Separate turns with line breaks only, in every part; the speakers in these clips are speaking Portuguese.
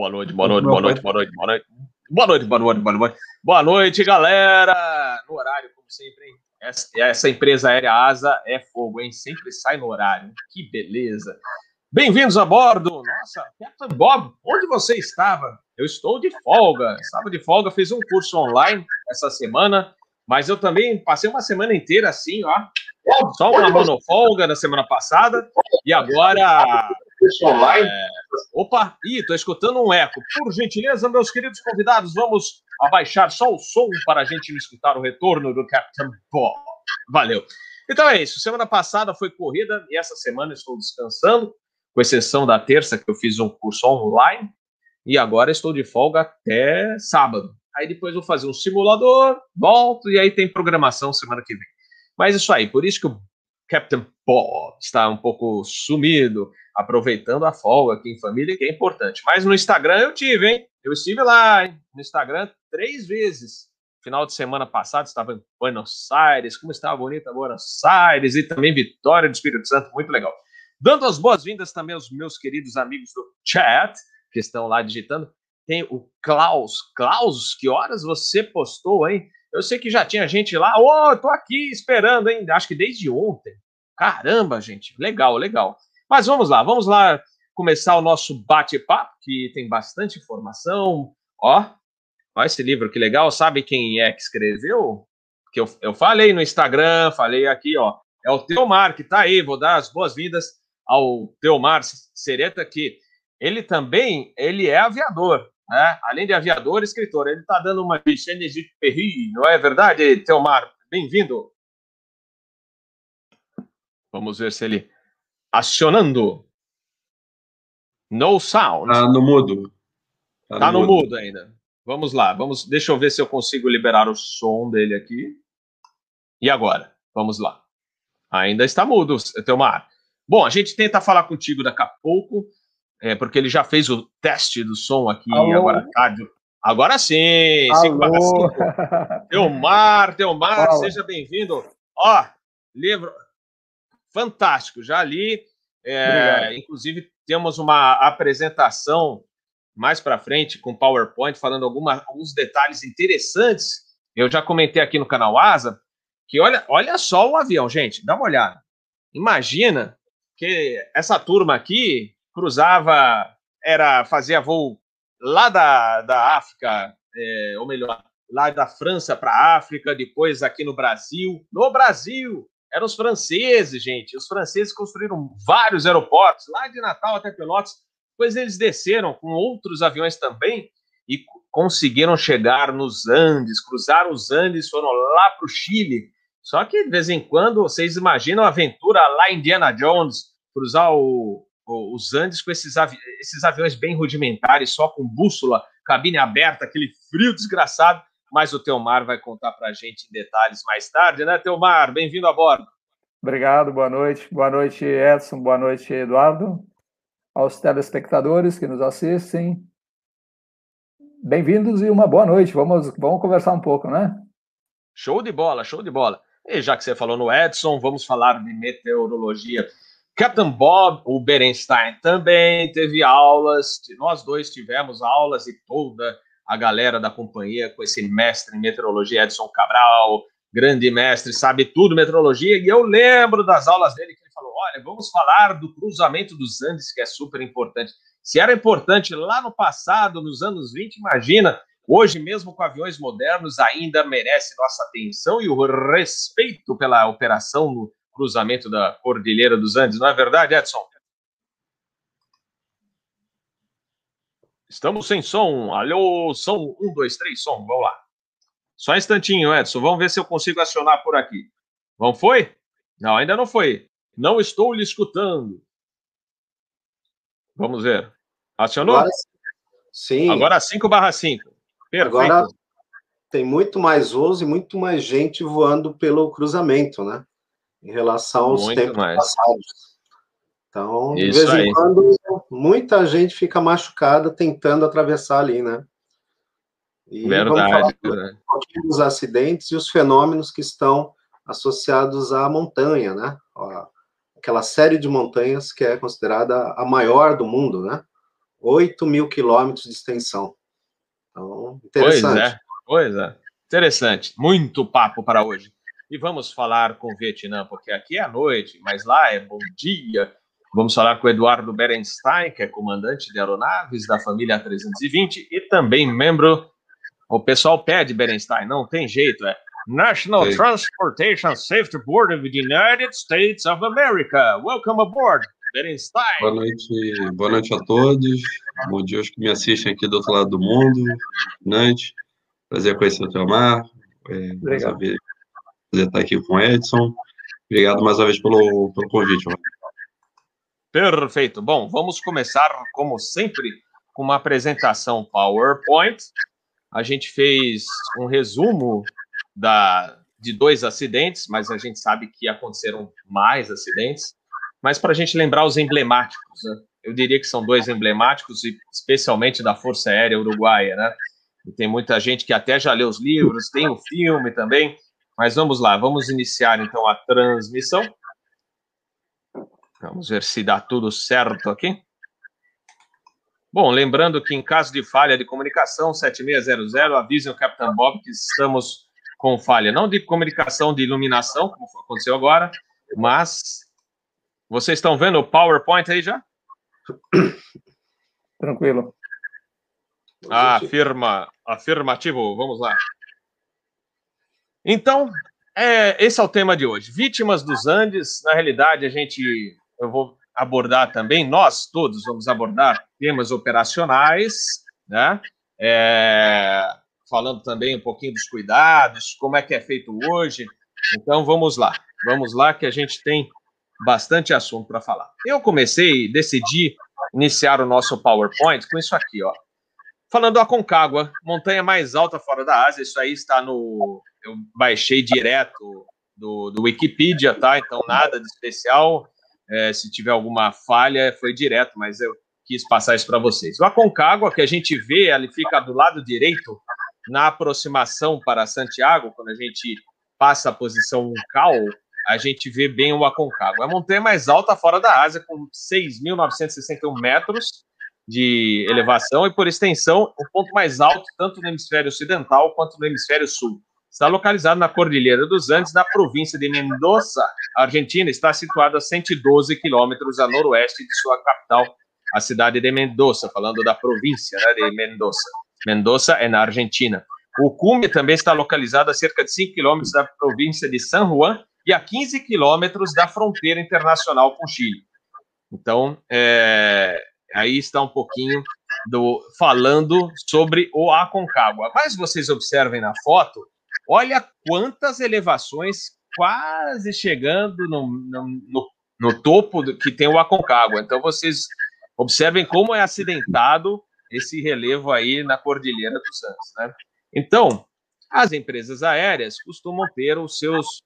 Boa noite, boa noite, boa noite, boa noite, boa noite. Boa noite, boa noite, boa noite. Boa noite, galera. No horário, como sempre, hein? Essa, essa empresa aérea Asa é fogo, hein? Sempre sai no horário. Que beleza. Bem-vindos a bordo. Nossa, Captain Bob, onde você estava? Eu estou de folga. Estava de folga, fiz um curso online essa semana, mas eu também passei uma semana inteira assim, ó. Só uma monofolga na semana passada e agora online. É... Opa, ih, tô escutando um eco. Por gentileza, meus queridos convidados, vamos abaixar só o som para a gente escutar o retorno do Captain Bob. Valeu. Então é isso. Semana passada foi corrida e essa semana estou descansando, com exceção da terça, que eu fiz um curso online, e agora estou de folga até sábado. Aí depois vou fazer um simulador, volto, e aí tem programação semana que vem. Mas isso aí, por isso que o Captain Bob está um pouco sumido, aproveitando a folga aqui em família, que é importante. Mas no Instagram eu tive, hein? Eu estive lá, hein? No Instagram três vezes. Final de semana passado estava em Buenos Aires, como estava bonita Buenos Aires e também Vitória do Espírito Santo, muito legal. Dando as boas-vindas também aos meus queridos amigos do chat, que estão lá digitando. Tem o Klaus. Klaus, que horas você postou, hein? Eu sei que já tinha gente lá. Ô, oh, tô aqui esperando, hein? Acho que desde ontem. Caramba, gente. Legal, legal. Mas vamos lá, vamos lá começar o nosso bate-papo, que tem bastante informação. Ó, ó esse livro que legal. Sabe quem é que escreveu? Que eu, eu falei no Instagram, falei aqui, ó. É o Teomar que tá aí. Vou dar as boas-vindas ao Teomar Sereta, que ele também ele é aviador né? Além de aviador, escritor. Ele está dando uma de Perry, não é verdade, Teomar? Bem-vindo. Vamos ver se ele acionando. No sound.
Tá no mudo.
Tá, tá no, no mudo. mudo ainda. Vamos lá, vamos. Deixa eu ver se eu consigo liberar o som dele aqui. E agora? Vamos lá. Ainda está mudo, Teomar. Bom, a gente tenta falar contigo daqui a pouco é, porque ele já fez o teste do som aqui Alô? agora tarde. Agora sim, 5 para 5. Teomar, Teomar, Fala. seja bem-vindo. Ó, livro fantástico, já li. É, inclusive, temos uma apresentação mais para frente com PowerPoint falando alguma, alguns detalhes interessantes. Eu já comentei aqui no canal Asa que olha, olha só o avião, gente, dá uma olhada. Imagina que essa turma aqui cruzava, era fazia voo lá da, da África, é, ou melhor, lá da França para a África, depois aqui no Brasil. No Brasil, eram os franceses, gente. Os franceses construíram vários aeroportos, lá de Natal até Pelotas. Depois eles desceram com outros aviões também e conseguiram chegar nos Andes, cruzaram os Andes, foram lá para o Chile. Só que de vez em quando vocês imaginam a aventura lá Indiana Jones, cruzar o, os Andes com esses, avi esses aviões bem rudimentares, só com bússola, cabine aberta, aquele frio desgraçado. Mas o Teomar vai contar para a gente em detalhes mais tarde, né, Teomar? Bem-vindo a bordo.
Obrigado, boa noite. Boa noite, Edson. Boa noite, Eduardo. Aos telespectadores que nos assistem. Bem-vindos e uma boa noite. Vamos, vamos conversar um pouco, né?
Show de bola, show de bola. E já que você falou no Edson, vamos falar de meteorologia. Captain Bob, o Berenstein também teve aulas, nós dois tivemos aulas e toda a galera da companhia com esse mestre em meteorologia, Edson Cabral, grande mestre, sabe tudo meteorologia, e eu lembro das aulas dele que ele falou: olha, vamos falar do cruzamento dos Andes, que é super importante. Se era importante lá no passado, nos anos 20, imagina, hoje mesmo com aviões modernos, ainda merece nossa atenção e o respeito pela operação no cruzamento da Cordilheira dos Andes, não é verdade, Edson? Estamos sem som. Alô, som. Um, dois, três, som. Vamos lá. Só um instantinho, Edson. Vamos ver se eu consigo acionar por aqui. Vamos, foi? Não, ainda não foi. Não estou lhe escutando. Vamos ver. Acionou? Agora,
sim.
Agora 5 barra 5.
Perfeito. Agora tem muito mais voos e muito mais gente voando pelo cruzamento, né? Em relação aos Muito tempos mais. passados. Então, de vez em quando, muita gente fica machucada tentando atravessar ali, né?
E Verdade. Vamos
falar um pouquinho dos acidentes e os fenômenos que estão associados à montanha, né? Aquela série de montanhas que é considerada a maior do mundo, né? 8 mil quilômetros de extensão.
Então, interessante. Pois é, pois é. Interessante. Muito papo para hoje. E vamos falar com o Vietnã, porque aqui é a noite, mas lá é bom dia. Vamos falar com o Eduardo Berenstein, que é comandante de aeronaves da família 320 e também membro. O pessoal pede Berenstein, não tem jeito, é National Sim. Transportation Safety Board of the United States of America. Welcome aboard, Berenstein.
Boa noite, boa noite a todos. Bom dia aos que me assistem aqui do outro lado do mundo. Noite. Prazer conhecer o Teomar. É, Obrigado. Prazer estar aqui com o Edson. Obrigado mais uma vez pelo, pelo convite.
Perfeito. Bom, vamos começar, como sempre, com uma apresentação PowerPoint. A gente fez um resumo da, de dois acidentes, mas a gente sabe que aconteceram mais acidentes. Mas para a gente lembrar os emblemáticos, né? eu diria que são dois emblemáticos, especialmente da Força Aérea Uruguaia, né? E tem muita gente que até já leu os livros, tem o filme também. Mas vamos lá, vamos iniciar então a transmissão. Vamos ver se dá tudo certo aqui. Bom, lembrando que em caso de falha de comunicação, 7600, avisem o Capitão Bob que estamos com falha, não de comunicação de iluminação, como aconteceu agora, mas vocês estão vendo o PowerPoint aí já?
Tranquilo.
Ah, afirma, afirmativo, vamos lá. Então, é, esse é o tema de hoje. Vítimas dos Andes, na realidade, a gente, eu vou abordar também, nós todos vamos abordar temas operacionais, né? É, falando também um pouquinho dos cuidados, como é que é feito hoje. Então, vamos lá, vamos lá que a gente tem bastante assunto para falar. Eu comecei, decidi iniciar o nosso PowerPoint com isso aqui, ó. Falando da Concagua, montanha mais alta fora da Ásia, isso aí está no. Eu baixei direto do, do Wikipedia, tá? Então, nada de especial. É, se tiver alguma falha, foi direto, mas eu quis passar isso para vocês. O Aconcagua, que a gente vê, ele fica do lado direito, na aproximação para Santiago, quando a gente passa a posição cal, a gente vê bem o Aconcagua. É a montanha mais alta fora da Ásia, com 6.961 metros, de elevação e, por extensão, o ponto mais alto, tanto no hemisfério ocidental quanto no hemisfério sul. Está localizado na Cordilheira dos Andes, na província de Mendoza, Argentina. Está situado a 112 quilômetros a noroeste de sua capital, a cidade de Mendoza, falando da província né, de Mendoza. Mendoza é na Argentina. O cume também está localizado a cerca de 5 quilômetros da província de San Juan e a 15 quilômetros da fronteira internacional com o Chile. Então, é, Aí está um pouquinho do falando sobre o Aconcagua. Mas vocês observem na foto, olha quantas elevações quase chegando no, no, no, topo do, que tem o Aconcagua. Então vocês observem como é acidentado esse relevo aí na Cordilheira dos Andes. Né? Então, as empresas aéreas costumam ter os seus,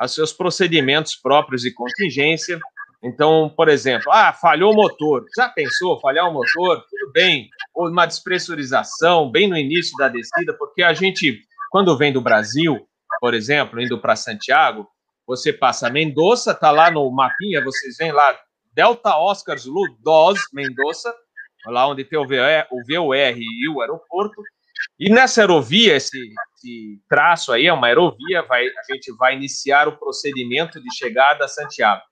os seus procedimentos próprios de contingência então, por exemplo, ah, falhou o motor. Já pensou falhar o motor? Tudo bem. Ou uma despressurização bem no início da descida, porque a gente, quando vem do Brasil, por exemplo, indo para Santiago, você passa Mendoza, tá lá no mapinha, vocês veem lá Delta Oscar Zulu 2 Mendoza, lá onde tem o VOR, o e o aeroporto. E nessa aerovia, esse, esse traço aí é uma aerovia, vai, a gente vai iniciar o procedimento de chegada a Santiago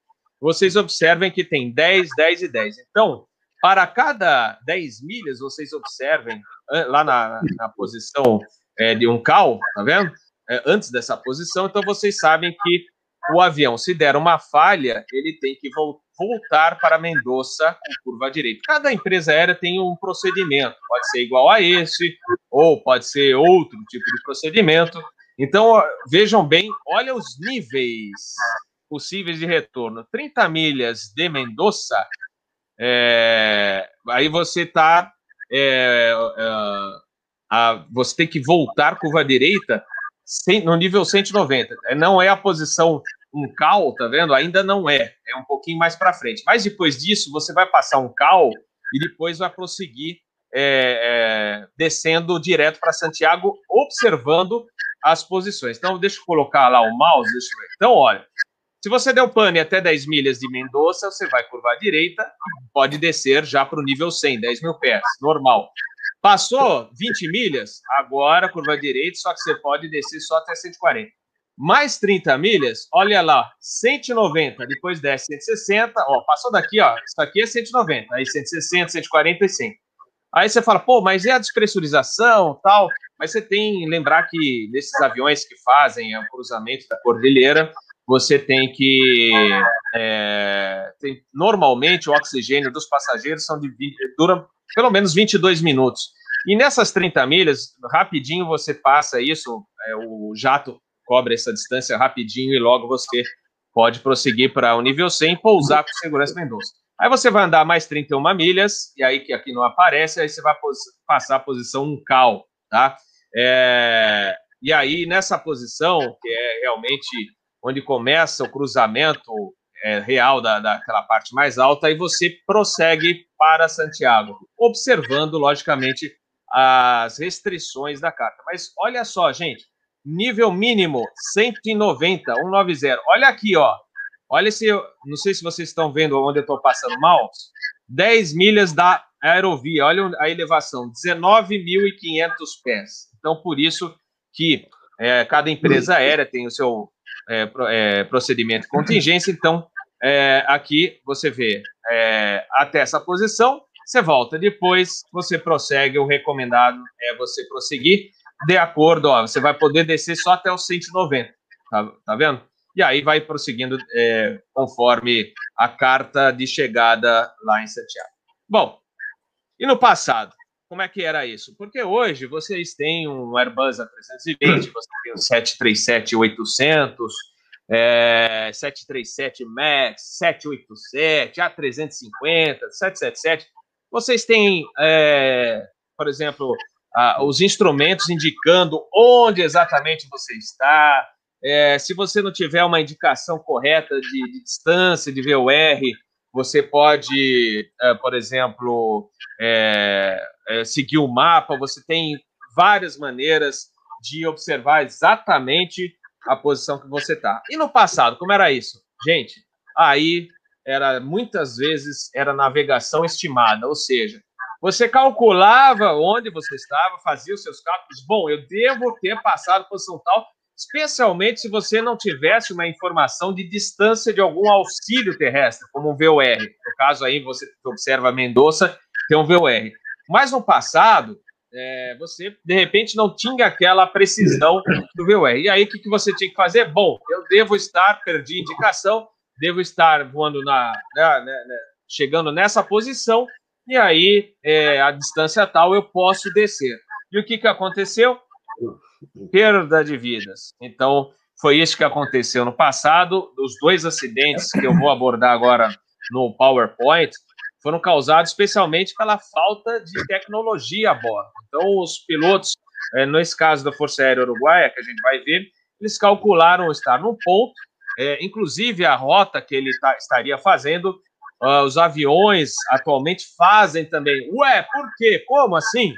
vocês observem que tem 10, 10 e 10. Então, para cada 10 milhas, vocês observem lá na, na posição é, de um cal, tá vendo? É, antes dessa posição, então vocês sabem que o avião, se der uma falha, ele tem que vo voltar para Mendoza com curva direita. Cada empresa aérea tem um procedimento, pode ser igual a esse, ou pode ser outro tipo de procedimento. Então, vejam bem, olha os níveis possíveis de retorno. 30 milhas de Mendoza, é, aí você está. É, é, você tem que voltar curva direita no nível 190. É, não é a posição um cal, tá vendo? Ainda não é. É um pouquinho mais para frente. Mas depois disso, você vai passar um cal e depois vai prosseguir é, é, descendo direto para Santiago, observando as posições. Então, deixa eu colocar lá o mouse. Então, olha, Se você deu pane até 10 milhas de Mendoza, você vai curvar à direita, pode descer já para o nível 100, 10 mil pés, normal. Passou 20 milhas, agora curva à direita, só que você pode descer só até 140. Mais 30 milhas, olha lá, 190, depois desce 160, ó, passou daqui, ó, isso aqui é 190, aí 160, 140 e 100. Aí você fala, pô, mas e a despressurização, tal? Mas você tem que lembrar que nesses aviões que fazem o cruzamento da cordilheira, você tem que. É, tem, normalmente, o oxigênio dos passageiros são de, dura pelo menos 22 minutos. E nessas 30 milhas, rapidinho você passa isso, é, o jato cobre essa distância rapidinho e logo você pode prosseguir para o nível 100 e pousar com segurança Mendonça. Aí você vai andar mais 31 milhas, e aí que aqui não aparece, aí você vai passar a posição 1 cal, tá? É, e aí, nessa posição, que é realmente onde começa o cruzamento é, real da, daquela parte mais alta, aí você prossegue para Santiago, observando, logicamente, as restrições da carta. Mas olha só, gente, nível mínimo 190, 190. Olha aqui, ó. Olha se, não sei se vocês estão vendo onde eu estou passando mal. 10 milhas da aerovia, olha a elevação, 19.500 pés. Então, por isso que é, cada empresa aérea tem o seu é, é, procedimento de contingência. Então, é, aqui você vê é, até essa posição, você volta. Depois você prossegue. O recomendado é você prosseguir de acordo. Ó, você vai poder descer só até os 190. Tá, tá vendo? E aí vai prosseguindo é, conforme a carta de chegada lá em Santiago. Bom, e no passado? Como é que era isso? Porque hoje vocês têm um Airbus A320, você tem um 737-800, é, 737 MAX, 787, A350, 777. Vocês têm, é, por exemplo, a, os instrumentos indicando onde exatamente você está. É, se você não tiver uma indicação correta de, de distância, de VOR, você pode, é, por exemplo, é, é, seguir o mapa. Você tem várias maneiras de observar exatamente a posição que você está. E no passado, como era isso? Gente, aí era muitas vezes era navegação estimada, ou seja, você calculava onde você estava, fazia os seus cálculos. Bom, eu devo ter passado posição tal, especialmente se você não tivesse uma informação de distância de algum auxílio terrestre, como um VOR. No caso aí, você observa Mendonça, tem um VOR. Mas no passado, é, você de repente não tinha aquela precisão do VOR. E aí o que, que você tinha que fazer? Bom, eu devo estar, perdi indicação, devo estar voando na, né, né, né, chegando nessa posição, e aí é, a distância tal eu posso descer. E o que, que aconteceu? Perda de vidas. Então, foi isso que aconteceu no passado. Os dois acidentes que eu vou abordar agora no PowerPoint foram causados especialmente pela falta de tecnologia a bordo. Então, os pilotos, é, nesse caso da Força Aérea Uruguaia, que a gente vai ver, eles calcularam estar num ponto, é, inclusive a rota que ele tá, estaria fazendo, uh, os aviões atualmente fazem também. Ué, por quê? Como assim?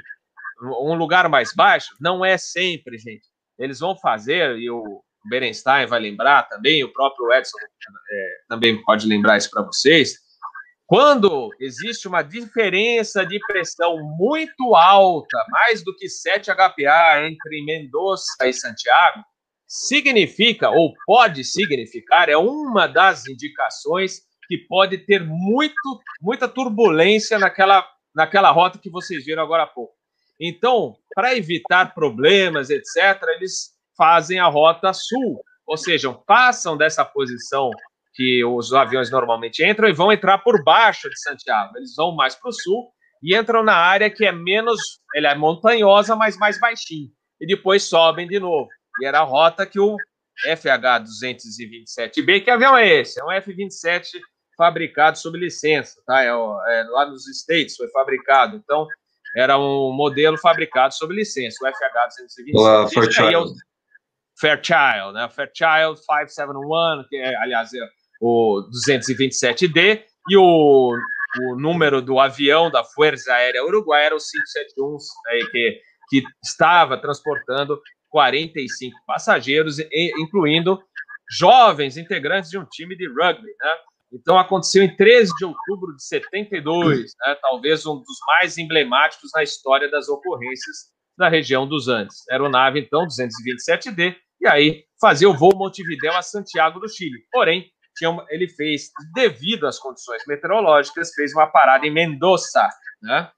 Um lugar mais baixo? Não é sempre, gente. Eles vão fazer, e o Berenstein vai lembrar também, o próprio Edson é, também pode lembrar isso para vocês quando existe uma diferença de pressão muito alta, mais do que 7 HPA entre Mendoza e Santiago, significa, ou pode significar, é uma das indicações que pode ter muito, muita turbulência naquela, naquela rota que vocês viram agora há pouco. Então, para evitar problemas, etc., eles fazem a rota sul, ou seja, passam dessa posição que os aviões normalmente entram e vão entrar por baixo de Santiago. Eles vão mais para o sul e entram na área que é menos, ela é montanhosa, mas mais baixinho. E depois sobem de novo. E era a rota que o FH-227B, que avião é esse? É um F-27 fabricado sob licença, tá? É, é, lá nos States foi fabricado. Então, era um modelo fabricado sob licença, o FH-227. Olá,
Fairchild.
É Fairchild, né? Fairchild 571, que é, aliás, é o 227D, e o, o número do avião da Força Aérea Uruguai era o 571, é, que, que estava transportando 45 passageiros, incluindo jovens integrantes de um time de rugby, né? Então aconteceu em 13 de outubro de 72, né? talvez um dos mais emblemáticos na história das ocorrências da região dos Andes. Aeronave, então, 227D, e aí fazia o voo Montevideo a Santiago do Chile. Porém, tinha, ele fez, devido às condições meteorológicas, fez uma parada em Mendoza, né?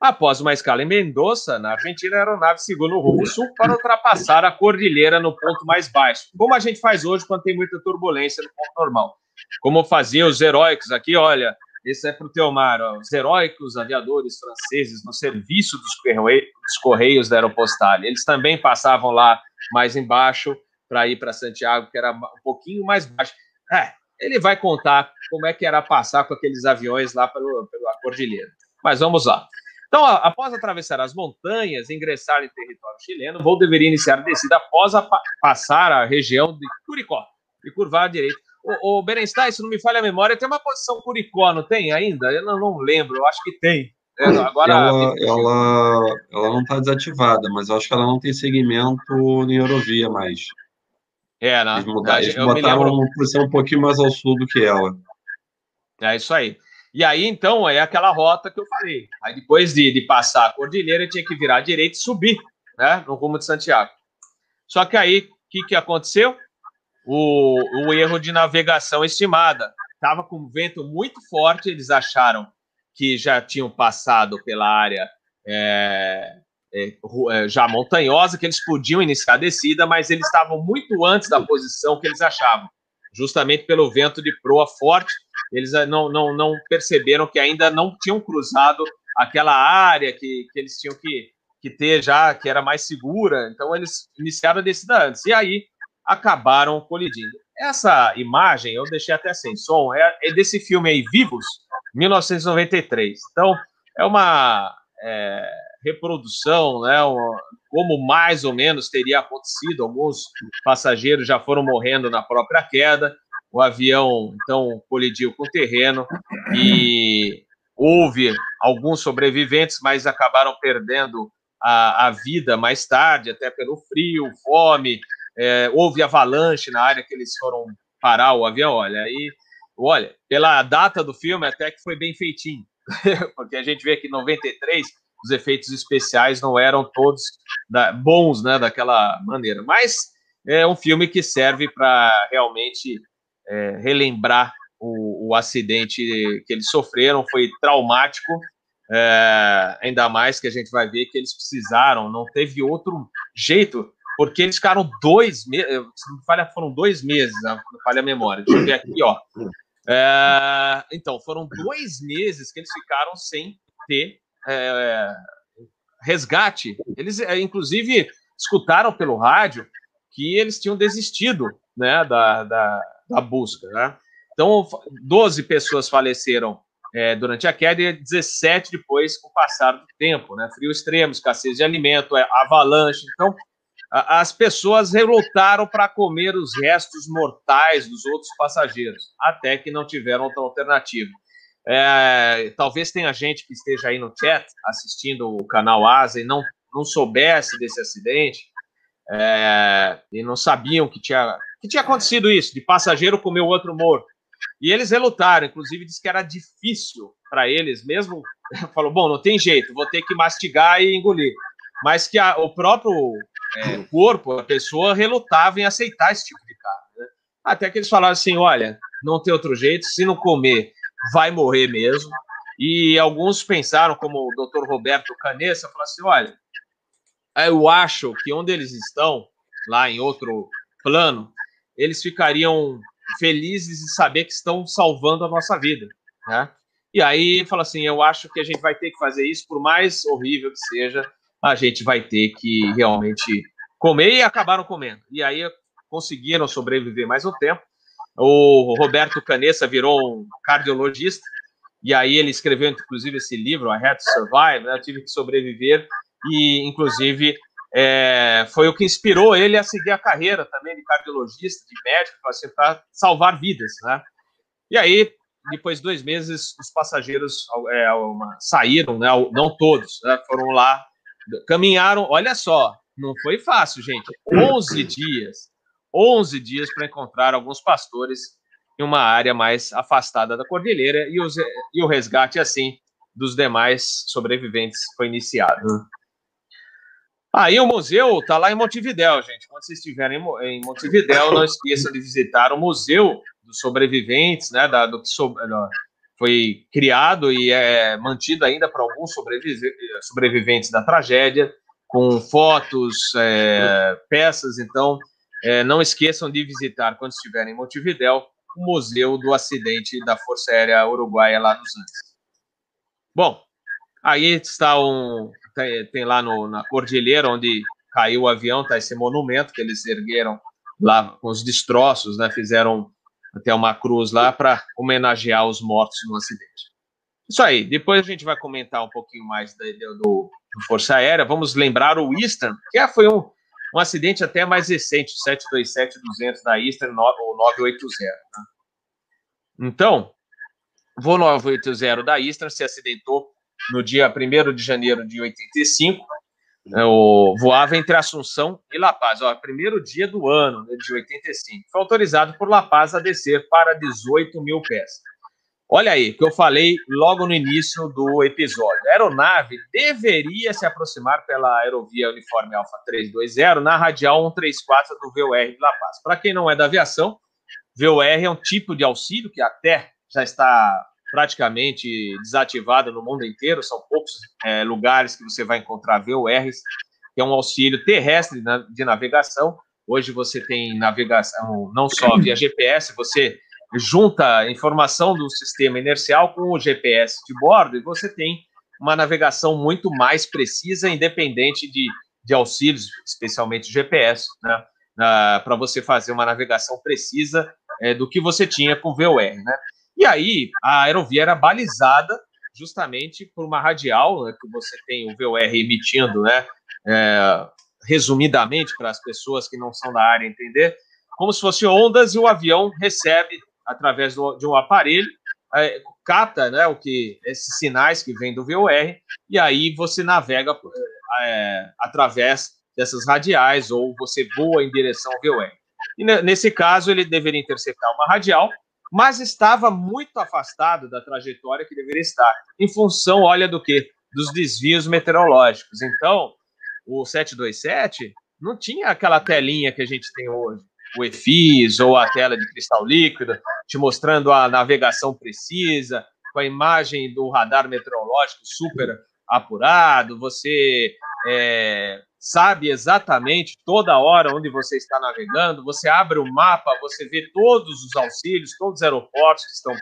Após uma escala em Mendoza, na Argentina, a aeronave seguiu no rumo sul para ultrapassar a cordilheira no ponto mais baixo, como a gente faz hoje quando tem muita turbulência no ponto normal. Como faziam os heróicos aqui, olha, esse é para o Teomar, ó, os heróicos aviadores franceses no serviço dos, correios, dos correios da Aeropostal. Eles também passavam lá mais embaixo para ir para Santiago, que era um pouquinho mais baixo. É, ele vai contar como é que era passar com aqueles aviões lá pelo, pela cordilheira. Mas vamos lá. Então, após atravessar as montanhas e ingressar em território chileno, o voo deveria iniciar a descida após a pa passar a região de Curicó e curvar à direita. O, o Berenstein, se não me falha a memória, tem uma posição Curicó, não tem ainda? Eu não, não lembro, eu acho que tem.
É, agora, ela, ela, ela não está desativada, mas eu acho que ela não tem segmento em Eurovia mais.
É, né?
Eles, mudaram, eles botaram uma posição um pouquinho mais ao sul do que ela.
É isso aí. E aí, então, é aquela rota que eu falei. Aí, depois de, de passar a cordilheira, tinha que virar à direita e subir, né, no rumo de Santiago. Só que aí, o que, que aconteceu? O, o erro de navegação estimada. Estava com vento muito forte, eles acharam que já tinham passado pela área é, é, é, já montanhosa, que eles podiam iniciar a descida, mas eles estavam muito antes da posição que eles achavam. Justamente pelo vento de proa forte, eles eh, não, não, não perceberam que ainda não tinham cruzado aquela área que, que eles tinham que, que ter já, que era mais segura, então eles iniciaram a descida antes, e aí acabaram colidindo. Essa imagem, eu deixei até sem som, é, é desse filme aí, Vivos, 1993. Então, é uma é, reprodução, né, uma, como mais ou menos teria acontecido. Alguns passageiros já foram morrendo na própria queda. O avião então colidiu com o terreno e houve alguns sobreviventes, mas acabaram perdendo a, a vida mais tarde, até pelo frio, fome. É, houve avalanche na área que eles foram parar o avião. Olha, aí, olha, pela data do filme, até que foi bem feitinho, porque a gente vê que 93 os efeitos especiais não eram todos da, bons, né, daquela maneira. Mas é um filme que serve para realmente é, relembrar o, o, acidente que eles sofreram, foi traumático, é, ainda mais que a gente vai ver que eles precisaram, não teve outro jeito, porque eles ficaram dois meses, se não falha, foram dois meses, não falha a memória, deixa eu ver aqui, ó. É, então, foram dois meses que eles ficaram sem ter é, resgate. Eles, é, inclusive, escutaram pelo rádio que eles tinham desistido né, da, da, da busca. Né? Então, 12 pessoas faleceram é, durante a queda e 17 depois com o passar do tempo. Né? Frio extremo, escassez de alimento, é, avalanche. Então, as pessoas relutaram para comer os restos mortais dos outros passageiros, até que não tiveram outra alternativa. É, talvez tenha gente que esteja aí no chat assistindo o canal Asa e não, não soubesse desse acidente é, e não sabiam que tinha, que tinha acontecido isso, de passageiro comer o outro morto. E eles relutaram, inclusive disse que era difícil para eles, mesmo falou, bom, não tem jeito, vou ter que mastigar e engolir. Mas que a, o próprio é, corpo, a pessoa relutava em aceitar esse tipo de carne. Né? Até que eles falaram assim, olha, não tem outro jeito, se não comer vai morrer mesmo. E alguns pensaram, como o Dr. Roberto Canessa, falou assim: olha, eu acho que onde eles estão, lá em outro plano, eles ficariam felizes de saber que estão salvando a nossa vida, né? E aí fala assim, eu acho que a gente vai ter que fazer isso, por mais horrível que seja, a gente vai ter que realmente comer e acabaram comendo. E aí conseguiram sobreviver mais um tempo. O Roberto Canessa virou um cardiologista, e aí ele escreveu, inclusive, esse livro, I Had to Survive, né? Eu tive que sobreviver, e, inclusive, é, foi o que inspirou ele a seguir a carreira também de cardiologista, de médico, para assim, salvar vidas, né? E aí, depois de dois meses, os passageiros é, uma, saíram, né? não todos, né? foram lá, caminharam, olha só, não foi fácil, gente, 11 dias, 11 dias para encontrar alguns pastores em uma área mais afastada da cordilheira e, os, e o resgate, assim, dos demais sobreviventes foi iniciado. Aí o museu está lá em Montevidéu, gente. Quando vocês estiverem em Montevidéu, não esqueçam de visitar o Museu dos Sobreviventes, né? Da, do foi criado e é mantido ainda para alguns sobreviventes da tragédia, com fotos, é, peças. Então, é, não esqueçam de visitar, quando estiverem em Montevidéu, o Museu do Acidente da Força Aérea Uruguaia lá nos Andes. Bom, aí está um, tem, tem lá no, na Cordilheira, onde caiu o avião, está esse monumento que eles ergueram lá com os destroços, né? Fizeram até uma cruz lá para homenagear os mortos no acidente. Isso aí. Depois a gente vai comentar um pouquinho mais do, do, do Força Aérea. Vamos lembrar o Eastern, que foi um, um acidente até mais recente, o 727-200 da Eastern, ou 980. Né? Então, voo 980 da Eastern se acidentou no dia 1 de janeiro de 85, né, o, voava entre Assunção e La Paz, ó, primeiro dia do ano né, de 85. Foi autorizado por La Paz a descer para 18 mil pés. Olha aí, que eu falei logo no início do episódio. A aeronave deveria se aproximar pela aerovia uniforme Alfa 320 na radial 134 do VOR de La Paz. Para quem não é da aviação, VOR é um tipo de auxílio que até já está praticamente desativada no mundo inteiro, são poucos é, lugares que você vai encontrar VORs, que é um auxílio terrestre de navegação. Hoje você tem navegação não só via GPS, você junta a informação do sistema inercial com o GPS de bordo e você tem uma navegação muito mais precisa, independente de, de auxílios, especialmente GPS, né? para você fazer uma navegação precisa é, do que você tinha com VOR. Né? E aí, a aerovia era balizada justamente por uma radial, né, que você tem o VOR emitindo, né, é, resumidamente, para as pessoas que não são da área entender, como se fosse ondas e o avião recebe, através do, de um aparelho, é, capta né, o que, esses sinais que vêm do VOR, e aí você navega é, através dessas radiais ou você voa em direção ao VOR. E nesse caso, ele deveria interceptar uma radial mas estava muito afastado da trajetória que deveria estar, em função, olha do que? Dos desvios meteorológicos. Então, o 727 não tinha aquela telinha que a gente tem hoje, o EFIS ou a tela de cristal líquido, te mostrando a navegação precisa, com a imagem do radar meteorológico super apurado, você é, sabe exatamente toda hora onde você está navegando, você abre o mapa, você vê todos os auxílios, todos os aeroportos que estão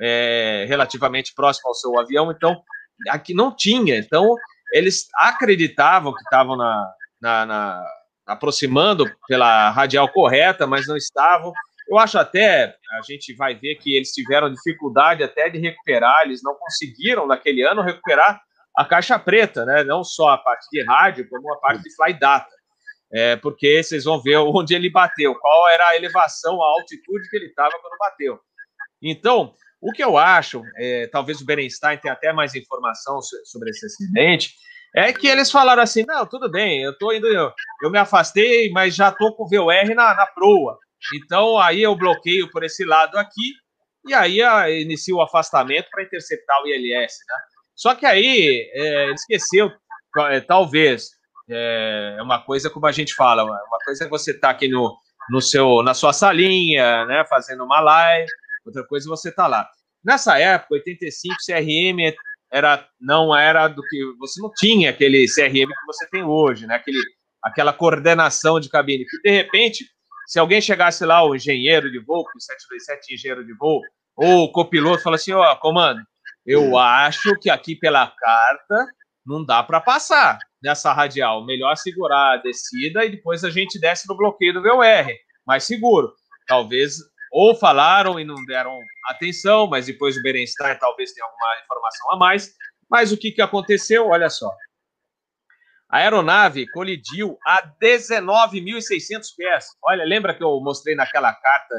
é, relativamente próximos ao seu avião, então aqui não tinha, então eles acreditavam que estavam na, na, na aproximando pela radial correta, mas não estavam. Eu acho até, a gente vai ver que eles tiveram dificuldade até de recuperar, eles não conseguiram naquele ano recuperar a caixa preta, né? Não só a parte de rádio, como a parte de fly data. É, porque vocês vão ver onde ele bateu, qual era a elevação, a altitude que ele estava quando bateu. Então, o que eu acho, é, talvez o Berenstein tenha até mais informação sobre esse acidente, é que eles falaram assim: não, tudo bem, eu tô indo, eu, eu me afastei, mas já tô com o VOR na, na proa. Então aí eu bloqueio por esse lado aqui, e aí a, inicio o afastamento para interceptar o ILS, né? Só que aí é, esqueceu, é, talvez, é uma coisa como a gente fala, uma coisa é você tá aqui no, no seu, na sua salinha, né, fazendo uma live, outra coisa é você tá lá. Nessa época, 85 CRM era não era do que você não tinha aquele CRM que você tem hoje, né? Aquele, aquela coordenação de cabine. Que de repente, se alguém chegasse lá, o engenheiro de voo, o 727 engenheiro de voo, ou o copiloto, fala assim: ó, oh, comando, eu acho que aqui pela carta não dá para passar nessa radial. Melhor segurar a descida e depois a gente desce no bloqueio do VOR, mais seguro. Talvez ou falaram e não deram atenção, mas depois o Berenstein talvez tenha alguma informação a mais. Mas o que, que aconteceu? Olha só. A aeronave colidiu a 19.600 pés. Olha, lembra que eu mostrei naquela carta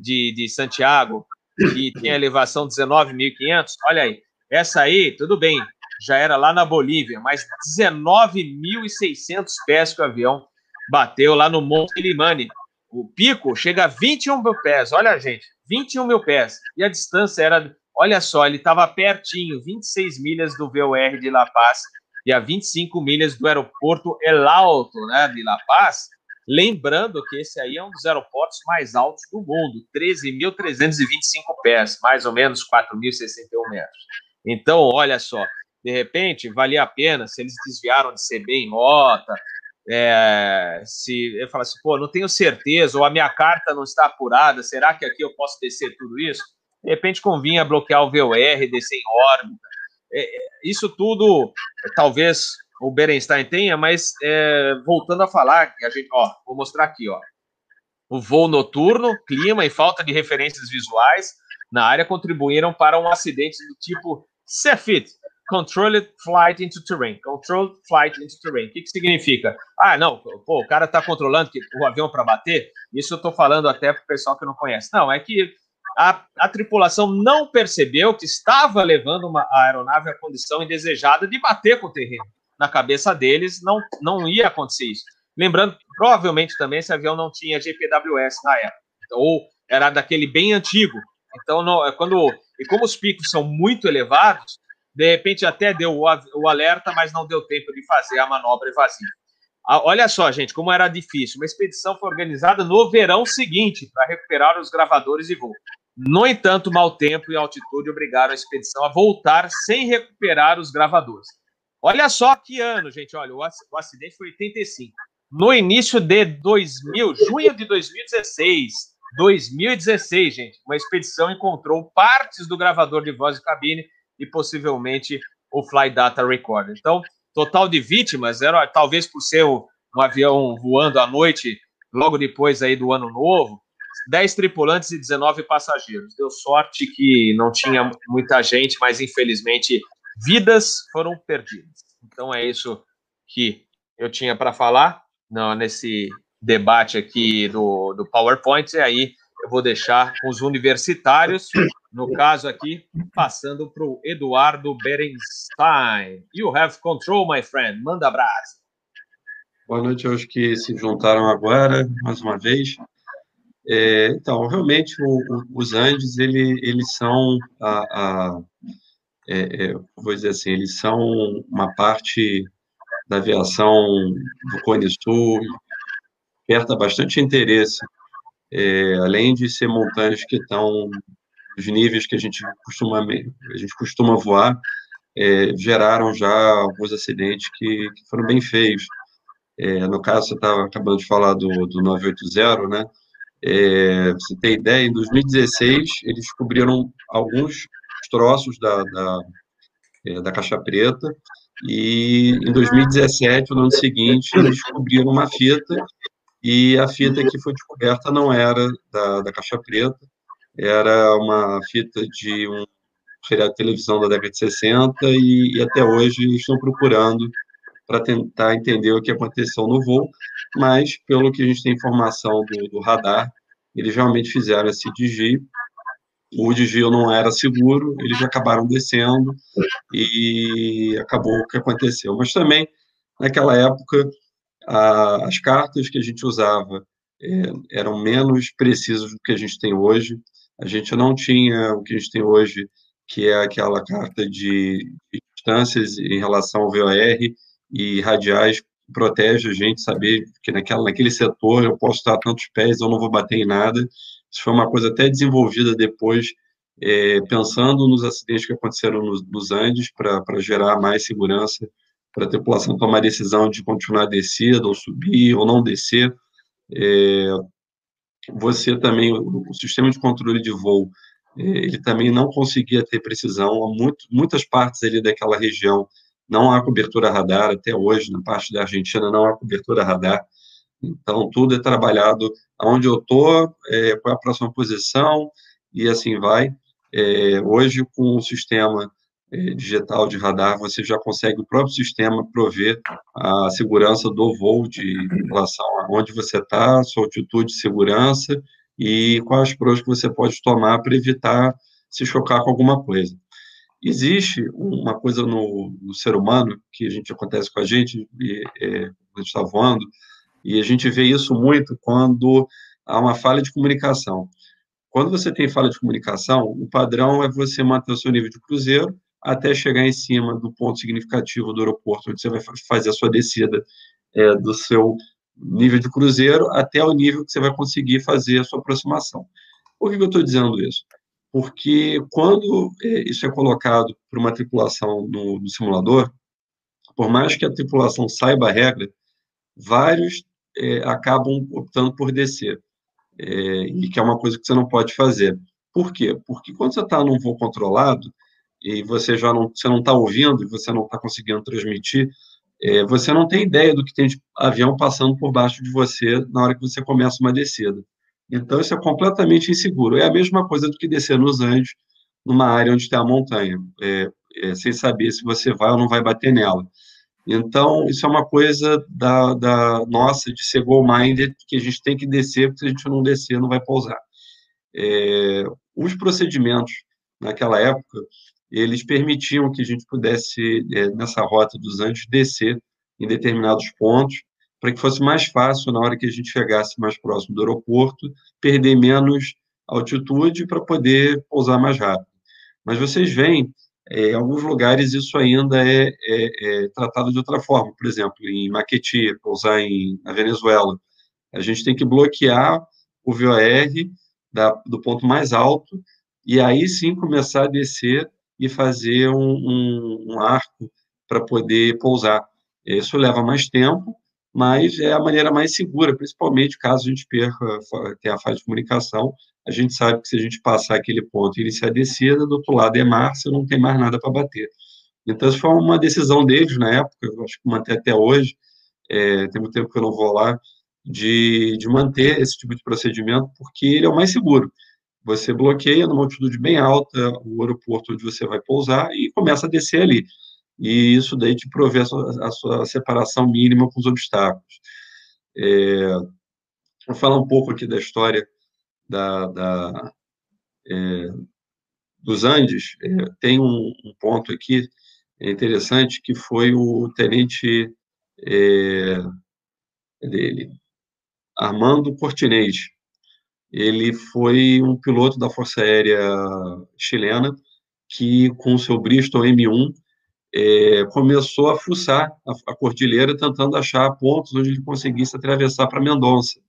de, de Santiago que tinha elevação 19.500, olha aí, essa aí, tudo bem, já era lá na Bolívia, mas 19.600 pés que o avião bateu lá no Monte Limani, o pico chega a 21 mil pés. Olha, gente, 21 mil pés. E a distância era, olha só, ele estava pertinho, 26 milhas do VOR de La Paz e a 25 milhas do aeroporto El Alto, né, de La Paz. Lembrando que esse aí é um dos aeroportos mais altos do mundo, 13.325 pés, mais ou menos 4.061 metros. Então, olha só, de repente, valia a pena se eles desviaram de CB em rota, é, se eu falo assim, pô, não tenho certeza, ou a minha carta não está apurada, será que aqui eu posso descer tudo isso? De repente convinha bloquear o VOR, descer em órbita. É, isso tudo, talvez o Berenstein tenha, mas é, voltando a falar, a gente, ó, vou mostrar aqui, ó. O voo noturno, clima e falta de referências visuais na área contribuíram para um acidente do tipo CFIT, Controlled Flight into Terrain. Controlled Flight into Terrain. O que, que significa? Ah, não, pô, o cara está controlando o avião para bater. Isso eu estou falando até para o pessoal que não conhece. Não, é que a, a, tripulação não percebeu que estava levando uma aeronave à condição indesejada de bater com o terreno. Na cabeça deles, não, não ia acontecer isso. Lembrando, provavelmente também esse avião não tinha GPWS na época, ou era daquele bem antigo. Então, não, é quando e como os picos são muito elevados, de repente até deu o, o alerta, mas não deu tempo de fazer a manobra evasiva. Ah, olha só, gente, como era difícil. Uma expedição foi organizada no verão seguinte para recuperar os gravadores de voo. No entanto, mau tempo e altitude obrigaram a expedição a voltar sem recuperar os gravadores. Olha só que ano, gente. Olha, o acidente foi 85. No início de 2000, junho de 2016, 2016, gente, uma expedição encontrou partes do gravador de voz de cabine e possivelmente o Fly Data Recorder. Então, total de vítimas era talvez por ser um, um avião voando à noite logo depois aí do ano novo, 10 tripulantes e 19 passageiros. Deu sorte que não tinha muita gente, mas infelizmente vidas foram perdidas. Então é isso que eu tinha para falar não, nesse debate aqui do, do PowerPoint. E aí eu vou deixar os universitários, no caso aqui, passando para o Eduardo Berenstein. You have control, my friend. Manda abraço.
Boa noite aos que se juntaram agora, mais uma vez. É, então, realmente, o, o, os Andes, ele, eles são, a, a é, é, vou dizer assim, eles são uma parte da aviação do Cone Sul, desperta bastante interesse é, além de ser montanhas que estão nos níveis que a gente costuma, a gente costuma voar, é, geraram já alguns acidentes que, que foram bem feios. É, no caso, você estava acabando de falar do, do 980, né? É, você tem ideia, em 2016, eles descobriram alguns troços da, da, é, da caixa preta, e em 2017, no ano seguinte, eles descobriram uma fita. E a fita que foi descoberta não era da, da caixa preta, era uma fita de um seriado de televisão da década de 60 e, e até hoje estão procurando para tentar entender o que aconteceu no voo, mas pelo que a gente tem informação do, do radar, eles realmente fizeram esse desvio. O desvio não era seguro, eles acabaram descendo e acabou o que aconteceu. Mas também, naquela época, a, as cartas que a gente usava é, eram menos precisas do que a gente tem hoje. A gente não tinha o que a gente tem hoje, que é aquela carta de, distâncias em relação ao VOR e radiais protege a gente saber que naquela, naquele setor eu posso estar a tantos pés, eu não vou bater em nada. Isso foi uma coisa até desenvolvida depois, é, pensando nos acidentes que aconteceram nos, nos Andes, para gerar mais segurança para a tripulação tomar a decisão de continuar a descer, ou subir, ou não descer. É, você também, o sistema de controle de voo, é, ele também não conseguia ter precisão, muito, muitas partes ali daquela região não há cobertura radar, até hoje, na parte da Argentina não há cobertura radar, então tudo é trabalhado aonde eu estou, é, qual é a próxima posição, e assim vai. É, hoje, com o sistema é, digital de radar, você já consegue o próprio sistema prover a segurança do voo de relação a onde você está, sua altitude de segurança e quais pros que você pode tomar para evitar se chocar com alguma coisa. Existe uma coisa no, no ser humano que a gente acontece com a gente, e, é, a gente está voando, e a gente vê isso muito quando há uma falha de comunicação. Quando você tem falha de comunicação, o padrão é você manter o seu nível de cruzeiro até chegar em cima do ponto significativo do aeroporto, onde você vai fazer a sua descida é, do seu nível de cruzeiro até o nível que você vai conseguir fazer a sua aproximação. Por que eu estou dizendo isso? Porque quando é, isso é colocado para uma tripulação no, no, simulador, por mais que a tripulação saiba a regra, vários é, acabam optando por descer, é, e que é uma coisa que você não pode fazer. Por quê? Porque quando você está num voo controlado, e você já não você não está ouvindo, e você não está conseguindo transmitir, é, você não tem ideia do que tem de avião passando por baixo de você na hora que você começa uma descida. Então, isso é completamente inseguro. É a mesma coisa do que descer nos Andes, numa área onde tem a montanha, é, é, sem saber se você vai ou não vai bater nela. Então, isso é uma coisa da, da nossa, de ser goal-minded, que a gente tem que descer, porque se a gente não descer, não vai pousar. É, os procedimentos, naquela época, eles permitiam que a gente pudesse, é, nessa rota dos Andes, descer em determinados pontos, para que fosse mais fácil, na hora que a gente chegasse mais próximo do aeroporto, perder menos altitude para poder pousar mais rápido. Mas vocês veem, é, em alguns lugares isso ainda é, é, é, tratado de outra forma. Por exemplo, em Maqueti, pousar em, na Venezuela, a gente tem que bloquear o VOR da, do ponto mais alto e aí sim começar a descer e fazer um, um, um arco para poder pousar. Isso leva mais tempo, mas é a maneira mais segura, principalmente caso a gente perca, a falha de comunicação. A gente sabe que se a gente passar aquele ponto e iniciar a descida, do outro lado é mar, você não tem mais nada para bater. Então, isso foi uma decisão deles na época, eu acho que manter até hoje, é, tem muito tempo que eu não vou lá, de, de manter esse tipo de procedimento, porque ele é o mais seguro. Você bloqueia numa altitude bem alta o aeroporto onde você vai pousar e começa a descer ali. E isso daí te provê a sua, a sua separação mínima com os obstáculos. É, vou falar um pouco aqui da história da, da é, dos Andes. É, tem um, um, ponto aqui interessante que foi o tenente é, dele, Armando Cortinez ele foi um piloto da Força Aérea chilena que, com seu Bristol M1, é, começou a fuçar a, a, cordilheira tentando achar pontos onde ele conseguisse atravessar para Mendonça.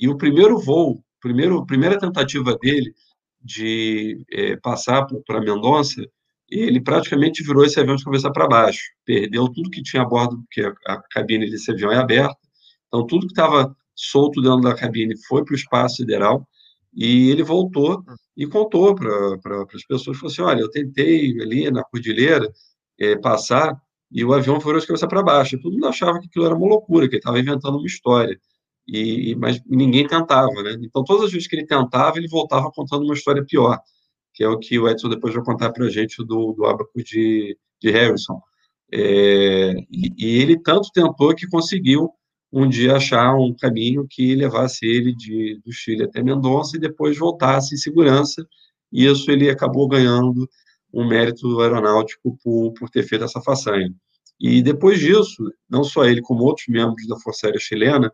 E o primeiro voo, primeiro, primeira tentativa dele de é, passar para Mendonça, ele praticamente virou esse avião de cabeça para baixo, perdeu tudo que tinha a bordo, porque a, a cabine desse avião é aberta, então tudo que estava solto dentro da cabine, foi para o espaço sideral e ele voltou e contou para pra, as pessoas, falou assim, olha, eu tentei ali na cordilheira é, passar e o avião foi de cabeça para baixo. Todo mundo achava que aquilo era uma loucura, que ele estava inventando uma história. E, mas ninguém tentava, né? Então, todas as vezes que ele tentava, ele voltava contando uma história pior, que é o que o Edson depois vai contar para a gente do, do abaco de, de Harrison. É, e, e, ele tanto tentou que conseguiu um dia achar um caminho que levasse ele de, do Chile até Mendonça e depois voltasse em segurança. E isso ele acabou ganhando um mérito aeronáutico por, por ter feito essa façanha. E depois disso, não só ele, como outros membros da Força Aérea Chilena,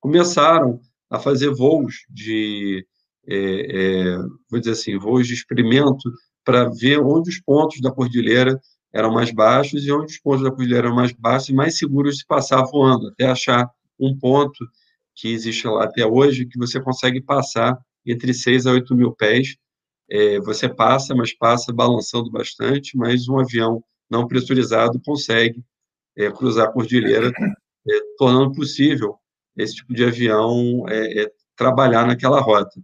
começaram a fazer voos de, é, é, vou dizer assim, voos de experimento para ver onde os pontos da cordilheira eram mais baixos e onde os pontos da cordilheira eram mais baixos e mais seguros se passar voando, até achar um ponto que existe lá até hoje, que você consegue passar entre 6 a 8 mil pés. É, você passa, mas passa balançando bastante, mas um avião não pressurizado consegue é, cruzar a cordilheira, é, tornando possível esse tipo de avião é, é, trabalhar naquela rota.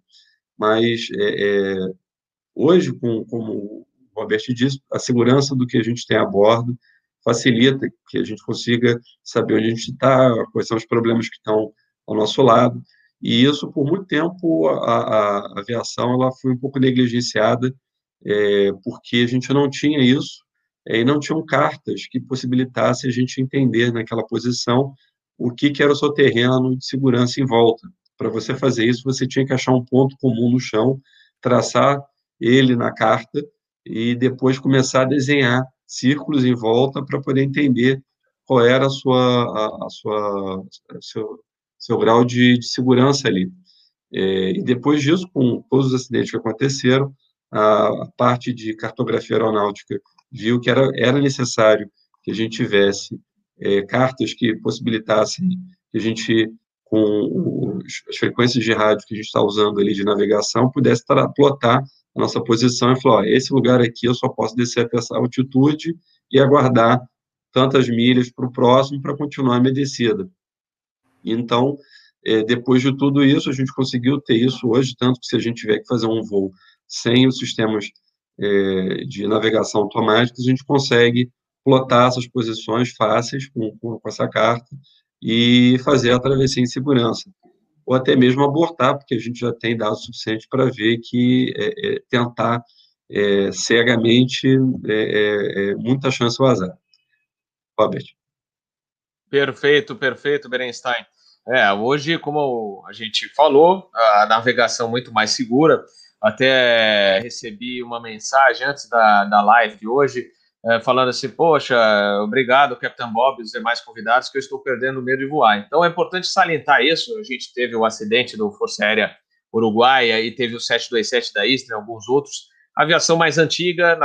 Mas é, hoje, com, como o Roberto disse, a segurança do que a gente tem a bordo facilita que a gente consiga saber onde a gente está, quais são os problemas que estão ao nosso lado. E isso, por muito tempo, a, a aviação ela foi um pouco negligenciada, é, porque a gente não tinha isso, é, e não tinham cartas que possibilitassem a gente entender naquela posição o que, que era o seu terreno de segurança em volta. Para você fazer isso, você tinha que achar um ponto comum no chão, traçar ele na carta e depois começar a desenhar círculos em volta para poder entender qual era a sua, a, a sua, seu, seu grau de, de, segurança ali. É, e depois disso, com todos os acidentes que aconteceram, a, parte de cartografia aeronáutica viu que era, era necessário que a gente tivesse é, cartas que possibilitassem que a gente, com os, as frequências de rádio que a gente está usando ali de navegação, pudesse plotar a nossa posição e falar, ó, esse lugar aqui eu só posso descer até essa altitude e aguardar tantas milhas para o próximo para continuar a minha descida. Então, é, depois de tudo isso, a gente conseguiu ter isso hoje, tanto que se a gente tiver que fazer um voo sem os sistemas é, de navegação automática, a gente consegue plotar essas posições fáceis com, com, com essa carta e fazer a travessia em segurança. Ou até mesmo abortar, porque a gente já tem dados suficientes para ver que é, tentar cegamente muita chance ao azar. Robert.
Perfeito, perfeito, Berenstein. É, hoje, como a gente falou, a navegação muito mais segura. Até recebi uma mensagem antes da, da live de hoje, é, falando assim: Poxa, obrigado, Capitão Bob e os demais convidados, que eu estou perdendo medo de voar. Então é importante salientar isso. A gente teve o acidente do Força Aérea Uruguaia e teve o 727 da Istra e alguns outros. Aviação mais antiga,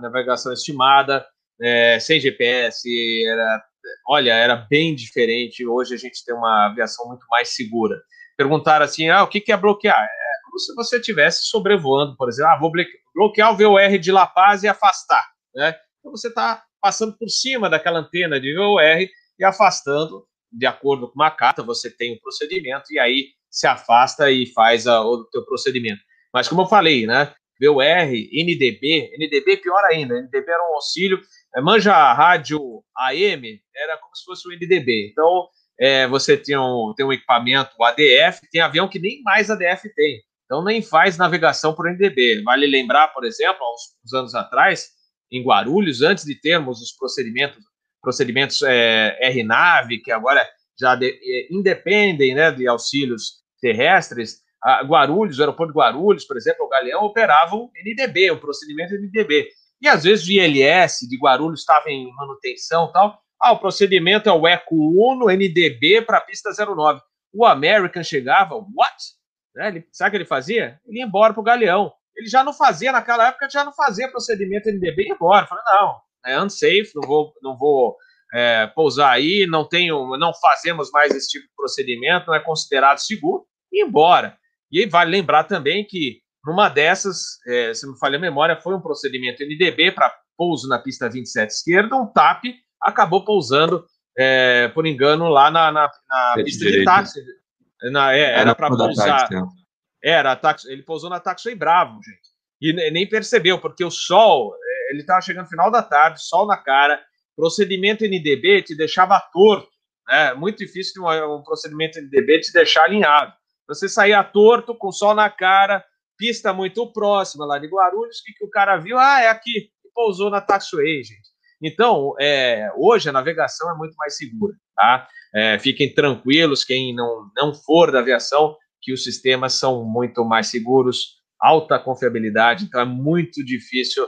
navegação estimada, é, sem GPS, era olha, era bem diferente. Hoje a gente tem uma aviação muito mais segura. Perguntaram assim: ah, o que, é bloquear? É como se você estivesse sobrevoando, por exemplo, ah, vou bloquear o VOR de La Paz e afastar. Né? Então você está passando por cima daquela antena de VOR e afastando, de acordo com uma carta, você tem um procedimento e aí se afasta e faz a, o teu procedimento. Mas como eu falei, né? VOR, NDB, NDB pior ainda, NDB era um auxílio é, manja a rádio AM, era como se fosse o NDB. Então, é, você tem um, tem um equipamento ADF, tem avião que nem mais ADF tem. Então, nem faz navegação por NDB. Vale lembrar, por exemplo, há uns, uns anos atrás, em Guarulhos, antes de termos os procedimentos, procedimentos é, RNAV, que agora já de, é, independem né, de auxílios terrestres, a Guarulhos, o aeroporto de Guarulhos, por exemplo, o Galeão operava o NDB, o procedimento NDB. E às vezes o ILS de Guarulhos estava em manutenção tal. Ah, o procedimento é o ECO 1 no NDB para a pista 09. O American chegava, what? Né? Ele, sabe o que ele fazia? Ele ia embora para o Galeão. Ele já não fazia, naquela época, já não fazia procedimento NDB ia embora. Falei, não, é unsafe, não vou, não vou é, pousar aí, não tenho, não fazemos mais esse tipo de procedimento, não é considerado seguro, e embora. E aí vale lembrar também que numa dessas, é, se me falha a memória, foi um procedimento NDB para pouso na pista 27 esquerda, um TAP acabou pousando, é, por engano, lá na, na, na pista direito. de táxi. Na, é, era, para pousar. era, táxi, ele pousou na Taxi Bravo, gente. E nem percebeu, porque o sol, é, ele estava chegando no final da tarde, sol na cara, procedimento NDB te deixava torto. Né? Muito difícil um, um procedimento NDB te deixar alinhado. Você saía torto, com sol na cara, pista muito próxima lá de Guarulhos, que, que o cara viu? Ah, é aqui, e pousou na Taxway, gente. Então, é, hoje a navegação é muito mais segura, tá? É, fiquem tranquilos, quem não, não for da aviação, que os sistemas são muito mais seguros, alta confiabilidade, então é muito difícil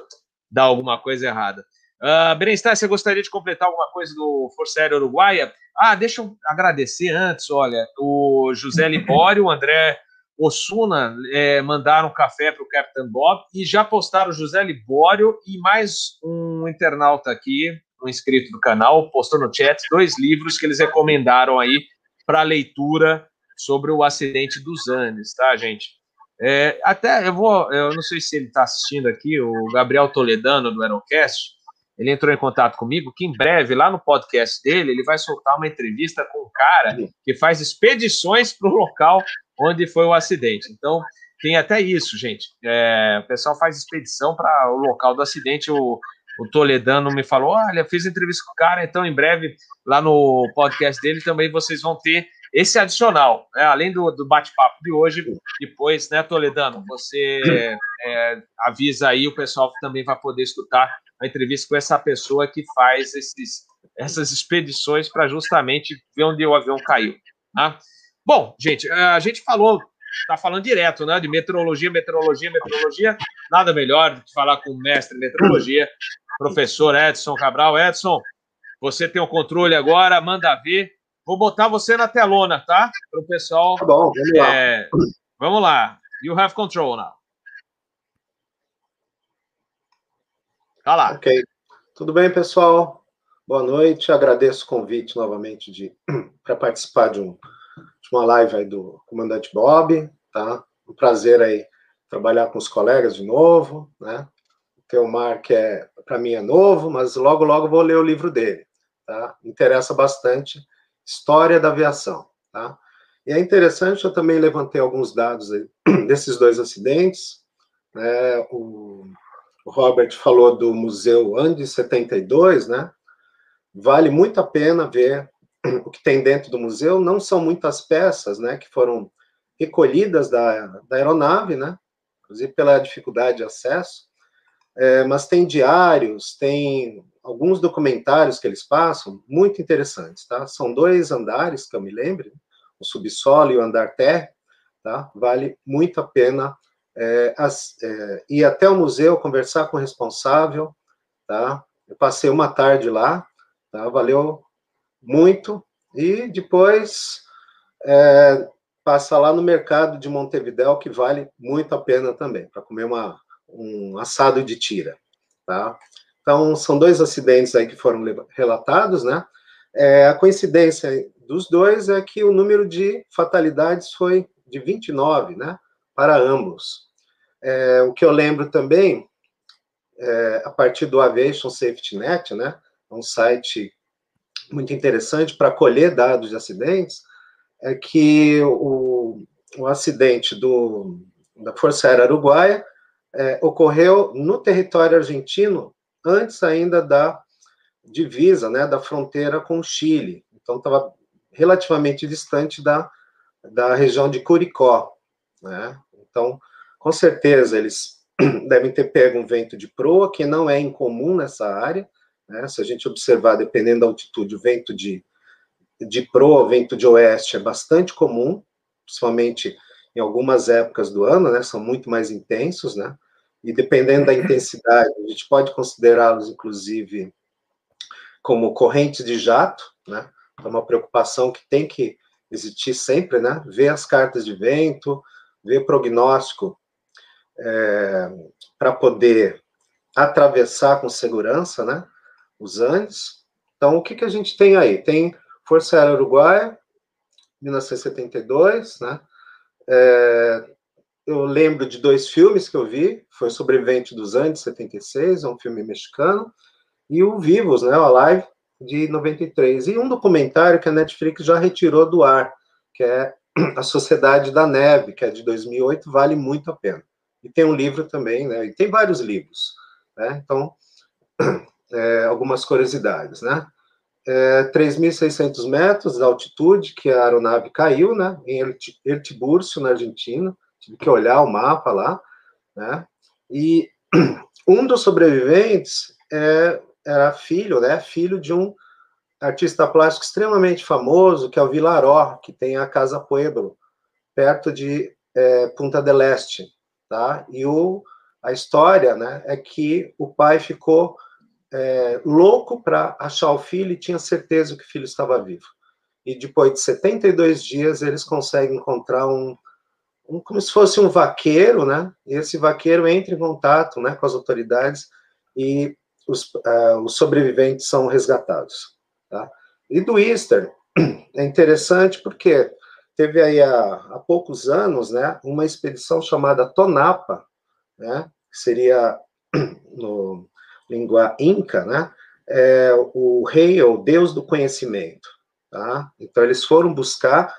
dar alguma coisa errada. Uh, Berenstein, você gostaria de completar alguma coisa do Força Aérea Uruguaia? Ah, deixa eu agradecer antes, olha, o José Libório, o André Osuna é, mandaram café para o Captain Bob e já postaram José Libório e mais um internauta aqui, um inscrito do canal, postou no chat dois livros que eles recomendaram aí para leitura sobre o acidente dos Andes, tá, gente? É, até eu vou, eu não sei se ele está assistindo aqui, o Gabriel Toledano do Aerocast, ele entrou em contato comigo que em breve, lá no podcast dele, ele vai soltar uma entrevista com um cara que faz expedições para o local onde foi o acidente. Então, tem até isso, gente. É, o pessoal faz expedição para o local do acidente. O, o Toledano me falou: olha, fiz entrevista com o cara, então em breve, lá no podcast dele, também vocês vão ter esse adicional, né? além do, do bate-papo de hoje. Depois, né, Toledano, você é, avisa aí, o pessoal também vai poder escutar a entrevista com essa pessoa que faz esses, essas expedições para justamente ver onde o avião caiu. Tá? Bom, gente, a gente falou, está falando direto, né, de meteorologia, meteorologia, meteorologia. Nada melhor do que falar com o mestre em meteorologia, professor Edson Cabral. Edson, você tem o controle agora, manda ver. Vou botar você na telona, tá? Para o pessoal.
Tá bom, vamos lá. É,
Vamos lá. You have control now. Tá lá.
Ok. Tudo bem, pessoal? Boa noite. Agradeço o convite novamente de para participar de, um, uma live aí do comandante Bob, tá? Um prazer aí trabalhar com os colegas de novo, né? O Teomar, que é para mim é novo, mas logo logo vou ler o livro dele, tá? Interessa bastante história da aviação, tá? E é interessante, eu também levantei alguns dados aí, desses dois acidentes. Né? O, o Robert falou do Museu Andes 72, né? Vale muito a pena ver o que tem dentro do museu. Não são muitas peças, né, que foram recolhidas da, da aeronave, né? Inclusive pela dificuldade de acesso. É, mas tem diários, tem alguns documentários que eles passam, muito interessantes, tá? São dois andares, que eu me lembro, o subsolo e o andar terra, tá? Vale muito a pena é, as, é, ir até o museu, conversar com o responsável, tá? Eu passei uma tarde lá, tá? Valeu muito. E depois é, passa lá no mercado de Montevidéu, que vale muito a pena também, para comer uma, um assado de tira, tá? Então, são dois acidentes aí que foram relatados, né? É, a coincidência dos dois é que o número de fatalidades foi de 29, né, para ambos. É, o que eu lembro também, é, a partir do Aviation Safety Net, né, um site muito interessante para colher dados de acidentes, é que o, o acidente do, da Força Aérea Uruguaia é, ocorreu no território argentino antes ainda da divisa, né, da fronteira com o Chile. Então estava relativamente distante da, da região de Curicó, né? Então, com certeza eles devem ter pego um vento de proa, que não é incomum nessa área, né? Se a gente observar, dependendo da altitude, o vento de, de proa, vento de oeste é bastante comum, principalmente em algumas épocas do ano, né? São muito mais intensos, né? E dependendo da intensidade, a gente pode considerá-los, inclusive, como correntes de jato, né? É uma preocupação que tem que existir sempre, né? Ver as cartas de vento, ver prognóstico é, para poder atravessar com segurança, né? Os Andes. Então, o que, que a gente tem aí? Tem Força Aérea Uruguaia, 1972, né? É, eu lembro de dois filmes que eu vi, foi Sobrevivente dos Andes, 76, é um filme mexicano, e o Vivos, né, o Alive, de 93. E um documentário que a Netflix já retirou do ar, que é A Sociedade da Neve, que é de 2008, vale muito a pena. E tem um livro também, né? E tem vários livros, né? Então, é, algumas curiosidades, né? É, 3.600 metros de altitude que a aeronave caiu, né? Em Ertibúrcio, na Argentina. Tive que olhar o mapa lá, né? E um dos sobreviventes é era filho, né, filho de um artista plástico extremamente famoso, que é o Vilaró, que tem a Casa Pueblo, perto de é, Punta del Este, tá? E o, a história, né, é que o pai ficou é, louco para achar o filho e tinha certeza que o filho estava vivo. E depois de 72 dias, eles conseguem encontrar um, um como se fosse um vaqueiro, né? E esse vaqueiro entra em contato, né, com as autoridades e os, uh, os sobreviventes são resgatados. Tá? E do Easter, é interessante porque teve aí há, há poucos anos né, uma expedição chamada Tonapa, né, que seria no língua inca, né, é, o rei ou deus do conhecimento. Tá? Então eles foram buscar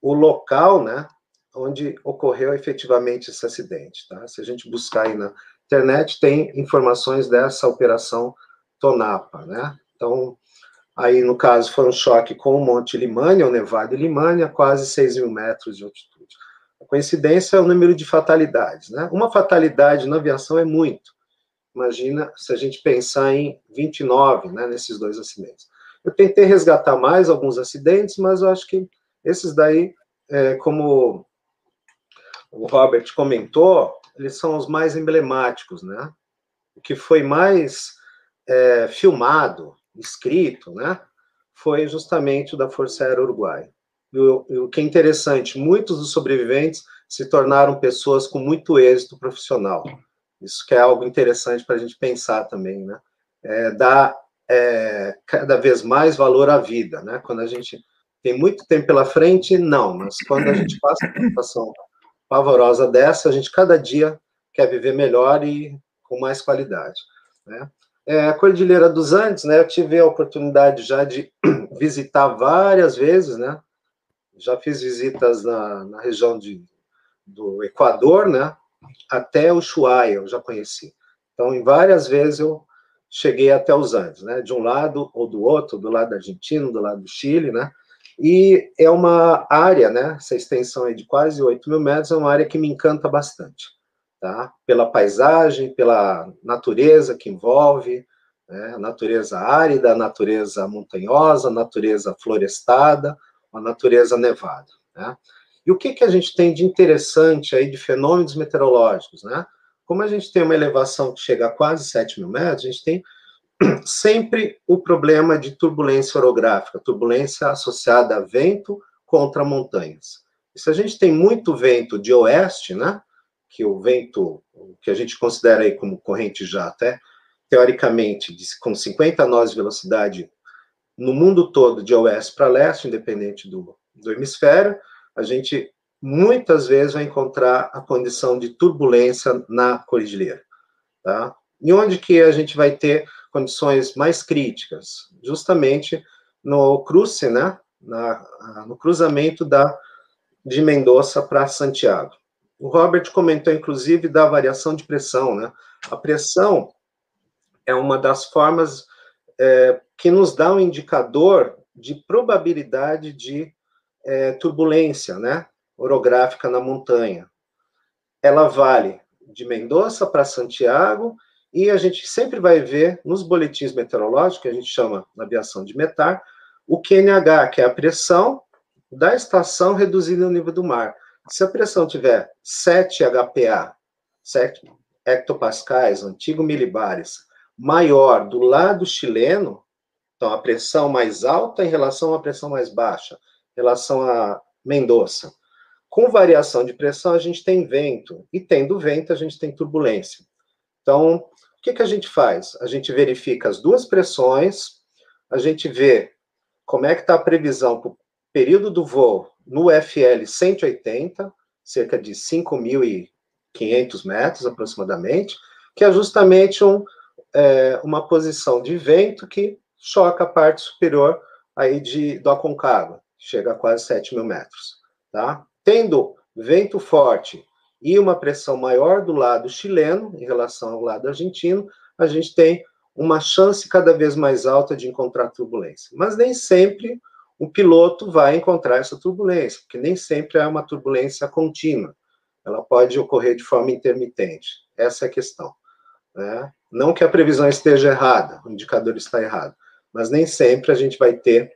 o local né, onde ocorreu efetivamente esse acidente. Tá? Se a gente buscar aí na internet tem informações dessa operação Tonapa, né? Então, aí no caso foi um choque com o Monte Limânia, o Nevado Limânia, quase 6 mil metros de altitude. A coincidência é o número de fatalidades, né? Uma fatalidade na aviação é muito. Imagina se a gente pensar em 29, né, nesses dois acidentes. Eu tentei resgatar mais alguns acidentes, mas eu acho que esses daí, é, como o Robert comentou, eles são os mais emblemáticos, né? O que foi mais é, filmado, escrito, né? Foi justamente o da Força Aérea Uruguaia. E o, e o que é interessante, muitos dos sobreviventes se tornaram pessoas com muito êxito profissional. Isso que é algo interessante para a gente pensar também, né? É, dar é, cada vez mais valor à vida, né? Quando a gente tem muito tempo pela frente, não, mas quando a gente passa por uma situação pavorosa dessa, a gente cada dia quer viver melhor e com mais qualidade, né? É, a Cordilheira dos Andes, né? Eu tive a oportunidade já de visitar várias vezes, né? Já fiz visitas na, na região de, do Equador, né? Até o Ushuaia, eu já conheci. Então, em várias vezes eu cheguei até os Andes, né? De um lado ou do outro, do lado da Argentina, do lado do Chile, né? E é uma área, né? Essa extensão aí de quase 8 mil metros é uma área que me encanta bastante tá? pela paisagem, pela natureza que envolve, né? a natureza árida, a natureza montanhosa, a natureza florestada, a natureza nevada. Né? E o que, que a gente tem de interessante aí de fenômenos meteorológicos? Né? Como a gente tem uma elevação que chega a quase 7 mil metros, a gente tem sempre o problema de turbulência orográfica, turbulência associada a vento contra montanhas. E se a gente tem muito vento de oeste, né, que o vento, que a gente considera aí como corrente já até, teoricamente, com 50 nós de velocidade no mundo todo, de oeste para leste, independente do, do hemisfério, a gente muitas vezes vai encontrar a condição de turbulência na cordilheira, tá? E onde que a gente vai ter condições mais críticas? Justamente no cruce, né? Na, no cruzamento da de Mendoza para Santiago. O Robert comentou, inclusive, da variação de pressão, né? A pressão é uma das formas é, que nos dá um indicador de probabilidade de é, turbulência, né? Orográfica na montanha. Ela vale de Mendoza para Santiago e a gente sempre vai ver nos boletins meteorológicos, que a gente chama na aviação de METAR, o QNH, que é a pressão da estação reduzida no nível do mar. Se a pressão tiver 7 HPA, 7 hectopascais, antigo milibares, maior do lado chileno, então a pressão mais alta em relação à pressão mais baixa, relação a Mendoza. Com variação de pressão, a gente tem vento, e tendo vento, a gente tem turbulência. Então, o que, que a gente faz? A gente verifica as duas pressões, a gente vê como é que está a previsão para o período do voo no FL 180, cerca de 5.500 metros aproximadamente, que é justamente um, é, uma posição de vento que choca a parte superior aí de, do Aconcagua, chega a quase 7 mil metros. Tá? Tendo vento forte e uma pressão maior do lado chileno em relação ao lado argentino, a gente tem uma chance cada vez mais alta de encontrar turbulência. Mas nem sempre o piloto vai encontrar essa turbulência, porque nem sempre é uma turbulência contínua. Ela pode ocorrer de forma intermitente. Essa é a questão. Né? Não que a previsão esteja errada, o indicador está errado, mas nem sempre a gente vai ter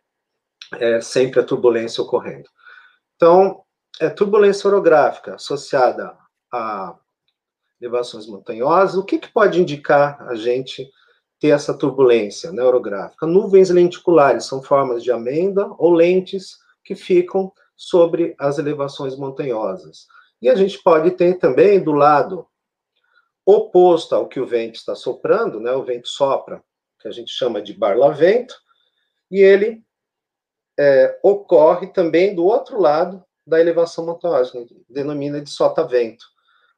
é, sempre a turbulência ocorrendo. Então, é turbulência orográfica associada a elevações montanhosas, o que, que pode indicar a gente ter essa turbulência neurográfica. Nuvens lenticulares são formas de amêndoa ou lentes que ficam sobre as elevações montanhosas. E a gente pode ter também do lado oposto ao que o vento está soprando, né? O vento sopra, que a gente chama de barlavento, e ele é, ocorre também do outro lado da elevação montanhosa, denomina de sotavento.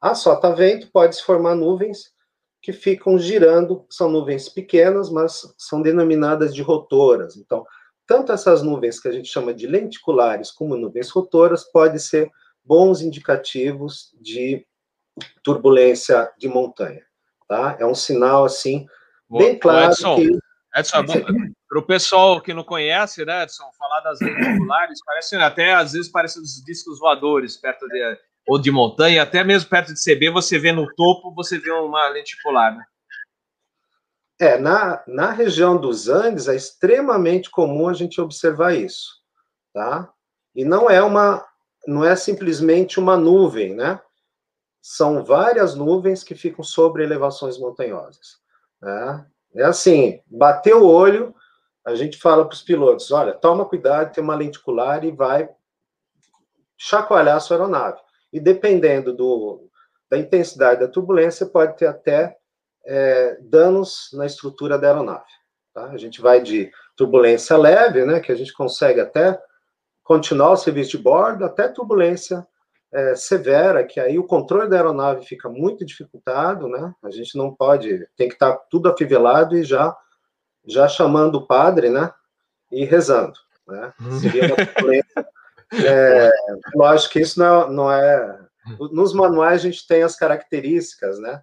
A sotavento pode se formar nuvens que ficam girando, são nuvens pequenas, mas são denominadas de rotoras. Então, tanto essas nuvens que a gente chama de lenticulares como nuvens rotoras podem ser bons indicativos de turbulência de montanha, tá? É um sinal assim bem claro
Edson, que Edson, para o pessoal que não conhece, né, Edson, falar das lenticulares parece até às vezes parece os discos voadores perto de ou de montanha, até mesmo perto de CB, você vê no topo, você vê uma lenticular, né?
É, na, na região dos Andes é extremamente comum a gente observar isso, tá? E não é uma, não é simplesmente uma nuvem, né? São várias nuvens que ficam sobre elevações montanhosas, né? É assim, bateu o olho, a gente fala para os pilotos, olha, toma cuidado, tem uma lenticular e vai chacoalhar a sua aeronave. e dependendo do, da intensidade da turbulência, pode ter até é, danos na estrutura da aeronave. Tá? A gente vai de turbulência leve, né, que a gente consegue até continuar o serviço de bordo, até turbulência é, severa, que aí o controle da aeronave fica muito dificultado, né? A gente não pode, tem que estar tudo afivelado e já, já chamando o padre, né? E rezando, né? Uhum. Seria uma turbulência. É, lógico que isso não, não é. Nos manuais a gente tem as características, né?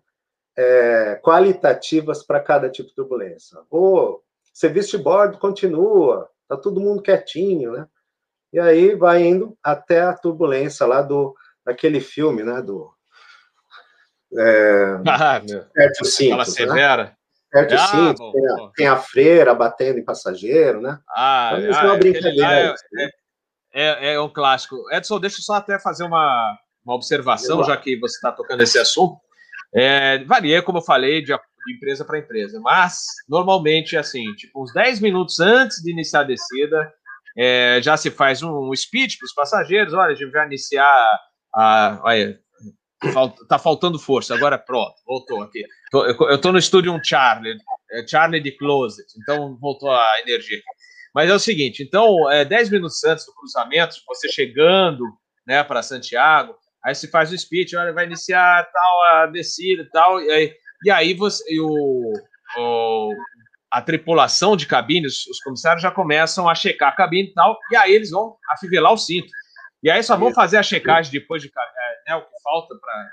É, qualitativas para cada tipo de turbulência. O serviço de bordo continua, tá todo mundo quietinho, né? E aí vai indo até a turbulência lá do daquele filme, né? Do
é, ah,
Perto Cintos, severa. Perto ah, Cintos, bom, tem, a, tem, a, freira batendo em passageiro, né?
Ah, então, ah uma brincadeira. É, é, é, é, um clássico. Edson, deixa eu só até fazer uma, uma observação, já que você está tocando esse assunto. É, varia, como eu falei, de, de empresa para empresa, mas normalmente é assim, tipo, uns 10 minutos antes de iniciar a descida, é, já se faz um, um speech para os passageiros, olha, a gente vai iniciar a. Olha, tá faltando força, agora pronto, voltou aqui. Tô, eu estou no estúdio um Charlie, é Charlie de Closet, então voltou a energia. Mas é o seguinte, então, é, 10 minutos antes do cruzamento, você chegando né, para Santiago, aí se faz o speech, olha, vai iniciar tal, a descida e tal, e aí, e aí você, e o, o, a tripulação de cabines, os comissários já começam a checar a cabine e tal, e aí eles vão afivelar o cinto. E aí só vão fazer a checagem depois de é, né, o que falta para.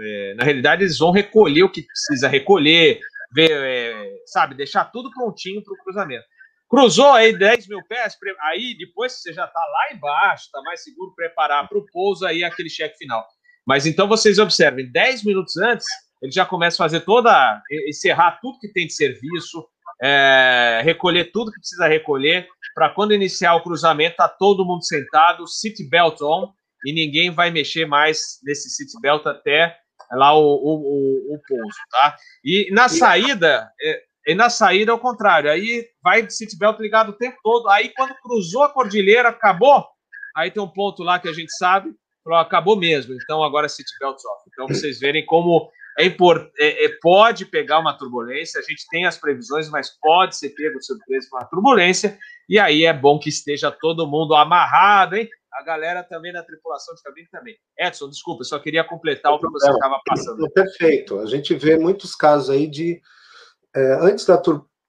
É, na realidade, eles vão recolher o que precisa recolher, ver, é, sabe, deixar tudo prontinho para o cruzamento. Cruzou aí 10 mil pés, aí depois que você já está lá embaixo, está mais seguro preparar para o pouso, aí aquele cheque final. Mas então vocês observem, 10 minutos antes, ele já começa a fazer toda, encerrar tudo que tem de serviço, é, recolher tudo que precisa recolher, para quando iniciar o cruzamento, tá todo mundo sentado, seatbelt on, e ninguém vai mexer mais nesse seatbelt até lá o, o, o, o pouso, tá? E na saída, é, e na saída é o contrário, aí vai de seatbelt ligado o tempo todo, aí quando cruzou a cordilheira, acabou, aí tem um ponto lá que a gente sabe, acabou mesmo, então agora é seatbelt off. Então vocês verem como é, import, é, é, pode pegar uma turbulência, a gente tem as previsões, mas pode ser pego de surpresa uma turbulência, e aí é bom que esteja todo mundo amarrado, hein? A galera também da tripulação de cabine também. Edson, desculpa, só queria completar o que você estava passando.
Perfeito. A gente vê muitos casos aí de. É, antes da,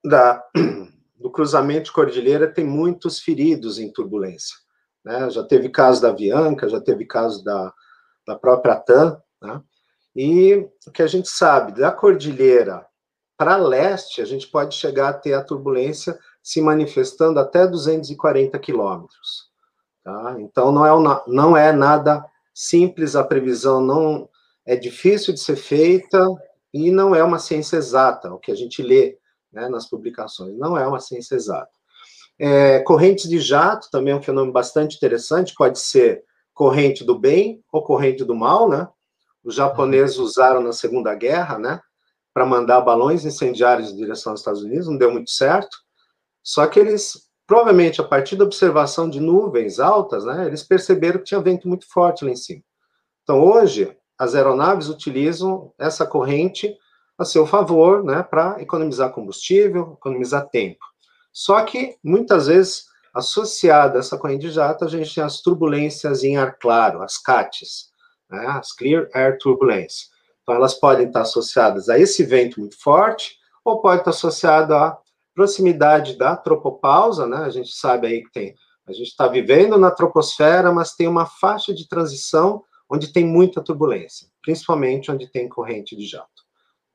da, do cruzamento de cordilheira, tem muitos feridos em turbulência. Né? Já teve caso da Avianca, já teve caso da, da própria TAM, né? E o que a gente sabe, da cordilheira para leste, a gente pode chegar a ter a turbulência se manifestando até 240 quilômetros. Tá? Então, não é, não é nada simples, a previsão não é difícil de ser feita e não é uma ciência exata, o que a gente lê né, nas publicações, não é uma ciência exata. É, correntes de jato também é um fenômeno bastante interessante, pode ser corrente do bem ou corrente do mal, né? os japoneses usaram na Segunda Guerra, né, para mandar balões incendiários em direção aos Estados Unidos, não deu muito certo. Só que eles, provavelmente, a partir da observação de nuvens altas, né, eles perceberam que tinha vento muito forte lá em cima. Então, hoje, as aeronaves utilizam essa corrente a seu favor, né, para economizar combustível, economizar tempo. Só que, muitas vezes, associada a essa corrente de jato, a gente tem as turbulências em ar claro, as CATs né, as Clear Air Turbulence. Então, elas podem estar associadas a esse vento muito forte, ou pode estar associado à proximidade da tropopausa, né? A gente sabe aí que tem, a gente está vivendo na troposfera, mas tem uma faixa de transição onde tem muita turbulência, principalmente onde tem corrente de jato,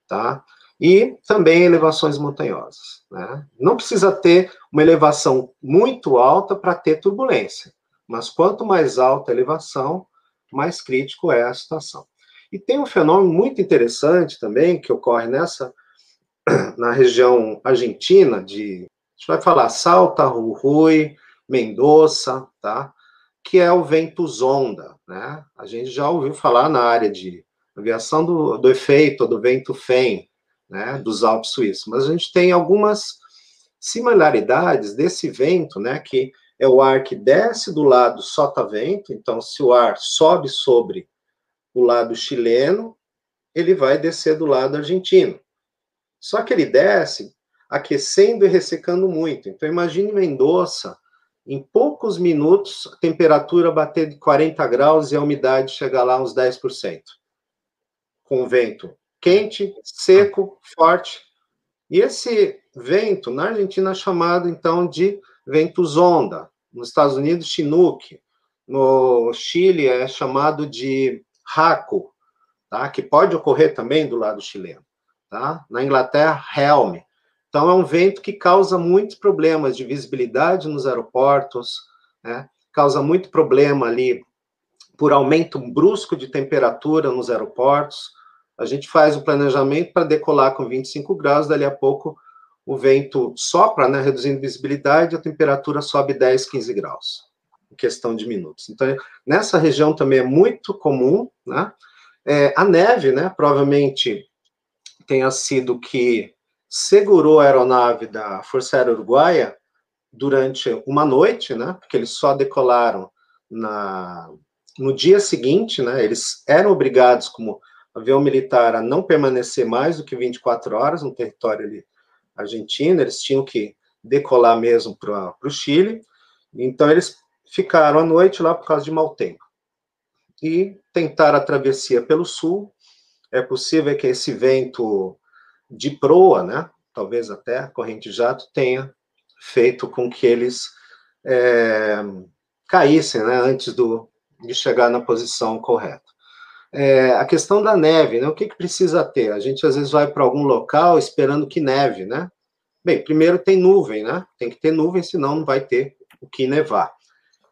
tá? E também elevações montanhosas, né? Não precisa ter uma elevação muito alta para ter turbulência, mas quanto mais alta a elevação, mais crítico é a situação. E tem um fenômeno muito interessante também que ocorre nessa na região argentina de a gente vai falar Salta, Jujuy, Mendoza, tá? Que é o vento zonda, né? A gente já ouviu falar na área de aviação do, do efeito do vento FEM, né? Dos Alpes suíços, mas a gente tem algumas similaridades desse vento, né? Que é o ar que desce do lado sotavento, então se o ar sobe sobre o lado chileno, ele vai descer do lado argentino. Só que ele desce aquecendo e ressecando muito. Então imagine Mendoza, em poucos minutos, a temperatura bater de 40 graus e a umidade chegar lá uns 10%. Com vento quente, seco, forte. E esse vento, na Argentina, é chamado então de vento zonda. Nos Estados Unidos, Chinook. No Chile, é chamado de Raco, tá? que pode ocorrer também do lado chileno. Tá? Na Inglaterra, Helm. Então, é um vento que causa muitos problemas de visibilidade nos aeroportos, né? causa muito problema ali por aumento brusco de temperatura nos aeroportos. A gente faz o planejamento para decolar com 25 graus, dali a pouco o vento sopra, né, reduzindo visibilidade, a temperatura sobe 10, 15 graus, em questão de minutos. Então, nessa região também é muito comum, né, é, a neve, né, provavelmente tenha sido que segurou a aeronave da Força Aérea Uruguaia durante uma noite, né, porque eles só decolaram na, no dia seguinte, né, eles eram obrigados, como avião militar, a não permanecer mais do que 24 horas no território ali Argentina, eles tinham que decolar mesmo para o Chile, então eles ficaram à noite lá por causa de mau tempo. E tentaram a travessia pelo sul, é possível que esse vento de proa, né, talvez até corrente jato, tenha feito com que eles é, caíssem né, antes do, de chegar na posição correta. É, a questão da neve, né? O que, que precisa ter? A gente às vezes vai para algum local esperando que neve, né? Bem, primeiro tem nuvem, né? Tem que ter nuvem, senão não vai ter o que nevar.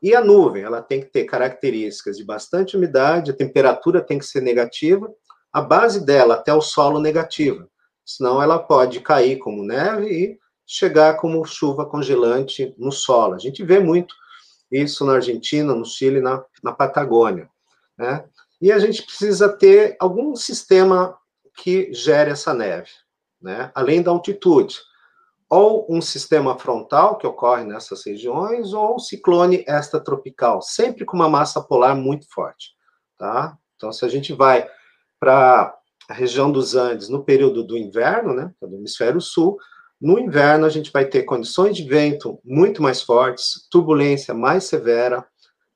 E a nuvem, ela tem que ter características de bastante umidade, a temperatura tem que ser negativa, a base dela até o solo negativa, senão ela pode cair como neve e chegar como chuva congelante no solo. A gente vê muito isso na Argentina, no Chile, na, na Patagônia, né? E a gente precisa ter algum sistema que gere essa neve, né? além da altitude. Ou um sistema frontal, que ocorre nessas regiões, ou um ciclone extratropical, sempre com uma massa polar muito forte. Tá? Então, se a gente vai para a região dos Andes no período do inverno, né, é do hemisfério sul, no inverno a gente vai ter condições de vento muito mais fortes, turbulência mais severa,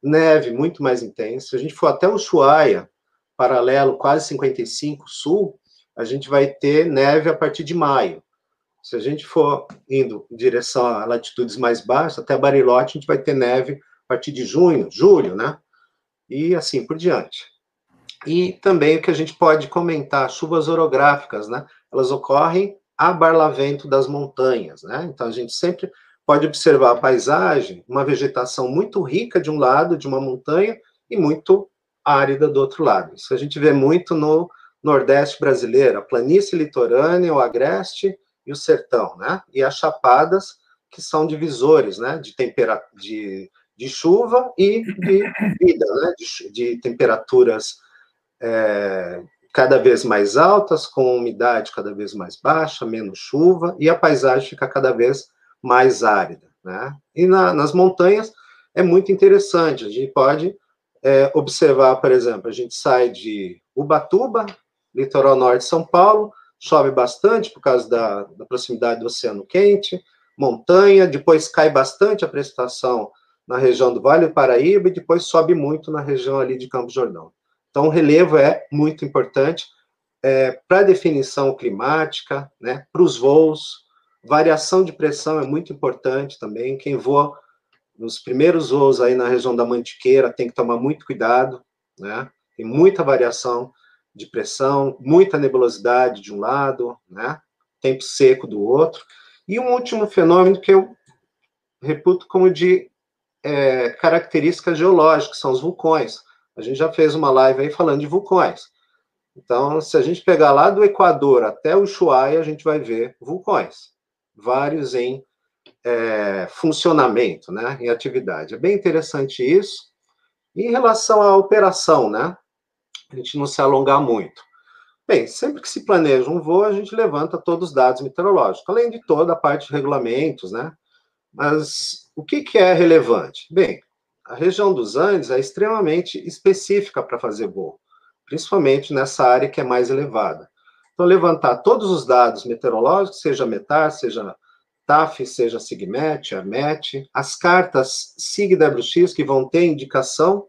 neve muito mais intensa. Se a gente for até o Ushuaia, paralelo quase 55 sul, a gente vai ter neve a partir de maio. Se a gente for indo em direção a latitudes mais baixas, até Bariloche, a gente vai ter neve a partir de junho, julho, né? E assim por diante. E também o que a gente pode comentar, chuvas orográficas, né? Elas ocorrem a barlavento das montanhas, né? Então a gente sempre pode observar a paisagem, uma vegetação muito rica de um lado de uma montanha e muito árida do outro lado. Isso a gente vê muito no Nordeste brasileiro, a planície litorânea, o agreste e o sertão, né? E as chapadas, que são divisores, né? De, tempera de, de chuva e de vida, né? De, de temperaturas é, cada vez mais altas, com umidade cada vez mais baixa, menos chuva, e a paisagem fica cada vez mais árida, né? E na, nas montanhas é muito interessante, a gente pode é, observar, por exemplo, a gente sai de Ubatuba, litoral norte de São Paulo, chove bastante por causa da, da proximidade do oceano quente, montanha, depois cai bastante a precipitação na região do Vale do Paraíba e depois sobe muito na região ali de Campo Jordão. Então, o relevo é muito importante é, para a definição climática, né, para os voos, Variação de pressão é muito importante também. Quem voa nos primeiros voos aí na região da Mantiqueira tem que tomar muito cuidado, né? Tem muita variação de pressão, muita nebulosidade de um lado, né? Tempo seco do outro. E um último fenômeno que eu reputo como de é, características geológicas, são os vulcões. A gente já fez uma live aí falando de vulcões. Então, se a gente pegar lá do Equador até o Ushuaia, a gente vai ver vulcões vários em é, funcionamento, né, em atividade. É bem interessante isso. em relação à operação, né, a gente não se alongar muito. Bem, sempre que se planeja um voo, a gente levanta todos os dados meteorológicos, além de toda a parte de regulamentos, né, mas o que, que é relevante? Bem, a região dos Andes é extremamente específica para fazer voo, principalmente nessa área que é mais elevada. Então, levantar todos os dados meteorológicos, seja METAR, seja TAF, seja SIGMET, ARMET, as cartas SIGWX, que vão ter indicação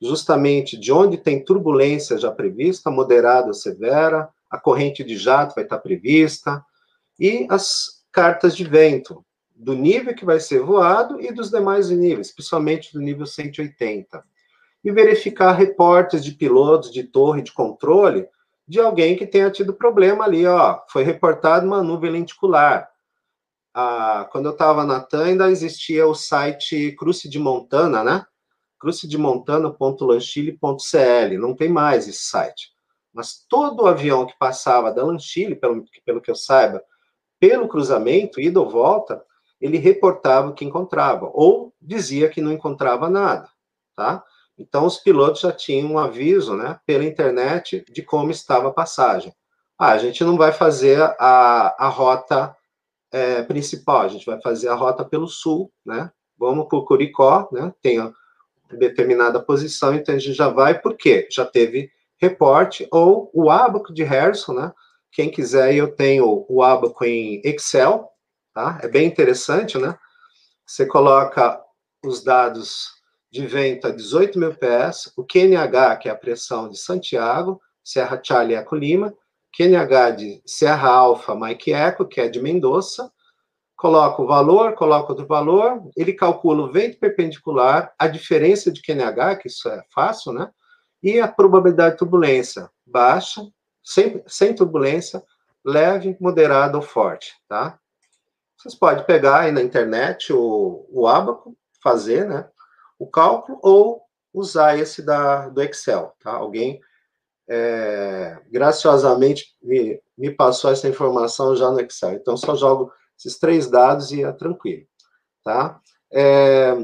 justamente de onde tem turbulência já prevista, moderada ou severa, a corrente de jato vai estar prevista, e as cartas de vento, do nível que vai ser voado e dos demais níveis, principalmente do nível 180. E verificar reportes de pilotos de torre de controle de alguém que tenha tido problema ali, ó, foi reportado uma nuvem lenticular. Ah, quando eu estava na TAM, ainda existia o site Cruce de Montana, né? crucedemontana.lanchile.cl, não tem mais esse site. Mas todo avião que passava da Lanchile, pelo, pelo que eu saiba, pelo cruzamento, ida ou volta, ele reportava o que encontrava, ou dizia que não encontrava nada, tá? Então, os pilotos já tinham um aviso, né, pela internet, de como estava a passagem. Ah, a gente não vai fazer a, a rota é, principal, a gente vai fazer a rota pelo sul, né? Vamos para o Curicó, né? Tem a determinada posição, então a gente já vai, por quê? Já teve reporte, ou o abaco de Harrison, né? Quem quiser, eu tenho o abaco em Excel, tá? É bem interessante, né? Você coloca os dados de vento a 18 mil pés, o QNH, que é a pressão de Santiago, Serra Charlie Eco Lima, QNH de Serra Alfa Mike Eco, que é de Mendoza, coloca o valor, coloca outro valor, ele calcula o vento perpendicular, a diferença de QNH, que isso é fácil, né? E a probabilidade de turbulência baixa, sem, sem turbulência, leve, moderada ou forte, tá? Vocês podem pegar aí na internet o, o abaco, fazer, né? O cálculo, ou usar esse da, do Excel, tá? Alguém é, graciosamente me, me passou essa informação já no Excel. Então, só jogo esses três dados e é tranquilo, tá? É,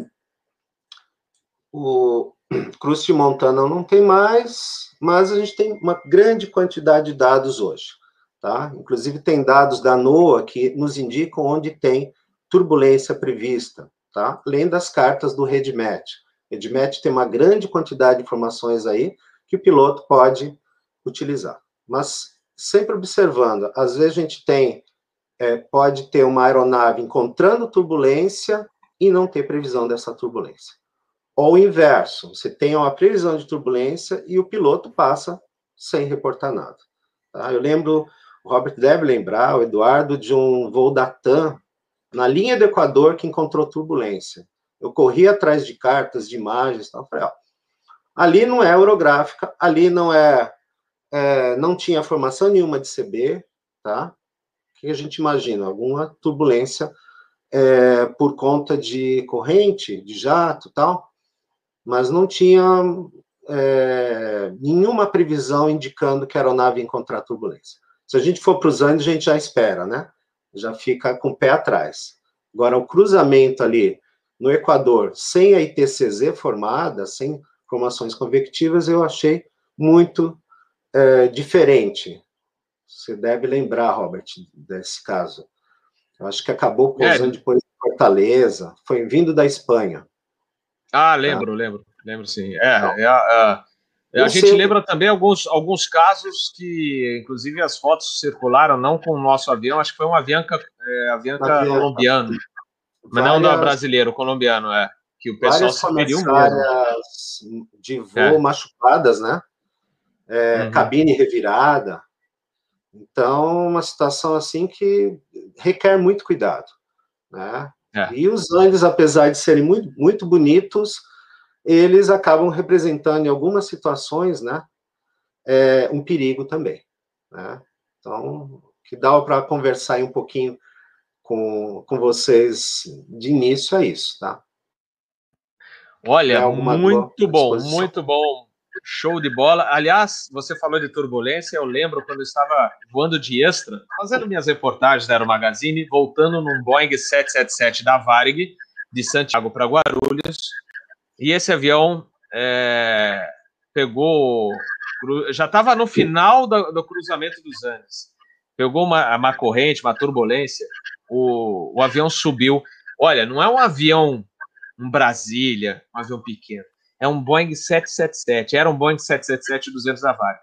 o Cruz de Montana não tem mais, mas a gente tem uma grande quantidade de dados hoje, tá? Inclusive tem dados da NOAA que nos indicam onde tem turbulência prevista, tá? Além das cartas do RedMet. RedMet tem uma grande quantidade de informações aí que o piloto pode utilizar. Mas sempre observando, às vezes a gente tem é, pode ter uma aeronave encontrando turbulência e não ter previsão dessa turbulência. Ou o inverso, você tem uma previsão de turbulência e o piloto passa sem reportar nada. Tá? Eu lembro, o Robert deve lembrar, o Eduardo, de um voo da TAM na linha do Equador que encontrou turbulência. Eu corri atrás de cartas, de imagens, tal, falei, ó, ali não é orográfica, ali não é, é, não tinha formação nenhuma de CB, tá? que a gente imagina? Alguma turbulência é, por conta de corrente, de jato tal, mas não tinha é, nenhuma previsão indicando que a aeronave ia encontrar turbulência. Se a gente for para os Andes, a gente já espera, né? Já fica com o pé atrás. Agora, o cruzamento ali no Equador, sem a ITCZ formada, sem formações convectivas, eu achei muito é, diferente. Você deve lembrar, Robert, desse caso. Eu acho que acabou pousando é. depois de Fortaleza, foi vindo da Espanha.
Ah, lembro, tá? lembro, lembro sim. É, então, é, é a gente sei... lembra também alguns, alguns casos que, inclusive, as fotos circularam, não com o nosso avião, acho que foi um Avianca, é, Avianca, colombiano. Mas várias, não brasileiro, colombiano, é. Que o pessoal se feriu
mesmo. de voo é. machucadas, né? É, uhum. Cabine revirada. Então, uma situação assim que requer muito cuidado, né? É. E os Andes, apesar de serem muito, muito bonitos, eles acabam representando em algumas situações, né, é, um perigo também, né? Então, que dá para conversar aí um pouquinho com, com vocês de início é isso, tá?
Olha, muito bom, muito bom Show de bola. Aliás, você falou de turbulência. Eu lembro quando eu estava voando de extra, fazendo minhas reportagens da Aero Magazine, voltando num Boeing 777 da Varig, de Santiago para Guarulhos. E esse avião é, pegou. Já estava no final do, do, cruzamento dos Andes. Pegou uma, uma corrente, uma turbulência. O, o avião subiu. Olha, não é um avião, um Brasília, um avião pequeno. É um Boeing 777. Era um Boeing 777 200 da vaga.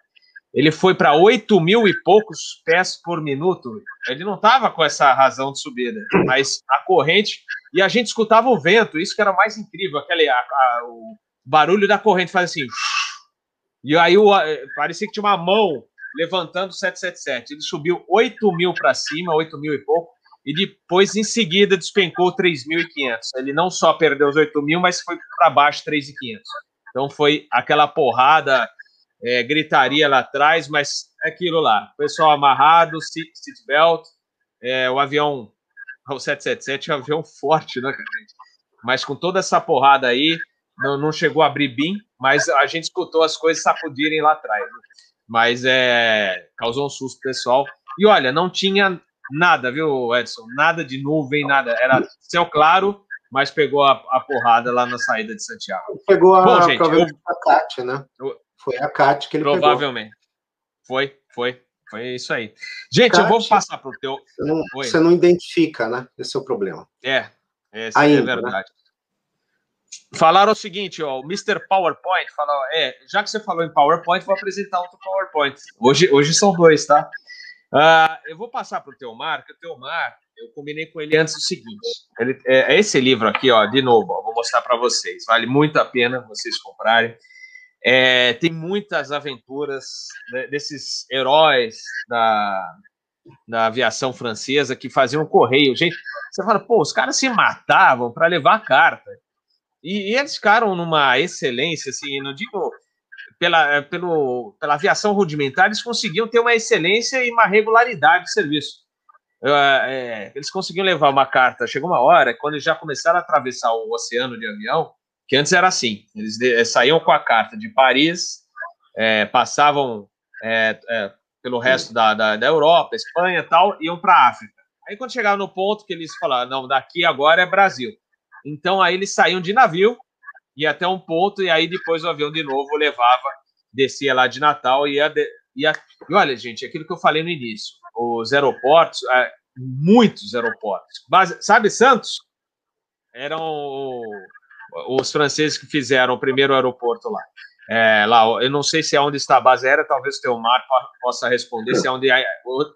Ele foi para 8 mil e poucos pés por minuto. Ele não estava com essa razão de subida, mas a corrente. E a gente escutava o vento, isso que era mais incrível. Aquele, a, a, o barulho da corrente faz assim. E aí o, parecia que tinha uma mão levantando o 777. Ele subiu 8 mil para cima, 8 mil e pouco, e depois, em seguida, despencou 3.500. Ele não só perdeu os 8 mil, mas foi para baixo 3.500. Então foi aquela porrada, é, gritaria lá atrás, mas é aquilo lá. pessoal amarrado, seatbelt, é, o avião, o 777 é um avião forte, né, gente? Mas com toda essa porrada aí, não, não chegou a abrir BIM, mas a gente escutou as coisas sacudirem lá atrás. Né? Mas é, causou um susto pessoal. E olha, não tinha nada, viu, Edson? Nada de nuvem, nada. Era céu claro, mas pegou a, a porrada lá na saída de Santiago.
Pegou a, Bom, gente, eu, a né? Eu, foi a CAT que ele
provavelmente. pegou. Provavelmente. Foi, foi. Foi isso aí. Gente, CAT, eu vou passar para o teu.
Você não, você não, identifica, né? Esse é o problema.
É, esse é Ainda, é verdade. Né? Falaram o seguinte, ó, o Mr. PowerPoint falou, é, já que você falou em PowerPoint, vou apresentar outro PowerPoint. Hoje, hoje são dois, tá? Uh, eu vou passar para o Teomar, que o Teomar, eu combinei com ele antes o seguinte, ele, é, é esse livro aqui, ó, de novo, ó, vou mostrar para vocês, vale muito a pena vocês comprarem. É, tem muitas aventuras né, desses heróis da, da aviação francesa que faziam correio. Gente, você fala, pô, os caras se matavam para levar carta. E, e, eles ficaram numa excelência, assim, não digo pela, pelo, pela aviação rudimentar, eles conseguiam ter uma excelência e uma regularidade de serviço. É, eles conseguiam levar uma carta. Chegou uma hora, quando eles já começaram a atravessar o oceano de avião, que antes era assim: eles de, saíam com a carta de Paris, é, passavam é, é pelo resto da, da, da Europa, Espanha e tal, iam para a África. Aí, quando chegavam no ponto que eles falaram, não, daqui agora é Brasil. Então aí eles saíam de navio, ia até um ponto, e aí depois o avião de novo levava, descia lá de Natal e ia. ia e olha, gente, aquilo que eu falei no início: os aeroportos, muitos aeroportos. Base, sabe Santos? Eram os franceses que fizeram o primeiro aeroporto lá. É, lá, eu não sei se é onde está a base aérea, talvez o Teomar possa responder se é onde é,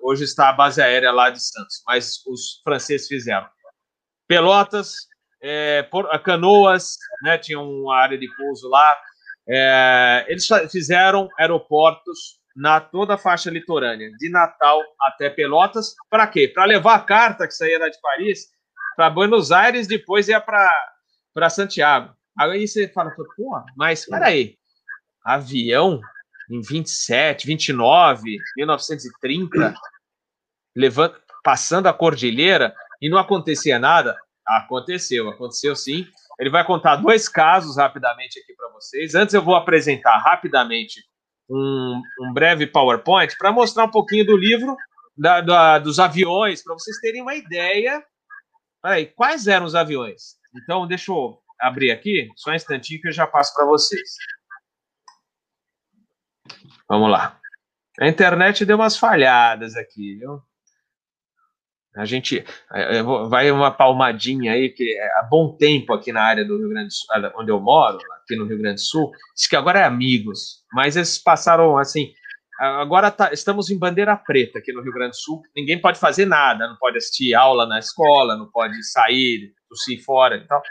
hoje está a base aérea lá de Santos, mas os franceses fizeram. Pelotas, é, por, Canoas, né, tinha uma área de pouso lá. É, eles fizeram aeroportos na toda a faixa litorânea, de Natal até Pelotas. Para quê? Para levar a carta que saía de Paris para Buenos Aires, depois ia para Santiago. Aí você fala, pô, mas espera aí, avião em 27, 29, 1930, levando, passando a cordilheira e não acontecia nada. Aconteceu, aconteceu sim. Ele vai contar dois casos rapidamente aqui para vocês. Antes eu vou apresentar rapidamente um, um breve PowerPoint para mostrar um pouquinho do livro da, da, dos aviões, para vocês terem uma ideia. Aí, quais eram os aviões? Então, deixa eu abrir aqui, só um instantinho que eu já passo para vocês. Vamos lá. A internet deu umas falhadas aqui, viu? A gente é, vai uma palmadinha aí, que há bom tempo aqui na área do Rio Grande do Sul, onde eu moro, aqui no Rio Grande do Sul, diz que agora é amigos, mas eles passaram assim. Agora tá, estamos em bandeira preta aqui no Rio Grande do Sul, ninguém pode fazer nada, não pode assistir aula na escola, não pode sair, tossir fora e tal.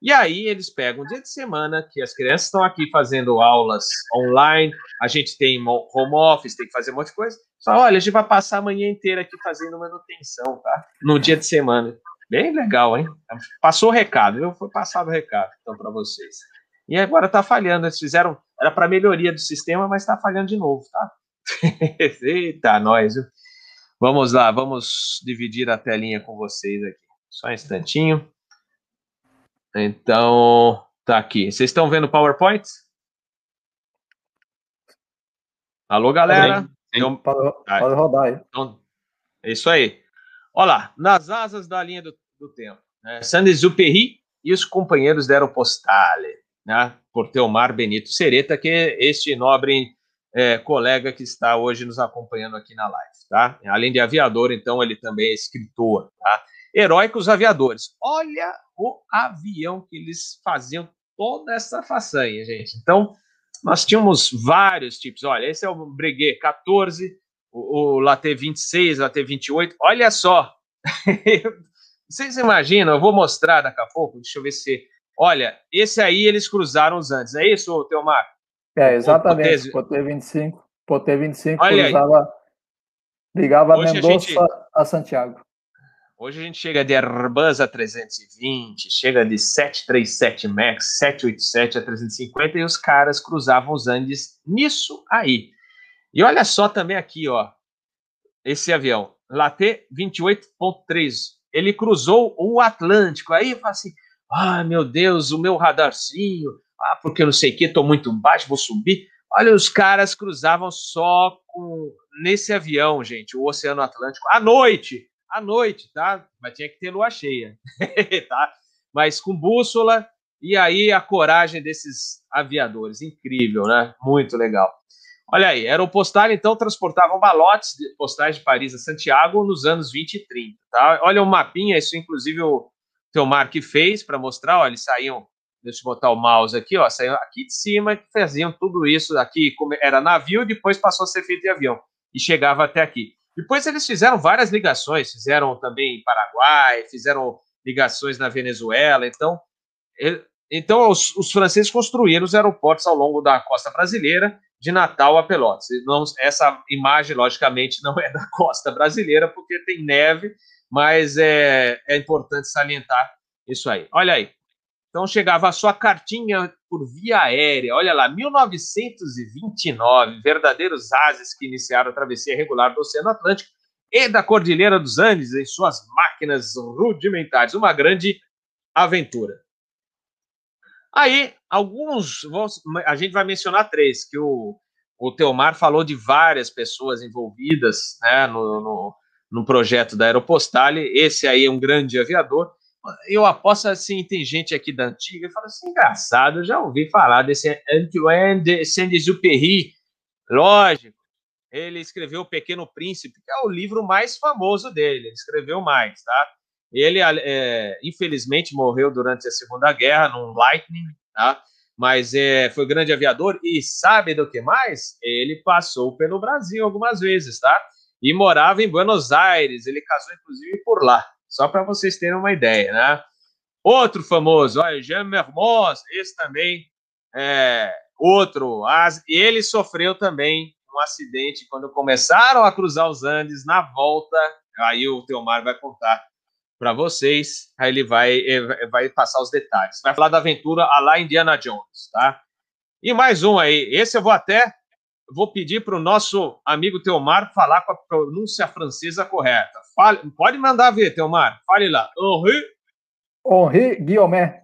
E aí eles pegam um dia de semana que as crianças estão aqui fazendo aulas online, a gente tem home office, tem que fazer um monte de coisa. Só, olha, a gente vai passar a manhã inteira aqui fazendo manutenção, tá? No dia de semana. Bem legal, hein? Passou o recado, eu Foi passado o recado, então, para vocês. E agora tá falhando, eles fizeram, era para melhoria do sistema, mas tá falhando de novo, tá? Eita, nós, viu? Vamos lá, vamos dividir a telinha com vocês aqui. Só um instantinho. Então, tá aqui. Vocês estão vendo o PowerPoint? Alô, galera?
Pode, pode rodar aí. Então,
é isso aí. Olha lá, nas asas da linha do, do tempo. Né? Saint-Exupéry e os companheiros deram postale, né? por Teomar Benito Sereta, que é este nobre é, colega que está hoje nos acompanhando aqui na live. Tá? Além de aviador, então, ele também é escritor. Tá? Heróicos Aviadores. Olha o avião que eles faziam toda essa façanha, gente. Então, nós tínhamos vários tipos. Olha, esse é o Breguet 14, o, o Latte 26, Latte 28. Olha só. Vocês imaginam? Eu vou mostrar daqui a pouco. Deixa eu ver se. Olha, esse aí eles cruzaram os antes. É isso, Teomar?
É, exatamente. Poté 25. Poté 25 Olha cruzava, ligava Hoje Mendoza a, gente... a Santiago.
Hoje a gente chega de Airbus a 320, chega de 737 MAX, 787 a 350 e os caras cruzavam os Andes nisso aí. E olha só também aqui, ó, esse avião, Latte 28.3, ele cruzou o Atlântico. Aí eu falo assim, ah, meu Deus, o meu radarzinho, ah, porque não sei o que, estou muito baixo, vou subir. Olha, os caras cruzavam só com nesse avião, gente, o Oceano Atlântico, à noite à noite, tá? Mas tinha que ter lua cheia, tá? Mas com bússola e aí a coragem desses aviadores, incrível, né? Muito legal. Olha aí, Aeropostal então transportavam balotes de postais de Paris a Santiago nos anos 20 e 30, tá? Olha o mapinha, isso inclusive o Teomar que fez para mostrar, olha, eles saíam, deixa eu botar o mouse aqui, ó, saíam aqui de cima, que faziam tudo isso aqui, era navio, depois passou a ser feito em avião e chegava até aqui. Depois eles fizeram várias ligações, fizeram também em Paraguai, fizeram ligações na Venezuela. Então, ele, então os, os, franceses construíram os aeroportos ao longo da costa brasileira, de Natal a Pelotas. Não, essa imagem, logicamente, não é da costa brasileira, porque tem neve, mas é, é importante salientar isso aí. Olha aí, então chegava a sua cartinha por via aérea. Olha lá, 1929, verdadeiros ases que iniciaram a travessia regular do Oceano Atlântico e da Cordilheira dos Andes em suas máquinas rudimentares. Uma grande aventura. Aí, alguns, a gente vai mencionar três, que o, o Teomar falou de várias pessoas envolvidas né, no, no, no projeto da Aeropostale. Esse aí é um grande aviador eu aposto assim, tem gente aqui da antiga fala assim, engraçado, eu já ouvi falar desse Antoine de Saint-Exupéry, lógico, ele escreveu O Pequeno Príncipe, que é o livro mais famoso dele, ele escreveu mais, tá? Ele, é, infelizmente, morreu durante a Segunda Guerra, num Lightning, tá? Mas é, foi grande aviador e sabe do que mais? Ele passou pelo Brasil algumas vezes, tá? E morava em Buenos Aires, ele casou inclusive por lá. Só para vocês terem uma ideia, né? Outro famoso, olha, Jean Mermoz, esse também é outro. Ele sofreu também um acidente quando começaram a cruzar os Andes na volta. Aí o Teomar vai contar para vocês. Aí ele vai, vai passar os detalhes. Vai falar da aventura a lá Indiana Jones, tá? E mais um aí. Esse eu vou até vou pedir para o nosso amigo Teomar falar com a pronúncia francesa correta. Fale, pode mandar ver, Teomar. Fale lá. Henri.
Henri Guilhomet.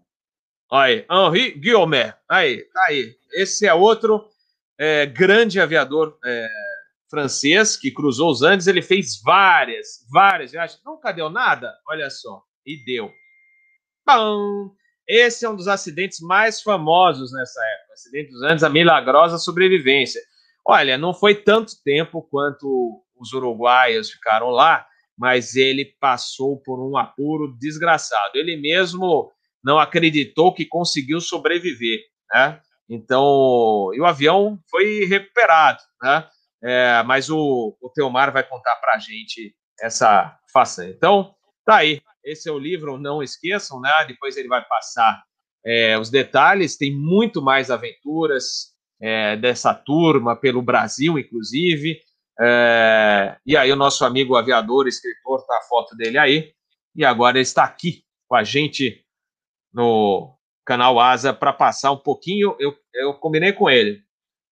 Aí, Henri Guilhomet. Aí, tá aí. Esse é outro é, grande aviador é, francês que cruzou os Andes. Ele fez várias, várias viagens. Nunca deu nada? Olha só. E deu. Pão! Esse é um dos acidentes mais famosos nessa época. Acidente dos Andes, a milagrosa sobrevivência. Olha, não foi tanto tempo quanto os uruguaios ficaram lá, mas ele passou por um apuro desgraçado. Ele mesmo não acreditou que conseguiu sobreviver, né? Então, e o avião foi recuperado, né? É, mas o, o Teomar vai contar para a gente essa façanha. Então, tá aí. Esse é o livro, não esqueçam, né? Depois ele vai passar é, os detalhes. Tem muito mais aventuras, é, dessa turma pelo Brasil, inclusive. É, e aí o nosso amigo aviador, escritor, tá a foto dele aí. E agora ele está aqui com a gente no canal Asa para passar um pouquinho. Eu, eu combinei com ele.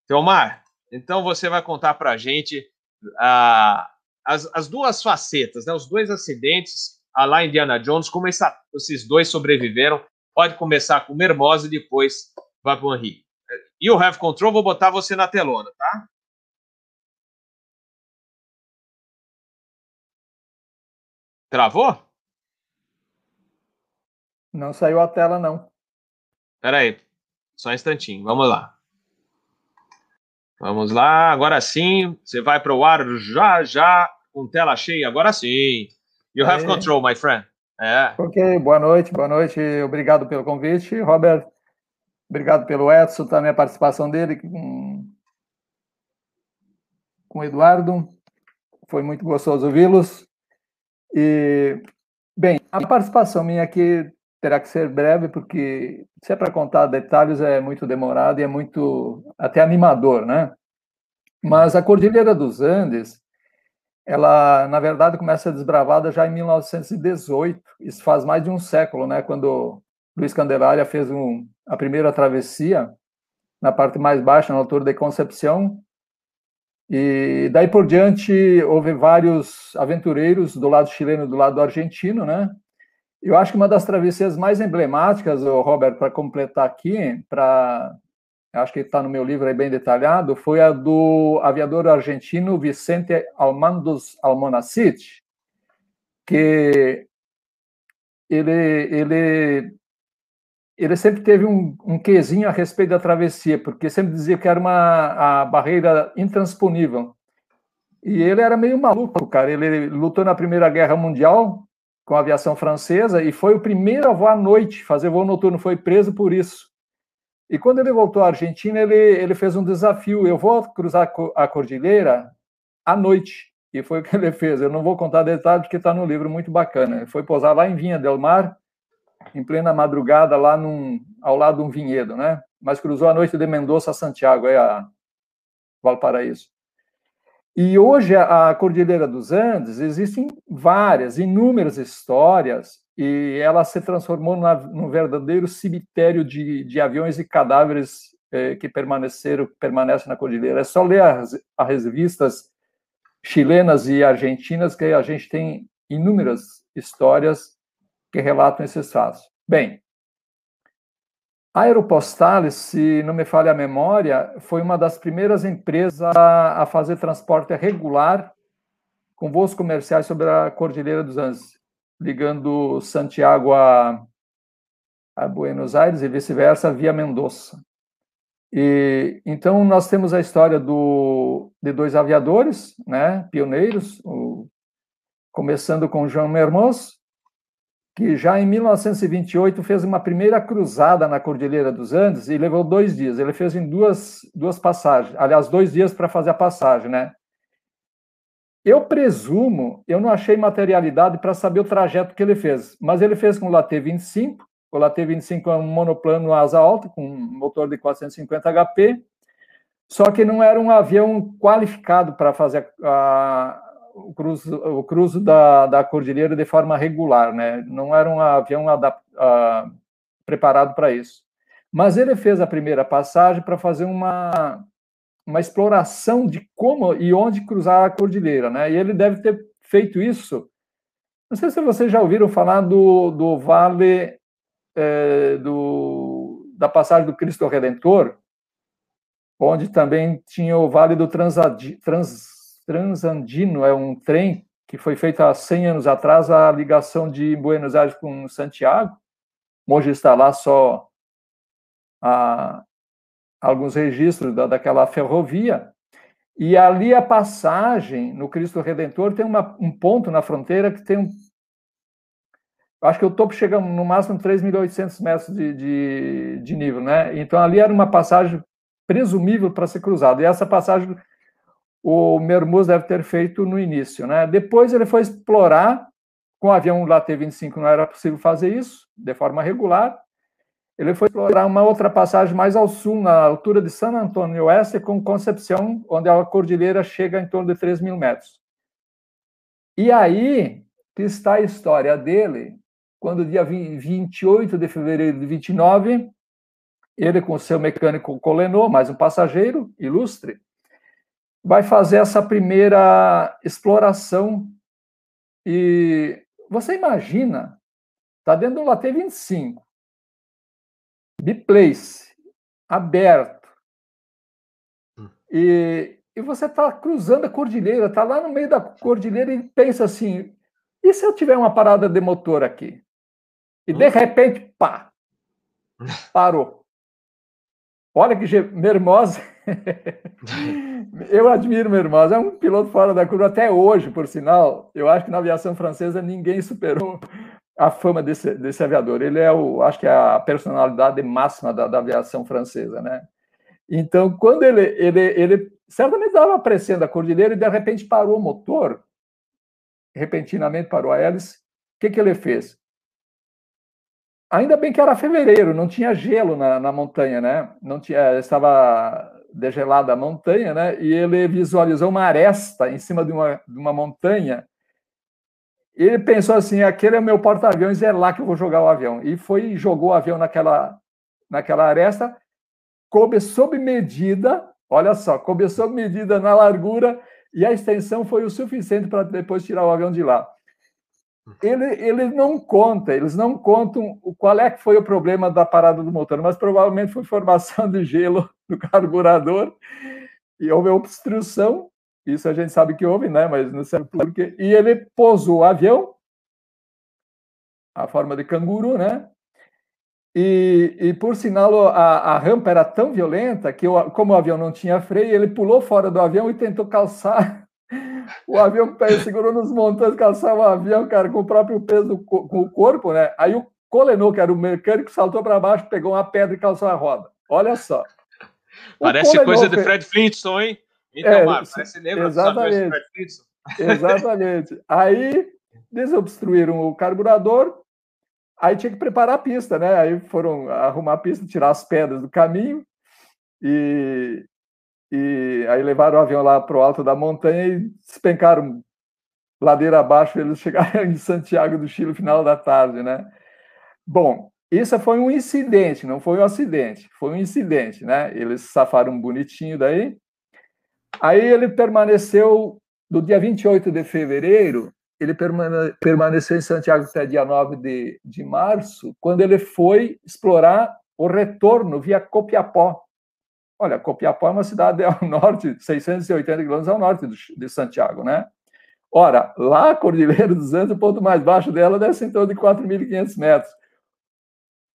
Teomar, então você vai contar para a gente ah, as, as duas facetas, né, os dois acidentes a lá Indiana Jones, como essa, esses dois sobreviveram. Pode começar com o Mermosa e depois vai para o Henrique. E o Have Control, vou botar você na telona, tá? Travou?
Não saiu a tela, não.
Espera aí, só um instantinho, vamos lá. Vamos lá, agora sim, você vai para o ar já, já, com tela cheia, agora sim. You have control, my friend.
É. Ok, boa noite, boa noite. Obrigado pelo convite, Robert. Obrigado pelo Edson, também a participação dele com, com o Eduardo. Foi muito gostoso ouvi-los. E, bem, a participação minha aqui terá que ser breve, porque se é para contar detalhes é muito demorado e é muito até animador, né? Mas a Cordilheira dos Andes, ela, na verdade, começa desbravada já em 1918, isso faz mais de um século, né? Quando Luiz Candelária fez um, a primeira travessia na parte mais baixa, na altura de Concepción, e daí por diante houve vários aventureiros do lado chileno e do lado argentino, né? Eu acho que uma das travessias mais emblemáticas, Robert, para completar aqui, para acho que está no meu livro aí bem detalhado, foi a do aviador argentino Vicente Almandos Almonacid, que ele, ele, ele sempre teve um, um quesinho a respeito da travessia, porque sempre dizia que era uma a barreira intransponível. E ele era meio maluco, cara. Ele lutou na Primeira Guerra Mundial, com a aviação francesa e foi o primeiro a voar à noite, fazer voo noturno, foi preso por isso. E quando ele voltou à Argentina, ele, ele fez um desafio: eu vou cruzar a cordilheira à noite. E foi o que ele fez. Eu não vou contar detalhes, porque está no livro muito bacana. Ele foi posar lá em Vinha del Mar, em plena madrugada, lá num, ao lado de um vinhedo, né? Mas cruzou a noite de Mendoza a Santiago, aí a Valparaíso. E hoje a Cordilheira dos Andes existem várias, inúmeras histórias e ela se transformou na, num verdadeiro cemitério de, de aviões e cadáveres eh, que permaneceram permanecem na cordilheira. É só ler as, as revistas chilenas e argentinas que a gente tem inúmeras histórias que relatam esses fatos. Bem, a Aeropostale, se não me falha a memória, foi uma das primeiras empresas a, fazer transporte regular com voos comerciais sobre a Cordilheira dos Andes, ligando Santiago a, a Buenos Aires e vice-versa via Mendoza. E então nós temos a história do, de dois aviadores, né, pioneiros, o, começando com João Mermoz, que já em 1928 fez uma primeira cruzada na Cordilheira dos Andes e levou dois dias. Ele fez em duas, duas passagens, aliás, dois dias para fazer a passagem, né? Eu presumo, eu não achei materialidade para saber o trajeto que ele fez, mas ele fez com o Latte 25. O Latte 25 é um monoplano asa alta com um motor de 450 HP, só que não era um avião qualificado para fazer a, o cruzo, o cruzo da, da cordilheira de forma regular, né? Não era um avião adap, uh, preparado para isso. Mas ele fez a primeira passagem para fazer uma, uma exploração de como e onde cruzar a cordilheira, né? E ele deve ter feito isso. Não sei se vocês já ouviram falar do, do vale é, do, da passagem do Cristo Redentor, onde também tinha o vale do Transadi, Trans, Transandino é um trem que foi feito há 100 anos atrás, a ligação de Buenos Aires com Santiago. Hoje está lá só a, alguns registros da, daquela ferrovia. E ali a passagem no Cristo Redentor tem uma, um ponto na fronteira que tem um. Acho que o topo chega no máximo 3.800 metros de, de, de nível, né? Então ali era uma passagem presumível para ser cruzada. E essa passagem o Mermuz deve ter feito no início. Né? Depois ele foi explorar, com o avião lá T-25 não era possível fazer isso, de forma regular, ele foi explorar uma outra passagem mais ao sul, na altura de San Antônio Oeste, com Concepción, onde a cordilheira chega em torno de 3 mil metros. E aí que está a história dele, quando dia 28 de fevereiro de 29, ele com seu mecânico Colenô, mais um passageiro ilustre, vai fazer essa primeira exploração. E você imagina, está dentro do Latte 25, biplace, aberto, hum. e, e você está cruzando a cordilheira, está lá no meio da cordilheira e pensa assim: e se eu tiver uma parada de motor aqui? E de hum. repente, pá, parou. Olha que Mermosa. eu admiro Mermosa, é um piloto fora da curva até hoje, por sinal. Eu acho que na aviação francesa ninguém superou a fama desse, desse aviador. Ele é o, acho que é a personalidade máxima da, da aviação francesa, né? Então, quando ele, ele, ele certamente estava apreciando a cordilheira e de repente parou o motor, repentinamente parou a hélice, o que, que ele fez? Ainda bem que era fevereiro, não tinha gelo na, na montanha, né? Não tinha, estava degelada a montanha, né? E ele visualizou uma aresta em cima de uma, de uma montanha. Ele pensou assim: aquele é o meu porta-aviões, é lá que eu vou jogar o avião. E foi jogou o avião naquela, naquela aresta, coube sob medida, olha só, coube sob medida na largura, e a extensão foi o suficiente para depois tirar o avião de lá ele, ele não conta, eles não contam qual é que foi o problema da parada do motor, mas provavelmente foi formação de gelo no carburador e houve obstrução, isso a gente sabe que houve, né? Mas não sei porquê. E ele pousou o avião, a forma de canguru, né? E, e por sinal, a, a rampa era tão violenta que, como o avião não tinha freio, ele pulou fora do avião e tentou calçar o avião segurou nos montões, caçava o avião, cara, com o próprio peso com o corpo, né? Aí o Colenô, que era o mecânico, saltou para baixo, pegou uma pedra e calçou a roda. Olha só.
Parece Colenô coisa de Fred Flintstone, hein? Então, é, Marcos, parece lembra
exatamente, do Fred Flintstone. Exatamente. Aí desobstruíram o carburador, aí tinha que preparar a pista, né? Aí foram arrumar a pista, tirar as pedras do caminho, e, e aí levaram o avião lá para o alto da montanha e despencaram ladeira abaixo, eles chegaram em Santiago do Chile no final da tarde, né? Bom, isso foi um incidente, não foi um acidente, foi um incidente, né? Eles safaram bonitinho daí. Aí ele permaneceu, do dia 28 de fevereiro, ele permane permaneceu em Santiago até dia 9 de, de março, quando ele foi explorar o retorno via Copiapó, Olha, Copiapó é uma cidade ao norte, 680 quilômetros ao norte de Santiago, né? Ora, lá a Cordilheira dos Andes, o ponto mais baixo dela deve ser em torno de 4.500 metros.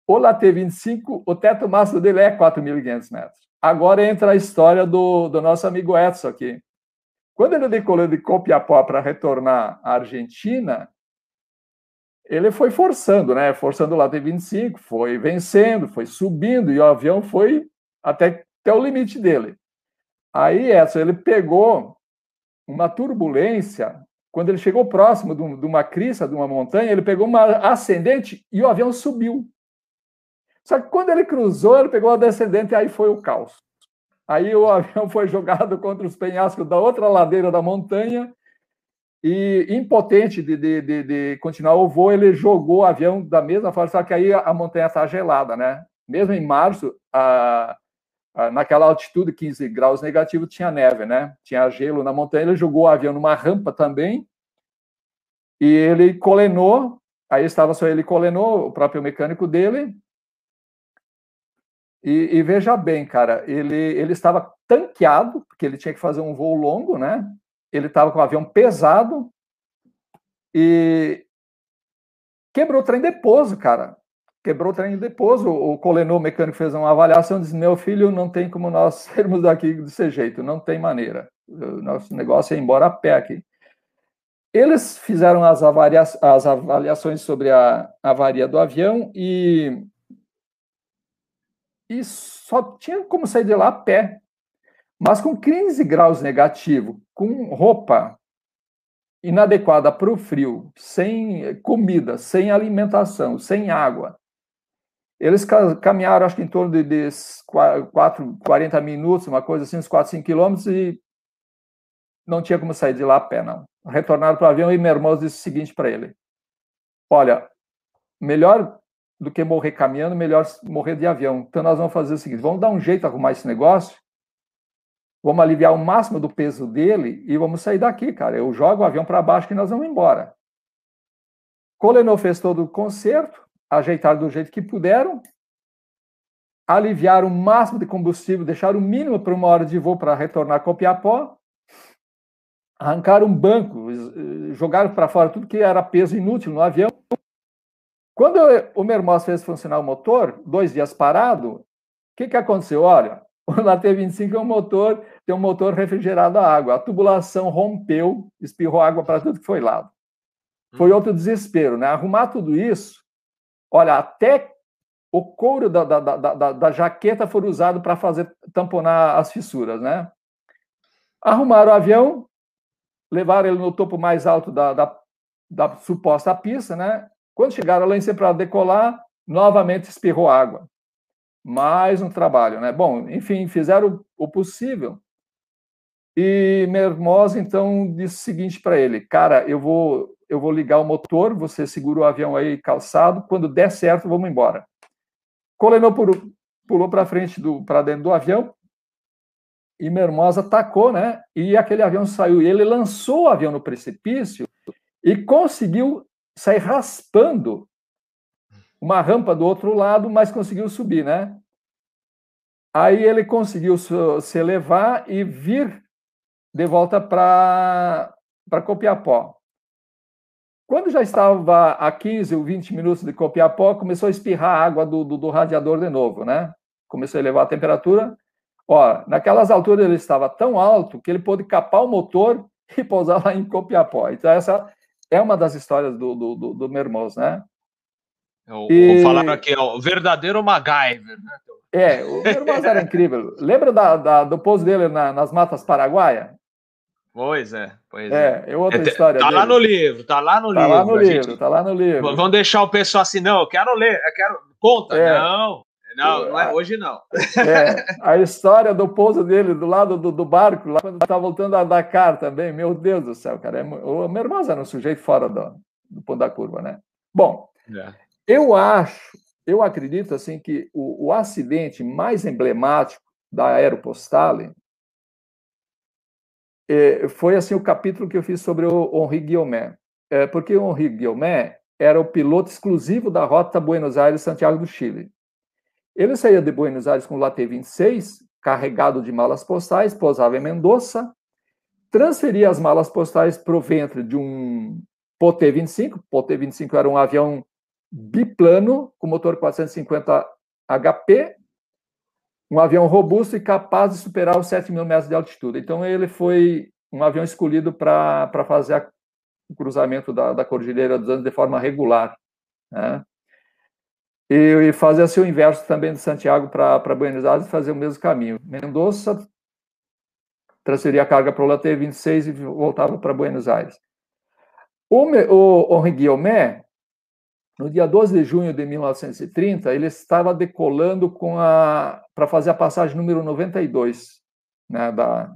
O Latte 25, o teto máximo dele é 4.500 metros. Agora entra a história do, do nosso amigo Edson aqui. Quando ele decolou de Copiapó para retornar à Argentina, ele foi forçando, né? Forçando o Latte 25, foi vencendo, foi subindo, e o avião foi até até o limite dele. Aí, essa, ele pegou uma turbulência, quando ele chegou próximo de uma crista, de uma montanha, ele pegou uma ascendente e o avião subiu. Só que quando ele cruzou, ele pegou a descendente e aí foi o caos. Aí o avião foi jogado contra os penhascos da outra ladeira da montanha e, impotente de, de, de, de continuar o voo, ele jogou o avião da mesma forma, só que aí a montanha está gelada, né? Mesmo em março, a, naquela altitude, 15 graus negativo, tinha neve, né? Tinha gelo na montanha. Ele jogou o avião numa rampa também e ele colenou. Aí estava só ele colenou, o próprio mecânico dele. E, e, veja bem, cara, ele, ele estava tanqueado, porque ele tinha que fazer um voo longo, né? Ele estava com o avião pesado e quebrou o trem de pouso, cara quebrou o trem depois. O, o mecânico, fez uma avaliação e disse: Meu filho, não tem como nós sermos daqui desse jeito, não tem maneira. O nosso negócio é ir embora a pé aqui. Eles fizeram as, avalia as avaliações sobre a avaria do avião e, e só tinha como sair de lá a pé. Mas com 15 graus negativo, com roupa inadequada para o frio, sem comida, sem alimentação, sem água, eles caminharam, acho que em torno de, de 4, 40 minutos, uma coisa assim, uns 4, 5 quilômetros, e não tinha como sair de lá a pé, não. Retornaram para o avião e meu irmão disse o seguinte para ele: Olha, melhor do que morrer caminhando, melhor morrer de avião. Então nós vamos fazer o seguinte: vamos dar um jeito a arrumar esse negócio, vamos aliviar o máximo do peso dele e vamos sair daqui, cara. Eu jogo o avião para baixo e nós vamos embora. Colenor fez todo o concerto, ajeitaram do jeito que puderam, aliviaram o máximo de combustível, deixaram o mínimo para uma hora de voo para retornar a Copiapó, arrancaram um banco, jogaram para fora tudo que era peso inútil no avião. Quando o Mermoz fez funcionar o motor, dois dias parado, o que, que aconteceu? Olha, o LAT-25 é um motor, tem um motor refrigerado a água. A tubulação rompeu, espirrou água para tudo que foi lado. Foi hum. outro desespero, né? Arrumar tudo isso, olha, até o couro da, da, da, da jaqueta foi usado para fazer tamponar as fissuras, né? Arrumaram o avião, levaram ele no topo mais alto da, da, da suposta pista, né? Quando chegaram lá em cima para decolar, novamente espirrou água. Mais um trabalho, né? Bom, enfim, fizeram o possível. E Mermoz então disse o seguinte para ele: "Cara, eu vou eu vou ligar o motor, você segura o avião aí calçado, quando der certo, vamos embora". Colenou pulou para frente do para dentro do avião, e Mermoz atacou, né? E aquele avião saiu. E ele lançou o avião no precipício e conseguiu sair raspando uma rampa do outro lado, mas conseguiu subir, né? Aí ele conseguiu se elevar e vir de volta para Copiapó. Quando já estava a 15 ou 20 minutos de Copiapó, começou a espirrar água do, do, do radiador de novo, né? Começou a elevar a temperatura, Ó, naquelas alturas ele estava tão alto que ele pôde capar o motor e pousar lá em Copiapó. Então, essa é uma das histórias do, do, do, do Mermoz, né?
O, e... Falaram aqui, ó, o verdadeiro MacGyver, né?
É, o Mermoz era incrível. Lembra da, da, do pouso dele na, nas matas paraguaia?
Pois é, pois é.
É, é outra é, história.
Tá
dele.
lá no livro, tá lá no
tá
livro.
Lá no livro gente... Tá lá no livro.
Vamos deixar o pessoal assim, não, eu quero ler, eu quero. Conta. É. Não, não, não é hoje não.
É, a história do pouso dele do lado do, do barco, lá quando estava voltando a Dakar também, meu Deus do céu, cara. É, o meu irmão era um sujeito fora do, do ponto da curva, né? Bom, é. eu acho, eu acredito assim que o, o acidente mais emblemático da Aeropostale foi assim o capítulo que eu fiz sobre o Henri Guillemet. É, porque o Henri Guillemet era o piloto exclusivo da rota Buenos Aires-Santiago do Chile. Ele saía de Buenos Aires com o Latte 26, carregado de malas postais, pousava em Mendoza, transferia as malas postais para o ventre de um Poté 25. Poté 25 era um avião biplano com motor 450 HP, um avião robusto e capaz de superar os 7 mil metros de altitude. Então, ele foi um avião escolhido para fazer a, o cruzamento da, da Cordilheira dos Andes de forma regular. Né? e, e fazer assim o inverso também de Santiago para Buenos Aires, fazer o mesmo caminho. Mendoza transferia a carga para o Latte 26 e voltava para Buenos Aires. O, o Henri Guillemet, no dia 12 de junho de 1930, ele estava decolando com a para fazer a passagem número 92, né, da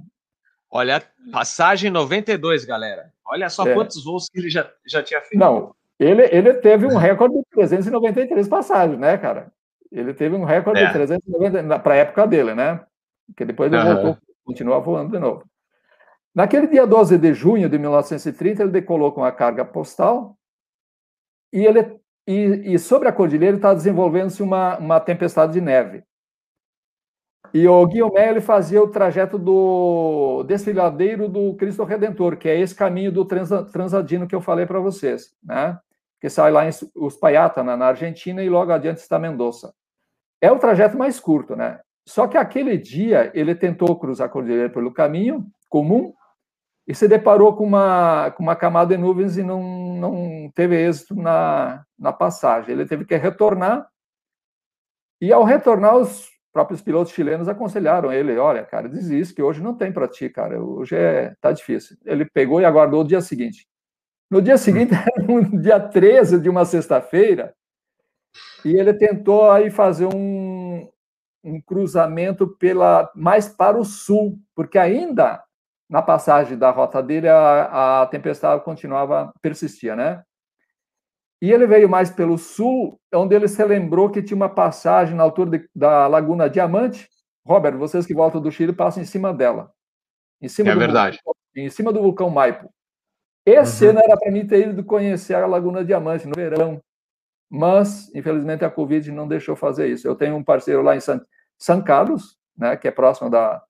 Olha, passagem 92, galera. Olha só é. quantos voos que ele já, já tinha feito.
Não, ele, ele teve um recorde de 393 passagens, né, cara? Ele teve um recorde é. de 390 para a época dele, né? Porque depois ele uhum. voltou, continuou voando de novo. Naquele dia 12 de junho de 1930, ele decolou com a carga postal e, ele, e, e sobre a cordilheira está desenvolvendo-se uma, uma tempestade de neve. E o Guilherme ele fazia o trajeto do desfiladeiro do Cristo Redentor, que é esse caminho do transadino que eu falei para vocês, né? que sai lá em Uspallata, na, na Argentina, e logo adiante está Mendoza. É o trajeto mais curto, né? Só que aquele dia ele tentou cruzar a cordilheira pelo caminho comum e se deparou com uma, com uma camada de nuvens e não, não teve êxito na, na passagem. Ele teve que retornar e, ao retornar, os próprios pilotos chilenos aconselharam ele: olha, cara, desiste, que hoje não tem para ti, cara, hoje é, tá difícil. Ele pegou e aguardou o dia seguinte. No dia seguinte, no dia 13 de uma sexta-feira, e ele tentou aí fazer um, um cruzamento pela mais para o sul, porque ainda na passagem da rota dele a, a tempestade continuava persistia, né? E ele veio mais pelo sul, onde ele se lembrou que tinha uma passagem na altura de, da Laguna Diamante. Robert, vocês que voltam do Chile passam em cima dela. Em cima
é
do
verdade.
Vulcão, em cima do vulcão Maipo. Esse uhum. ano era para mim ter ido conhecer a Laguna Diamante no verão, mas infelizmente a Covid não deixou fazer isso. Eu tenho um parceiro lá em San, São Carlos, né, que é próximo da,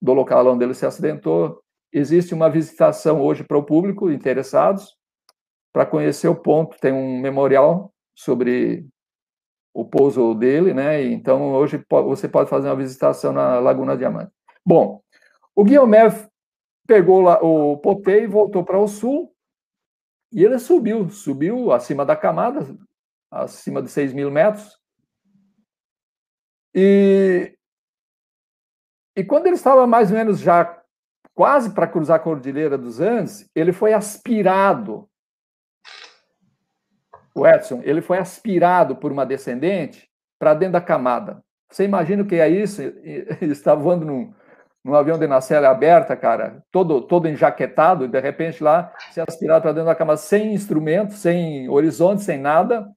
do local onde ele se acidentou. Existe uma visitação hoje para o público interessados para conhecer o ponto. Tem um memorial sobre o pouso dele, né? Então hoje você pode fazer uma visitação na Laguna Diamante. Bom, o Guilherme pegou lá o Potei, voltou para o sul E ele subiu, subiu acima da camada, acima de 6 mil metros. E, e quando ele estava mais ou menos já quase para cruzar a Cordilheira dos Andes, ele foi aspirado. O Edson, ele foi aspirado por uma descendente para dentro da camada. Você imagina o que é isso? Ele está voando num, num avião de nacelle aberta, cara, todo, todo enjaquetado, e de repente lá, se aspirado para dentro da cama sem instrumento, sem horizonte, sem nada.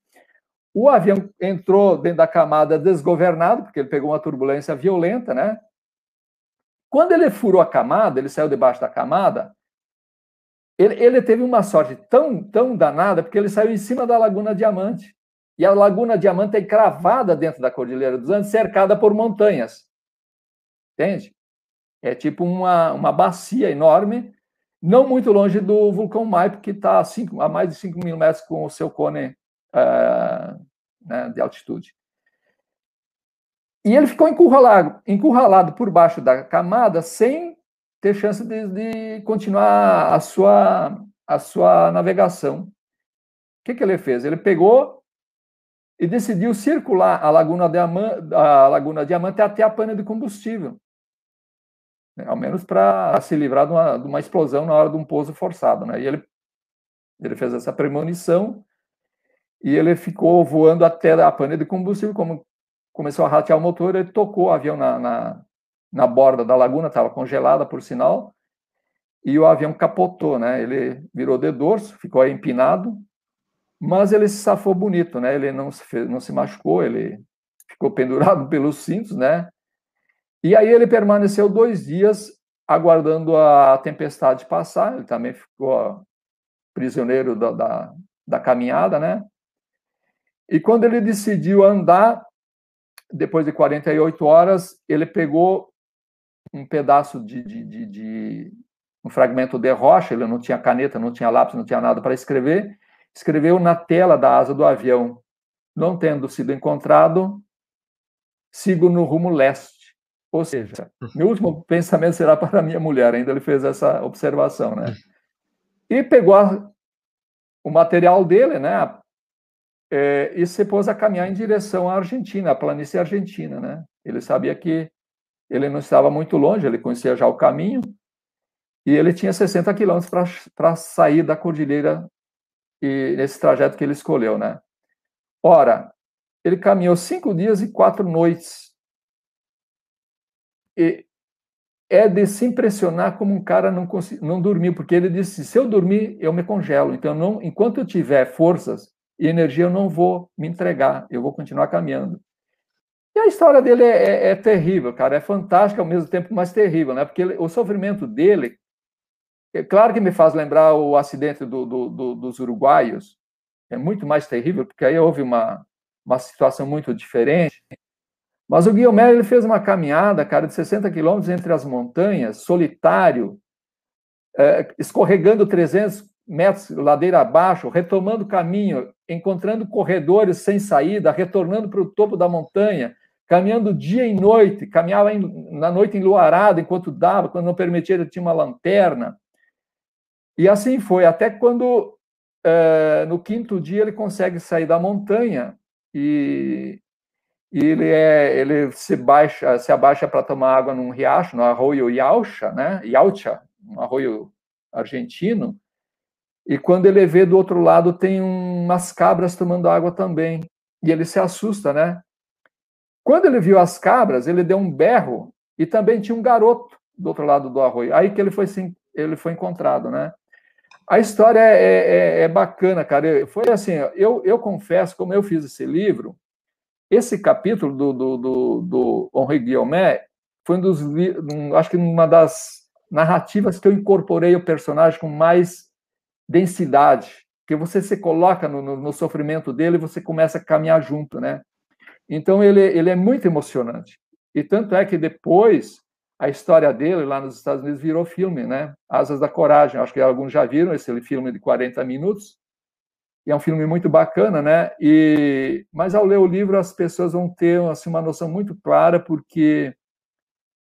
O avião entrou dentro da camada desgovernado, porque ele pegou uma turbulência violenta, né? Quando ele furou a camada, ele saiu debaixo da camada, ele, ele teve uma sorte tão, tão danada, porque ele saiu em cima da Laguna Diamante. E a Laguna Diamante é cravada dentro da Cordilheira dos Andes, cercada por montanhas. Entende? É tipo uma, uma bacia enorme, não muito longe do vulcão Maipo, que está a, a, mais de 5 mil metros com o seu cone uh, né, de altitude. E ele ficou encurralado, encurralado por baixo da camada sem ter chance de, de continuar a sua, a sua navegação. O que, que ele fez? Ele pegou e decidiu circular a Laguna, Diamante, a Laguna Diamante até a pana de combustível né? ao menos para se livrar de uma, de uma, explosão na hora de um pouso forçado. Né? E ele, ele fez essa premonição e ele ficou voando até a pane de combustível, como começou a ratear o motor, ele tocou o avião na, na, na borda da laguna, estava congelada, por sinal, e o avião capotou, né? Ele virou de dorso, ficou empinado, mas ele se safou bonito, né? Ele não se, fez, não se machucou, ele ficou pendurado pelos cintos, né? E aí ele permaneceu dois dias aguardando a tempestade passar, ele também ficou prisioneiro da, da, da caminhada, né? E quando ele decidiu andar, depois de 48 horas, ele pegou um pedaço de, de, de, de, um fragmento de rocha, ele não tinha caneta, não tinha lápis, não tinha nada para escrever, escreveu na tela da asa do avião, não tendo sido encontrado, sigo no rumo leste. Ou seja, meu último pensamento será para minha mulher, ainda ele fez essa observação, né? E pegou a, o material dele, né? É, e se pôs a caminhar em direção à Argentina, à planície argentina, né? Ele sabia que ele não estava muito longe, ele conhecia já o caminho, e ele tinha 60 quilômetros para sair da cordilheira e nesse trajeto que ele escolheu, né? Ora, ele caminhou cinco dias e quatro noites é de se impressionar como um cara não, não dormiu, porque ele disse: se eu dormir, eu me congelo. Então, não, enquanto eu tiver forças e energia, eu não vou me entregar, eu vou continuar caminhando. E a história dele é, é, é terrível, cara, é fantástica ao mesmo tempo, mas terrível, né? Porque ele, o sofrimento dele, é claro que me faz lembrar o acidente do, do, do, dos uruguaios, é muito mais terrível, porque aí houve uma, uma situação muito diferente. Mas o Guilherme ele fez uma caminhada, cara, de 60 quilômetros entre as montanhas, solitário, é, escorregando 300 metros ladeira abaixo, retomando o caminho, encontrando corredores sem saída, retornando para o topo da montanha, caminhando dia e noite, caminhava em, na noite enluarada enquanto dava, quando não permitia ele tinha uma lanterna. E assim foi, até quando é, no quinto dia ele consegue sair da montanha e e ele é ele se baixa se abaixa para tomar água num riacho no arroio Yaucha né Yaucha um arroio argentino e quando ele vê do outro lado tem umas cabras tomando água também. E ele se assusta né? Quando ele viu as cabras ele deu um berro e também tinha um garoto do outro lado do arroio. Aí que ele foi ele foi encontrado né? A história é, é, é bacana cara. Foi assim eu eu confesso como eu fiz esse livro esse capítulo do, do, do, do Henri Guillemot foi um dos, acho que uma das narrativas que eu incorporei o personagem com mais densidade, que você se coloca no, no, no, sofrimento dele e você começa a caminhar junto, né? Então ele, ele é muito emocionante. E tanto é que depois a história dele lá nos Estados Unidos virou filme, né? Asas da Coragem. Acho que alguns já viram esse filme de 40 minutos. E é um filme muito bacana, né? E mas ao ler o livro as pessoas vão ter assim uma noção muito clara porque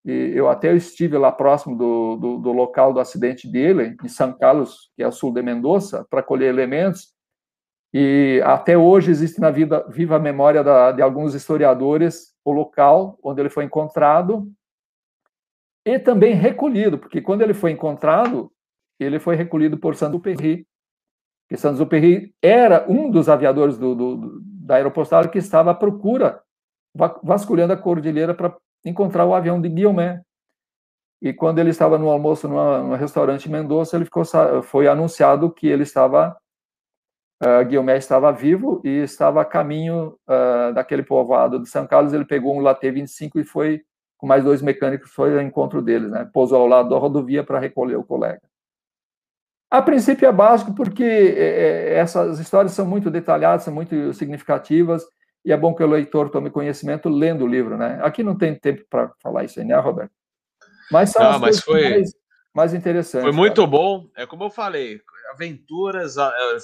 e eu até estive lá próximo do, do, do local do acidente dele, em São Carlos, que é sul de Mendoza, para colher elementos, e até hoje existe na vida, viva a memória da, de alguns historiadores o local onde ele foi encontrado e também recolhido, porque quando ele foi encontrado, ele foi recolhido por Saint-Exupéry, que Saint-Exupéry era um dos aviadores do, do, da aeropostal que estava à procura, vasculhando a cordilheira para encontrar o avião de Guilherme. E quando ele estava no almoço no restaurante Mendonça, ele ficou, foi anunciado que ele estava uh, Guilherme estava vivo e estava a caminho uh, daquele povoado de São Carlos. Ele pegou um Latte 25 e foi, com mais dois mecânicos, foi ao encontro deles, né? Pousou ao lado da rodovia para recolher o colega. A princípio é básico porque é, essas histórias são muito detalhadas, são muito significativas, e é bom que o leitor tome conhecimento lendo o livro, né? Aqui não tem tempo para falar isso aí, né, Roberto?
Mas são não, as mas foi... mais, mais interessantes. Foi muito cara. bom, é como eu falei, aventuras,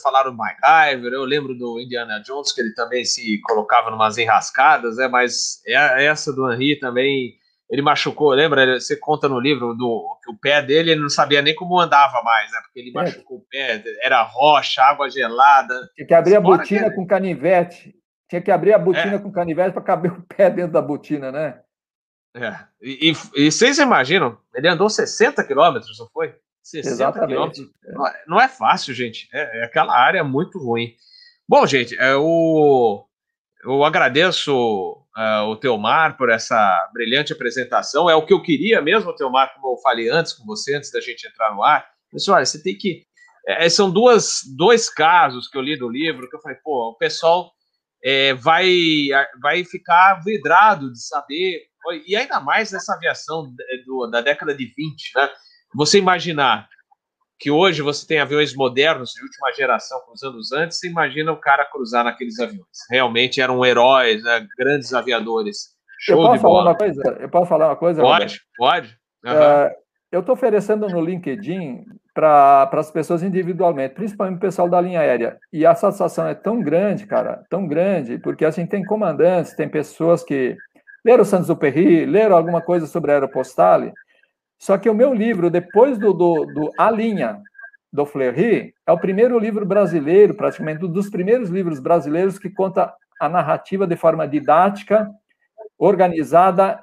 falaram do MacGyver, eu lembro do Indiana Jones, que ele também se colocava numas enrascadas, né? mas é, essa do Henry também, ele machucou, lembra? Você conta no livro do que o pé dele, ele não sabia nem como andava mais, né? Porque ele é. machucou o pé, era rocha, água gelada.
Tinha que abrir a botina que... com canivete. Tinha que abrir a botina é. com canivete para caber o pé dentro da botina, né?
É. E, e, e vocês imaginam? Ele andou 60 quilômetros, não foi? 60 Exatamente. Não é, não é fácil, gente. É, é, aquela área muito ruim. Bom, gente, é, o, eu agradeço uh, o Teomar por essa brilhante apresentação. É o que eu queria mesmo, Teomar, como eu falei antes com você, antes da gente entrar no ar. Pessoal, olha, você tem que. É, são duas, dois casos que eu li do livro que eu falei, pô, o pessoal é, vai, vai ficar vidrado de saber. E ainda mais nessa aviação do, da década de 20, né? Você imaginar que hoje você tem aviões modernos de última geração cruzando os antes, você imagina o cara cruzar naqueles aviões. Realmente eram heróis, né? grandes aviadores.
Show eu posso de bola. Falar uma coisa? Eu posso falar uma coisa?
Pode, Robert? pode.
Uhum. É, eu estou oferecendo no LinkedIn para as pessoas individualmente, principalmente o pessoal da linha aérea. E a satisfação é tão grande, cara, tão grande, porque assim tem comandantes, tem pessoas que leram Santos do Perri, leram alguma coisa sobre a Aeropostale, só que o meu livro, depois do, do, do A Linha, do Fleury, é o primeiro livro brasileiro, praticamente um dos primeiros livros brasileiros que conta a narrativa de forma didática, organizada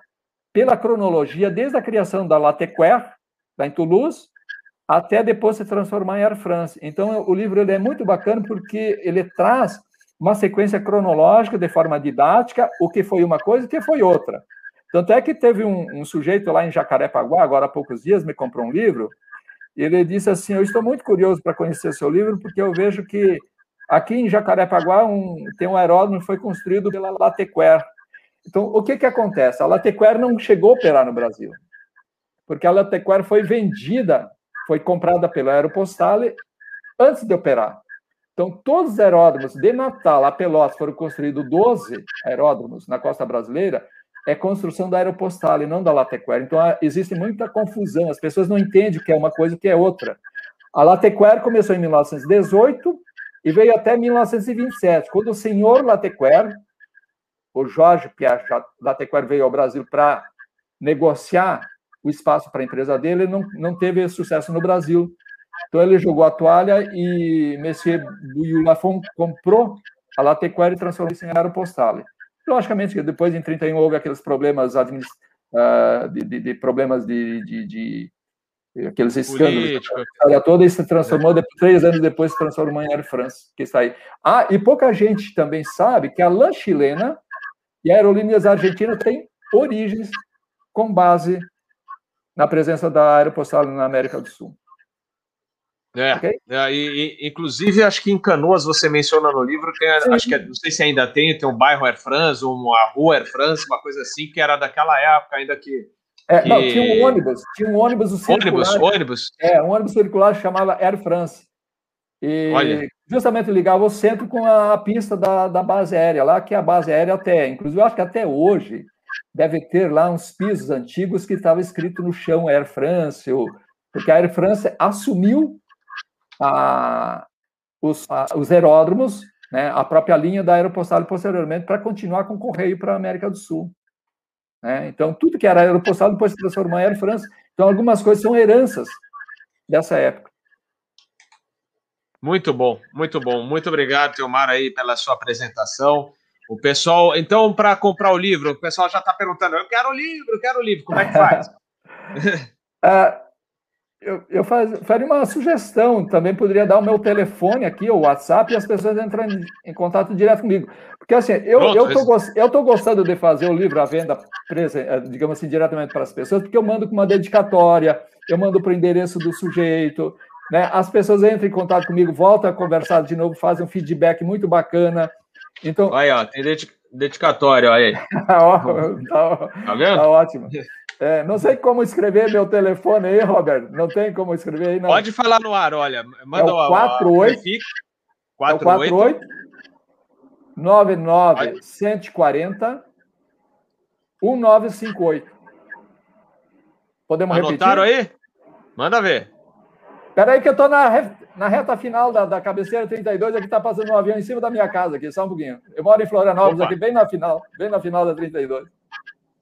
pela cronologia, desde a criação da Latecoère, lá em Toulouse, até depois se transformar em Air France. Então, o livro ele é muito bacana porque ele traz uma sequência cronológica de forma didática, o que foi uma coisa e o que foi outra. Tanto é que teve um, um sujeito lá em Jacarepaguá, agora há poucos dias, me comprou um livro, e ele disse assim: Eu estou muito curioso para conhecer seu livro, porque eu vejo que aqui em Jacarepaguá um, tem um aeródromo que foi construído pela Latequer. Então, o que, que acontece? A Latequer não chegou a operar no Brasil, porque a Latequer foi vendida, foi comprada pela Aeropostale antes de operar. Então, todos os aeródromos de Natal a Pelotas foram construídos 12 aeródromos na costa brasileira é construção da aeropostal e não da Latequer. Então, existe muita confusão, as pessoas não entendem o que é uma coisa e o que é outra. A Latequer começou em 1918 e veio até 1927, quando o senhor Latequer, o Jorge Pierre Latequer, veio ao Brasil para negociar o espaço para a empresa dele, não, não teve sucesso no Brasil. Então, ele jogou a toalha e Monsieur Bouillou Lafont comprou a Latequer e transformou isso em aeropostal. Logicamente que depois, em 31, houve aqueles problemas administrativos, uh, de, de, de, problemas de, de, de aqueles escândalos, a toda e se transformou, depois, três anos depois, se transformou em Air France, que está aí. Ah, e pouca gente também sabe que a LAN chilena e a Aerolíneas Argentina têm origens com base na presença da aeropostal na América do Sul.
É, okay? é e, e, inclusive acho que em Canoas você menciona no livro, tem, acho que não sei se ainda tem, tem um bairro Air France, uma rua Air France, uma coisa assim, que era daquela época ainda que.
É, que... Não, tinha um ônibus, tinha um ônibus circular.
Ônibus, ônibus.
É, um ônibus circular chamava Air France. E Olha. justamente ligava o centro com a pista da, da base aérea lá, que é a base aérea até, inclusive eu acho que até hoje deve ter lá uns pisos antigos que estava escrito no chão Air France, ou, porque a Air France assumiu a, os, a, os aeródromos, né, a própria linha da aeropostal posteriormente, para continuar com o correio para a América do Sul. Né? Então, tudo que era aeropostal depois se transformou em Air France. Então, algumas coisas são heranças dessa época.
Muito bom, muito bom. Muito obrigado, Teomar, aí pela sua apresentação. O pessoal, então, para comprar o livro, o pessoal já está perguntando: eu quero o livro, eu quero o livro, como é que faz?
uh, eu, eu faz, faria uma sugestão, também poderia dar o meu telefone aqui, o WhatsApp, e as pessoas entram em, em contato direto comigo. Porque assim, eu estou eu tô gostando de fazer o livro à venda, eh, digamos assim, diretamente para as pessoas, porque eu mando com uma dedicatória, eu mando para o endereço do sujeito, né? As pessoas entram em contato comigo, voltam a conversar de novo, fazem um feedback muito bacana. Então...
Aí, ó, tem dedicatória, aí.
tá, tá vendo? Tá ótimo. É, não sei como escrever meu telefone aí, Roberto. Não tem como escrever aí, não.
Pode falar no ar, olha. Manda é
o 48 48 99 140 1958. Podemos
Anotaram repetir? aí? Manda ver.
Espera aí que eu estou na, na reta final da, da cabeceira 32, aqui está passando um avião em cima da minha casa, aqui, só um pouquinho. Eu moro em Florianópolis, Opa. aqui bem na final, bem na final da 32.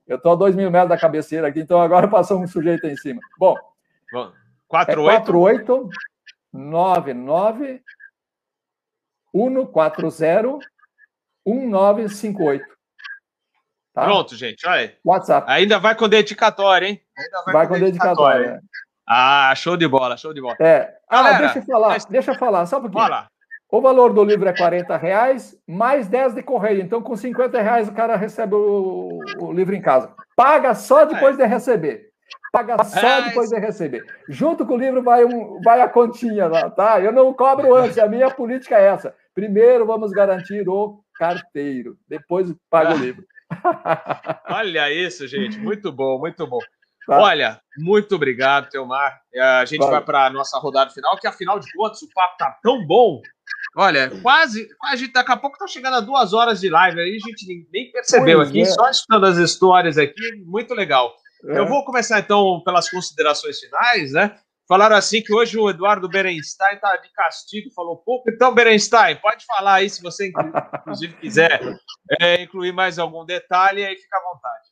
Eu estou a 2 mil metros da cabeceira aqui, então agora passou um sujeito aí em cima. Bom,
48 é
48 99 140 1958.
Tá? Pronto, gente, olha aí.
WhatsApp.
Ainda vai com dedicatória, hein?
Ainda vai, vai com, com dedicatória. dedicatória.
Ah, show de bola, show de bola.
É. Ah, Galera, deixa eu falar, mas... deixa eu falar, só um pouquinho. Fala. O valor do livro é 40 reais, mais 10 de correio. Então, com 50 reais, o cara recebe o, o livro em casa. Paga só depois é. de receber. Paga só é. depois de receber. Junto com o livro vai, um, vai a continha lá, tá? Eu não cobro antes, a minha política é essa. Primeiro vamos garantir o carteiro, depois paga o livro.
Olha isso, gente. Muito bom, muito bom. Tá. Olha, muito obrigado, Teomar. É, a gente vai para a nossa rodada final, que afinal de contas o papo tá tão bom Olha, quase, quase daqui a pouco tá chegando a duas horas de live aí, a gente nem percebeu pois aqui, é. só escutando as histórias aqui, muito legal. É. Eu vou começar então pelas considerações finais, né? Falaram assim que hoje o Eduardo Berenstein tá de castigo, falou pouco. Então, Berenstein, pode falar aí se você, inclusive, quiser é, incluir mais algum detalhe, aí fica à vontade.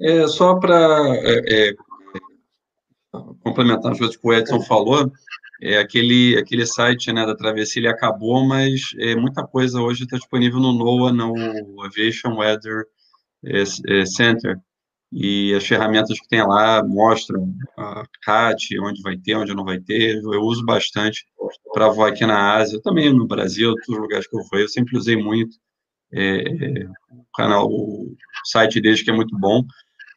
É, só para é, é, complementar coisas que o Edson falou, é, aquele, aquele site né, da travessia ele acabou, mas é, muita coisa hoje está disponível no NOAA, no Aviation Weather é, é, Center, e as ferramentas que tem lá mostram a CAT, onde vai ter, onde não vai ter, eu uso bastante para voar aqui na Ásia, também no Brasil, outros lugares que eu vou, eu sempre usei muito é, é, o canal, o site deles que é muito bom.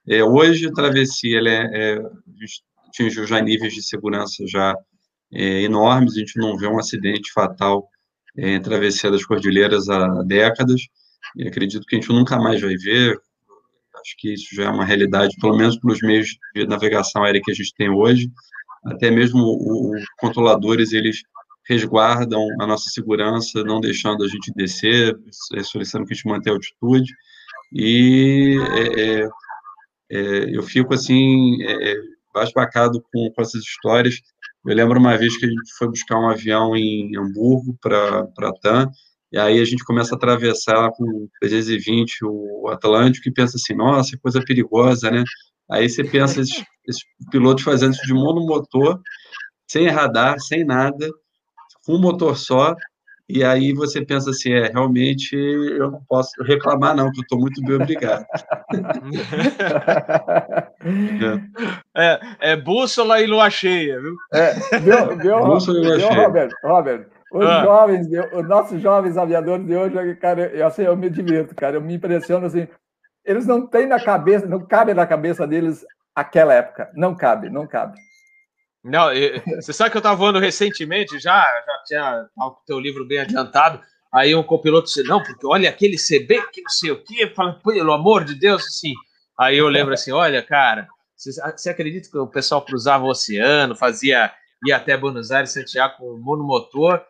É, hoje a travessia, ele é, é, atingiu já níveis de segurança já é, enormes, a gente não vê um acidente fatal é, em travessia das cordilheiras há décadas, e acredito que a gente nunca mais vai ver, acho que isso já é uma realidade, pelo menos pelos meios de navegação aérea que a gente tem hoje, até mesmo os controladores, eles resguardam a nossa segurança, não deixando a gente descer, é, solicitando que a gente mantenha a altitude, e é, é, eu fico, assim, é, basbacado com, com essas histórias, eu lembro uma vez que a gente foi buscar um avião em Hamburgo para TAM, e aí a gente começa a atravessar com o 320 o Atlântico e pensa assim, nossa, coisa perigosa, né? Aí você pensa esses, esses pilotos fazendo isso de monomotor, sem radar, sem nada, com um motor só, e aí você pensa assim, é, realmente eu não posso reclamar não, que eu estou muito bem obrigado.
é, é, bússola e lua cheia, viu?
É, viu, viu, bússola e lua viu, cheia. Robert, Robert, os ah. jovens, os nossos jovens aviadores de hoje, cara, eu, assim, eu me divirto, cara, eu me impressiono assim, eles não têm na cabeça, não cabe na cabeça deles aquela época, não cabe, não cabe.
Não, você sabe que eu estava voando recentemente, já, já tinha o teu livro bem adiantado. Aí um copiloto disse: Não, porque olha aquele CB que não sei o quê. Fala, pelo amor de Deus, assim. Aí eu lembro assim: Olha, cara, você, você acredita que o pessoal cruzava o oceano, fazia, ia até Buenos Aires, Santiago com monomotor,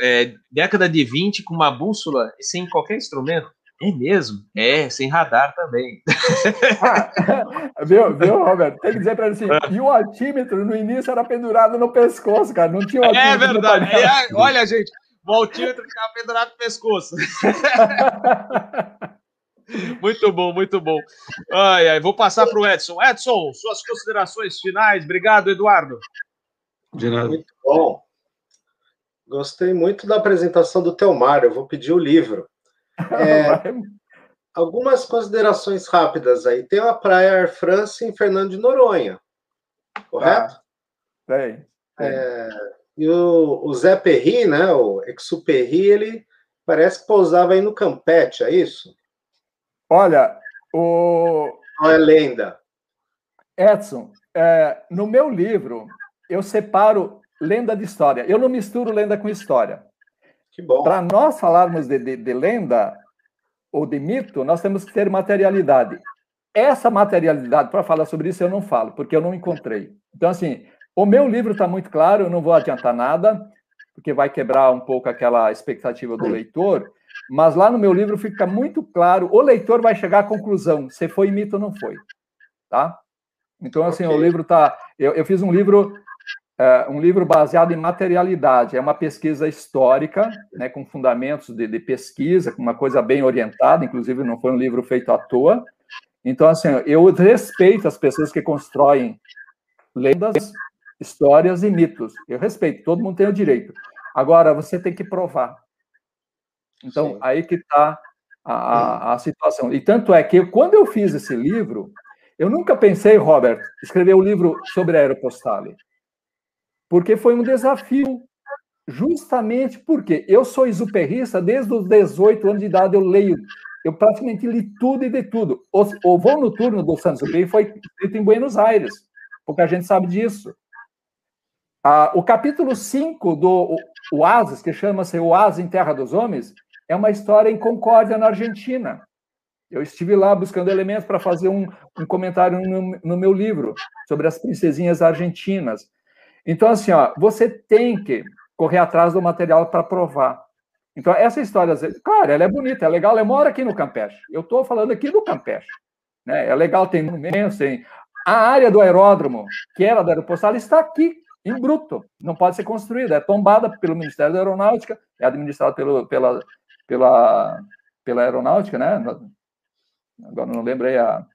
é, década de 20, com uma bússola e sem qualquer instrumento? É mesmo? É, sem radar também.
Ah, viu, viu, Roberto? Tem que dizer para ele assim: e o altímetro no início era pendurado no pescoço, cara. Não tinha
É verdade. É, olha, gente, o altímetro ficava pendurado no pescoço. Muito bom, muito bom. Ai, ai, vou passar para o Edson. Edson, suas considerações finais. Obrigado, Eduardo.
De nada. Muito bom. Gostei muito da apresentação do Telmar. Eu vou pedir o livro. É, algumas considerações rápidas aí. Tem a Praia Air France em Fernando de Noronha, correto?
Ah, tem.
É, e o, o Zé Perry, né, o Exuperry, ele parece que pousava aí no Campete, é isso?
Olha, o...
Não é lenda.
Edson, é, no meu livro, eu separo lenda de história. Eu não misturo lenda com história.
Que bom.
Para nós falarmos de, de, de lenda ou de mito, nós temos que ter materialidade. Essa materialidade, para falar sobre isso, eu não falo, porque eu não encontrei. Então, assim, o meu livro está muito claro, eu não vou adiantar nada, porque vai quebrar um pouco aquela expectativa do leitor, mas lá no meu livro fica muito claro, o leitor vai chegar à conclusão se foi mito ou não foi, tá? Então, assim, okay. o livro tá... Eu, eu fiz um livro é, um livro baseado em materialidade, é uma pesquisa histórica, né, com fundamentos de, de, pesquisa, com uma coisa bem orientada, inclusive não foi um livro feito à toa. Então, assim, eu respeito as pessoas que constroem lendas, histórias e mitos. Eu respeito, todo mundo tem o direito. Agora, você tem que provar. Então, Sim. aí que está a, a, a, situação. E tanto é que, quando eu fiz esse livro, eu nunca pensei, Robert, escrever um livro sobre a aeropostale. Porque foi um desafio. Justamente porque eu sou exuperrista desde os 18 anos de idade, eu leio. Eu praticamente li tudo e de tudo. O, o voo noturno do Santos Exupéry foi escrito em Buenos Aires, porque a gente sabe disso. Ah, o capítulo 5 do Oasis, que chama-se Oasis em Terra dos Homens, é uma história em Concórdia, na Argentina. Eu estive lá buscando elementos para fazer um, um comentário no, no, meu livro sobre as princesinhas argentinas. Então, assim, ó, você tem que correr atrás do material para provar. Então, essa história, claro, ela é bonita, é legal, ela mora aqui no Campeche. Eu estou falando aqui do Campeche. Né? É legal, tem monumentos, tem... A área do aeródromo, que era da aeropostal, está aqui, em bruto, não pode ser construída, é tombada pelo Ministério da Aeronáutica, é administrada pelo, pela, pela, pela Aeronáutica, né? Agora não lembrei a.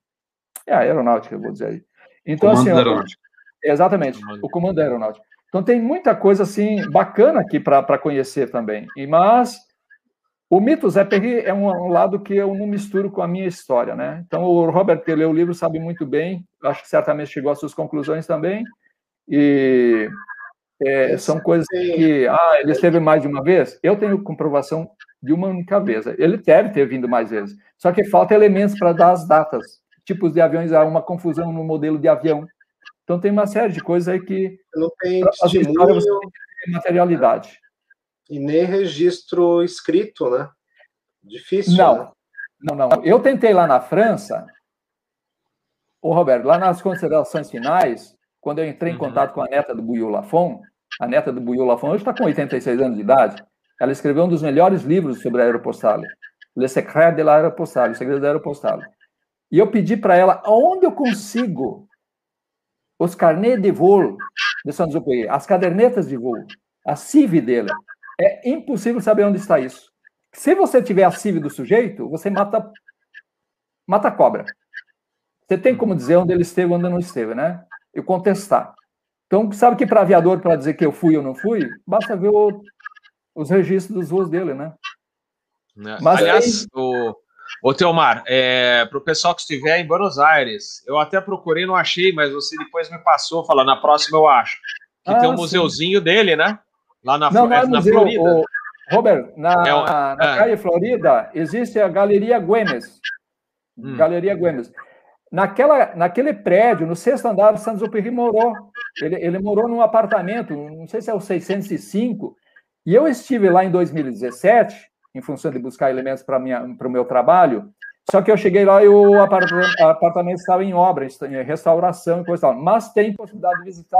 É a Aeronáutica, eu vou dizer aí. Então, Comando assim. Exatamente, o Comando da Aeronáutica. Então tem muita coisa assim bacana aqui para conhecer também. E mas o mito Zé Perry é um, um, lado que eu não misturo com a minha história, né? Então o Robert que leu o livro sabe muito bem, acho que certamente chegou às suas conclusões também. E é, são coisas que, ah, ele esteve mais de uma vez? Eu tenho comprovação de uma única vez. Ele deve ter vindo mais vezes. Só que falta elementos para dar as datas. Tipos de aviões, há uma confusão no modelo de avião. Então tem uma série de coisas aí que.
Não tem. Você tem
que ter materialidade.
E nem registro escrito, né? Difícil.
Não,
né?
não, não. Eu tentei lá na França, ô Roberto, lá nas considerações finais, quando eu entrei em uhum. contato com a neta do Bouillot Lafon, a neta do Bouillot Lafon hoje está com 86 anos de idade, ela escreveu um dos melhores livros sobre a aeropostale, Le Secret de l'aéropostale, o segredo da aeropostale. E eu pedi para ela aonde eu consigo os carnês de voo de Saint-Exupéry, as cadernetas de voo, a CIV dele. É impossível saber onde está isso. Se você tiver a CIV do sujeito, você mata mata a cobra. Você tem como dizer onde ele esteve, onde não esteve, né? e contestar. Então, sabe que para aviador, para dizer que eu fui ou não fui, basta ver o, os registros dos voos dele, né?
né? Mas Aliás, o, o Teomar, é, para o pessoal que estiver em Buenos Aires, eu até procurei, não achei, mas você depois me passou, falou, na próxima eu acho. Que ah, tem um sim. museuzinho dele, né? Lá na,
não, não é, é na museu, Florida. O, Robert, na, é, na é. Calle Florida, existe a Galeria Güemes. Hum. Galeria Güemes. Naquela, naquele prédio, no sexto andar, o Santos Operi morou. Ele, ele morou num apartamento, não sei se é o 605, e eu estive lá em 2017, em função de buscar elementos para o meu trabalho, só que eu cheguei lá e o apartamento estava em obra, em restauração e coisa tal. Mas tem possibilidade de visitar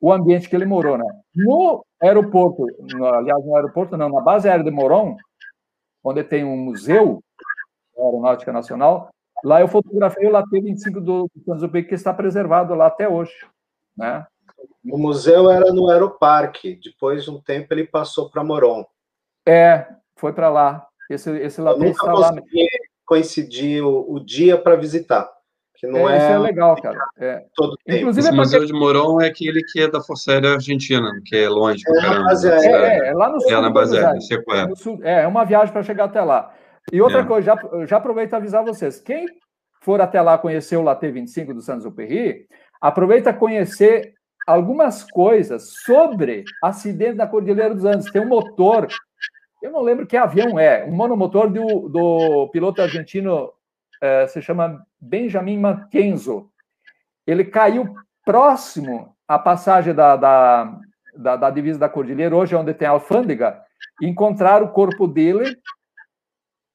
o ambiente que ele morou, né? No aeroporto, no, aliás, no aeroporto não, na base aérea de Moron, onde tem um museu, Aeronáutica Nacional, Lá eu fotografei o Latê 25 do, Tanzupi, que está preservado lá até hoje. Né?
O museu era no Aeroparque, depois de um tempo ele passou para Moron.
É, foi para lá. Esse, esse Latê está lá.
coincidir o, o dia para visitar.
Que não é, é, isso é legal, cara. É.
Todo Inclusive, o Museu de Mourão é aquele que é da Força Aérea Argentina, que é longe
é,
caramba.
É, é, é, lá no sul.
É na base
é. é uma viagem para chegar até lá. E outra é. coisa, já, já aproveito a avisar vocês. Quem for até lá conhecer o Latte 25 do Santos Perry, aproveita conhecer algumas coisas sobre acidente da Cordilheira dos Andes. Tem um motor, eu não lembro que avião é, um monomotor do, do piloto argentino, é, se chama Benjamin Mackenzo. Ele caiu próximo à passagem da, da, da, da divisa da Cordilheira, hoje é onde tem a alfândega, e encontraram o corpo dele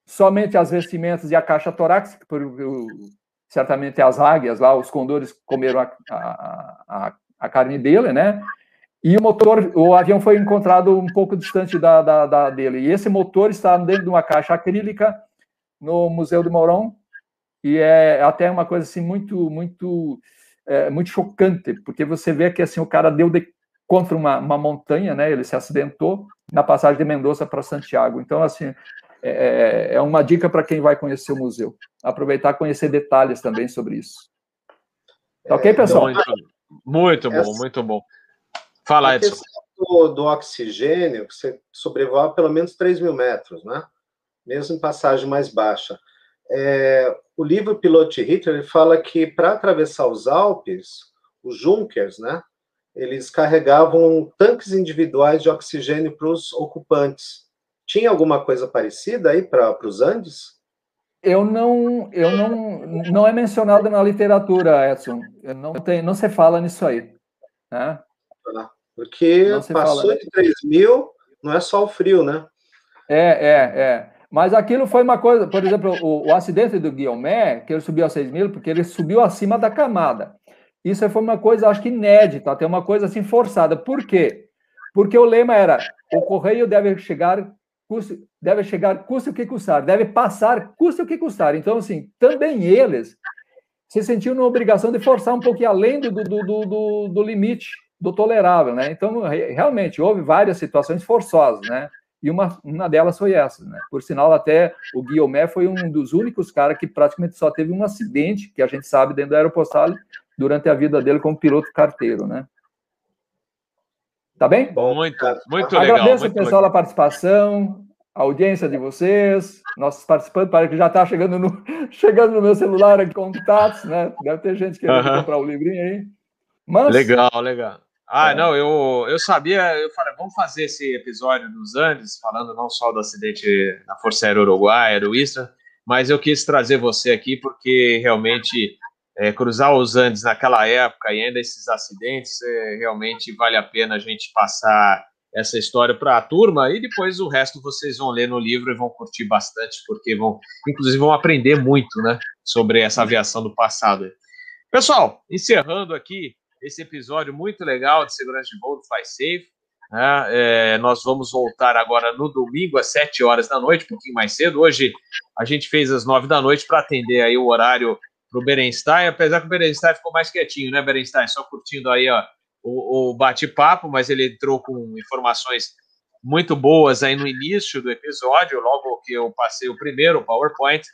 somente as vestimentas e a caixa torácica, por, certamente as águias lá, os condores comeram a, a, a, a, carne dele, né? E o motor, o avião foi encontrado um pouco distante da, da, da, dele. E esse motor está dentro de uma caixa acrílica no Museu de Mourão, e é até uma coisa assim muito, muito, é, muito chocante, porque você vê que assim o cara deu de, contra uma, uma montanha, né? Ele se acidentou na passagem de Mendoza para Santiago. Então, assim, é, é, é uma dica para quem vai conhecer o museu. Aproveitar e conhecer detalhes também sobre isso. Tá ok, pessoal?
Muito, muito bom, muito bom. Fala, Edson.
Do, do oxigênio, você sobrevoa pelo menos 3 mil metros, né? Mesmo em passagem mais baixa. É, o livro Pilote Hitler fala que para atravessar os Alpes, os Junkers, né? Eles carregavam tanques individuais de oxigênio para os ocupantes. Tinha alguma coisa parecida aí para os Andes?
Eu não, eu não, não é mencionado na literatura, Edson. Eu não tem, não se fala nisso aí, né?
Porque passou fala. de 3 mil, não é só o frio, né?
É, é, é. Mas aquilo foi uma coisa, por exemplo, o, o acidente do Guilherme, que ele subiu a 6 mil, porque ele subiu acima da camada. Isso foi uma coisa, acho que inédita, até uma coisa assim forçada. Por quê? Porque o lema era: o correio deve chegar custe, deve chegar, custe o que custar, deve passar, custe o que custar. Então, assim, também eles se sentiam na obrigação de forçar um pouquinho além do, do, do, do, do limite do tolerável, né? Então, realmente, houve várias situações forçosas, né? E uma, uma delas foi essa, né? Por sinal, até o Guilherme foi um dos únicos caras que praticamente só teve um acidente, que a gente sabe, dentro da aeropostal, durante a vida dele como piloto carteiro, né? Tá bem?
Bom, muito, muito legal.
Agradeço, muito pessoal, legal. a participação, a audiência de vocês, nossos participantes, parece que já está chegando no, chegando no meu celular aqui, contatos, né? Deve ter gente querendo comprar o livrinho aí.
Mas... Legal, legal. Ah, é. não, eu, eu sabia, eu falei, vamos fazer esse episódio dos Andes, falando não só do acidente na Força Aérea Uruguaia, do ISA, mas eu quis trazer você aqui porque realmente é, cruzar os Andes naquela época e ainda esses acidentes, é, realmente vale a pena a gente passar essa história para a turma e depois o resto vocês vão ler no livro e vão curtir bastante, porque vão, inclusive, vão aprender muito, né, sobre essa aviação do passado. Pessoal, encerrando aqui esse episódio muito legal de segurança de voo do Fly Safe. Né, é, nós vamos voltar agora no domingo às 7 horas da noite, um pouquinho mais cedo. Hoje a gente fez às 9 da noite para atender aí o horário para o Berenstein, apesar que o Berenstein ficou mais quietinho, né, Berenstein? Só curtindo aí ó, o, o bate-papo, mas ele entrou com informações muito boas aí no início do episódio, logo que eu passei o primeiro PowerPoint.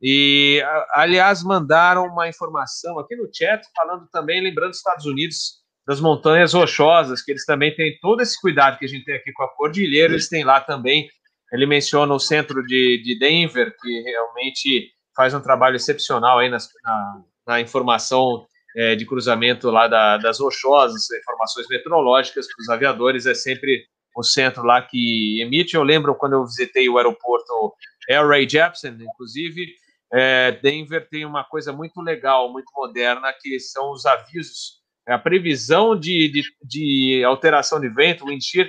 E, aliás, mandaram uma informação aqui no chat, falando também, lembrando os Estados Unidos, das montanhas rochosas, que eles também têm todo esse cuidado que a gente tem aqui com a cordilheira, eles têm lá também. Ele menciona o centro de, de Denver, que realmente faz um trabalho excepcional aí nas, na, na informação é, de cruzamento lá da, das rochosas, informações meteorológicas para os aviadores, é sempre o centro lá que emite. Eu lembro quando eu visitei o aeroporto Air Ray Jepsen, inclusive, é, Denver tem uma coisa muito legal, muito moderna, que são os avisos, é a previsão de, de, de alteração de vento, wind shear,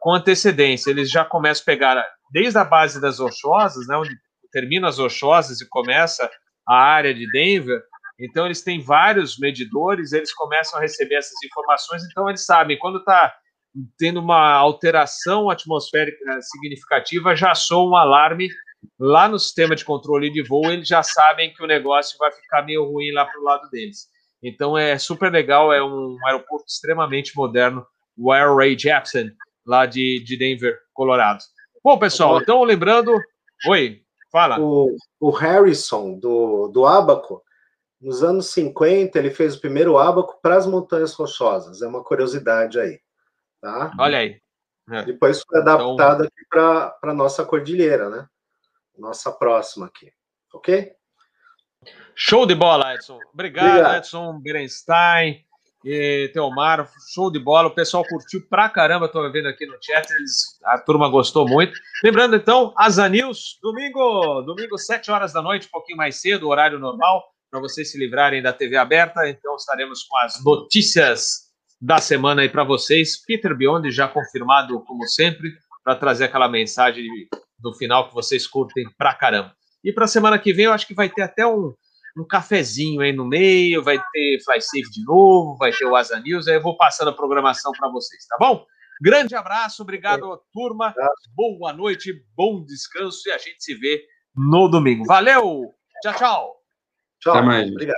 com antecedência. Eles já começam a pegar desde a base das rochosas, né, onde termina as rochosas e começa a área de Denver. Então, eles têm vários medidores, eles começam a receber essas informações, então eles sabem quando está tendo uma alteração atmosférica significativa, já soa um alarme lá no sistema de controle de voo, eles já sabem que o negócio vai ficar meio ruim lá para o lado deles. Então é super legal, é um aeroporto extremamente moderno, o Air Ray Jepsen, lá de, de Denver, Colorado. Bom, pessoal, então lembrando. Oi, Fala.
O, o Harrison, do, do Abaco, nos anos 50, ele fez o primeiro Abaco para as Montanhas Rochosas. É uma curiosidade aí. Tá?
Olha aí.
É. Depois foi adaptado então... aqui para a nossa cordilheira, né? Nossa próxima aqui. Ok?
Show de bola, Edson. Obrigado, Obrigado. Edson Berenstein e Teomar. Show de bola. O pessoal curtiu pra caramba. Estou vendo aqui no chat. Eles, a turma gostou muito. Lembrando, então, Asa News, domingo, domingo, 7 horas da noite, um pouquinho mais cedo, horário normal, para vocês se livrarem da TV aberta. Então, estaremos com as notícias da semana aí para vocês. Peter Biondi já confirmado, como sempre, para trazer aquela mensagem do final que vocês curtem pra caramba. E para a semana que vem, eu acho que vai ter até um um cafezinho aí no meio, vai ter Fly Safe de novo, vai ter o Asa News, aí eu vou passando a programação para vocês, tá bom? Grande abraço, obrigado, é. turma. Boa noite, bom descanso e a gente se vê no domingo. Valeu! Tchau, tchau.
Tchau. Até mais. Obrigado.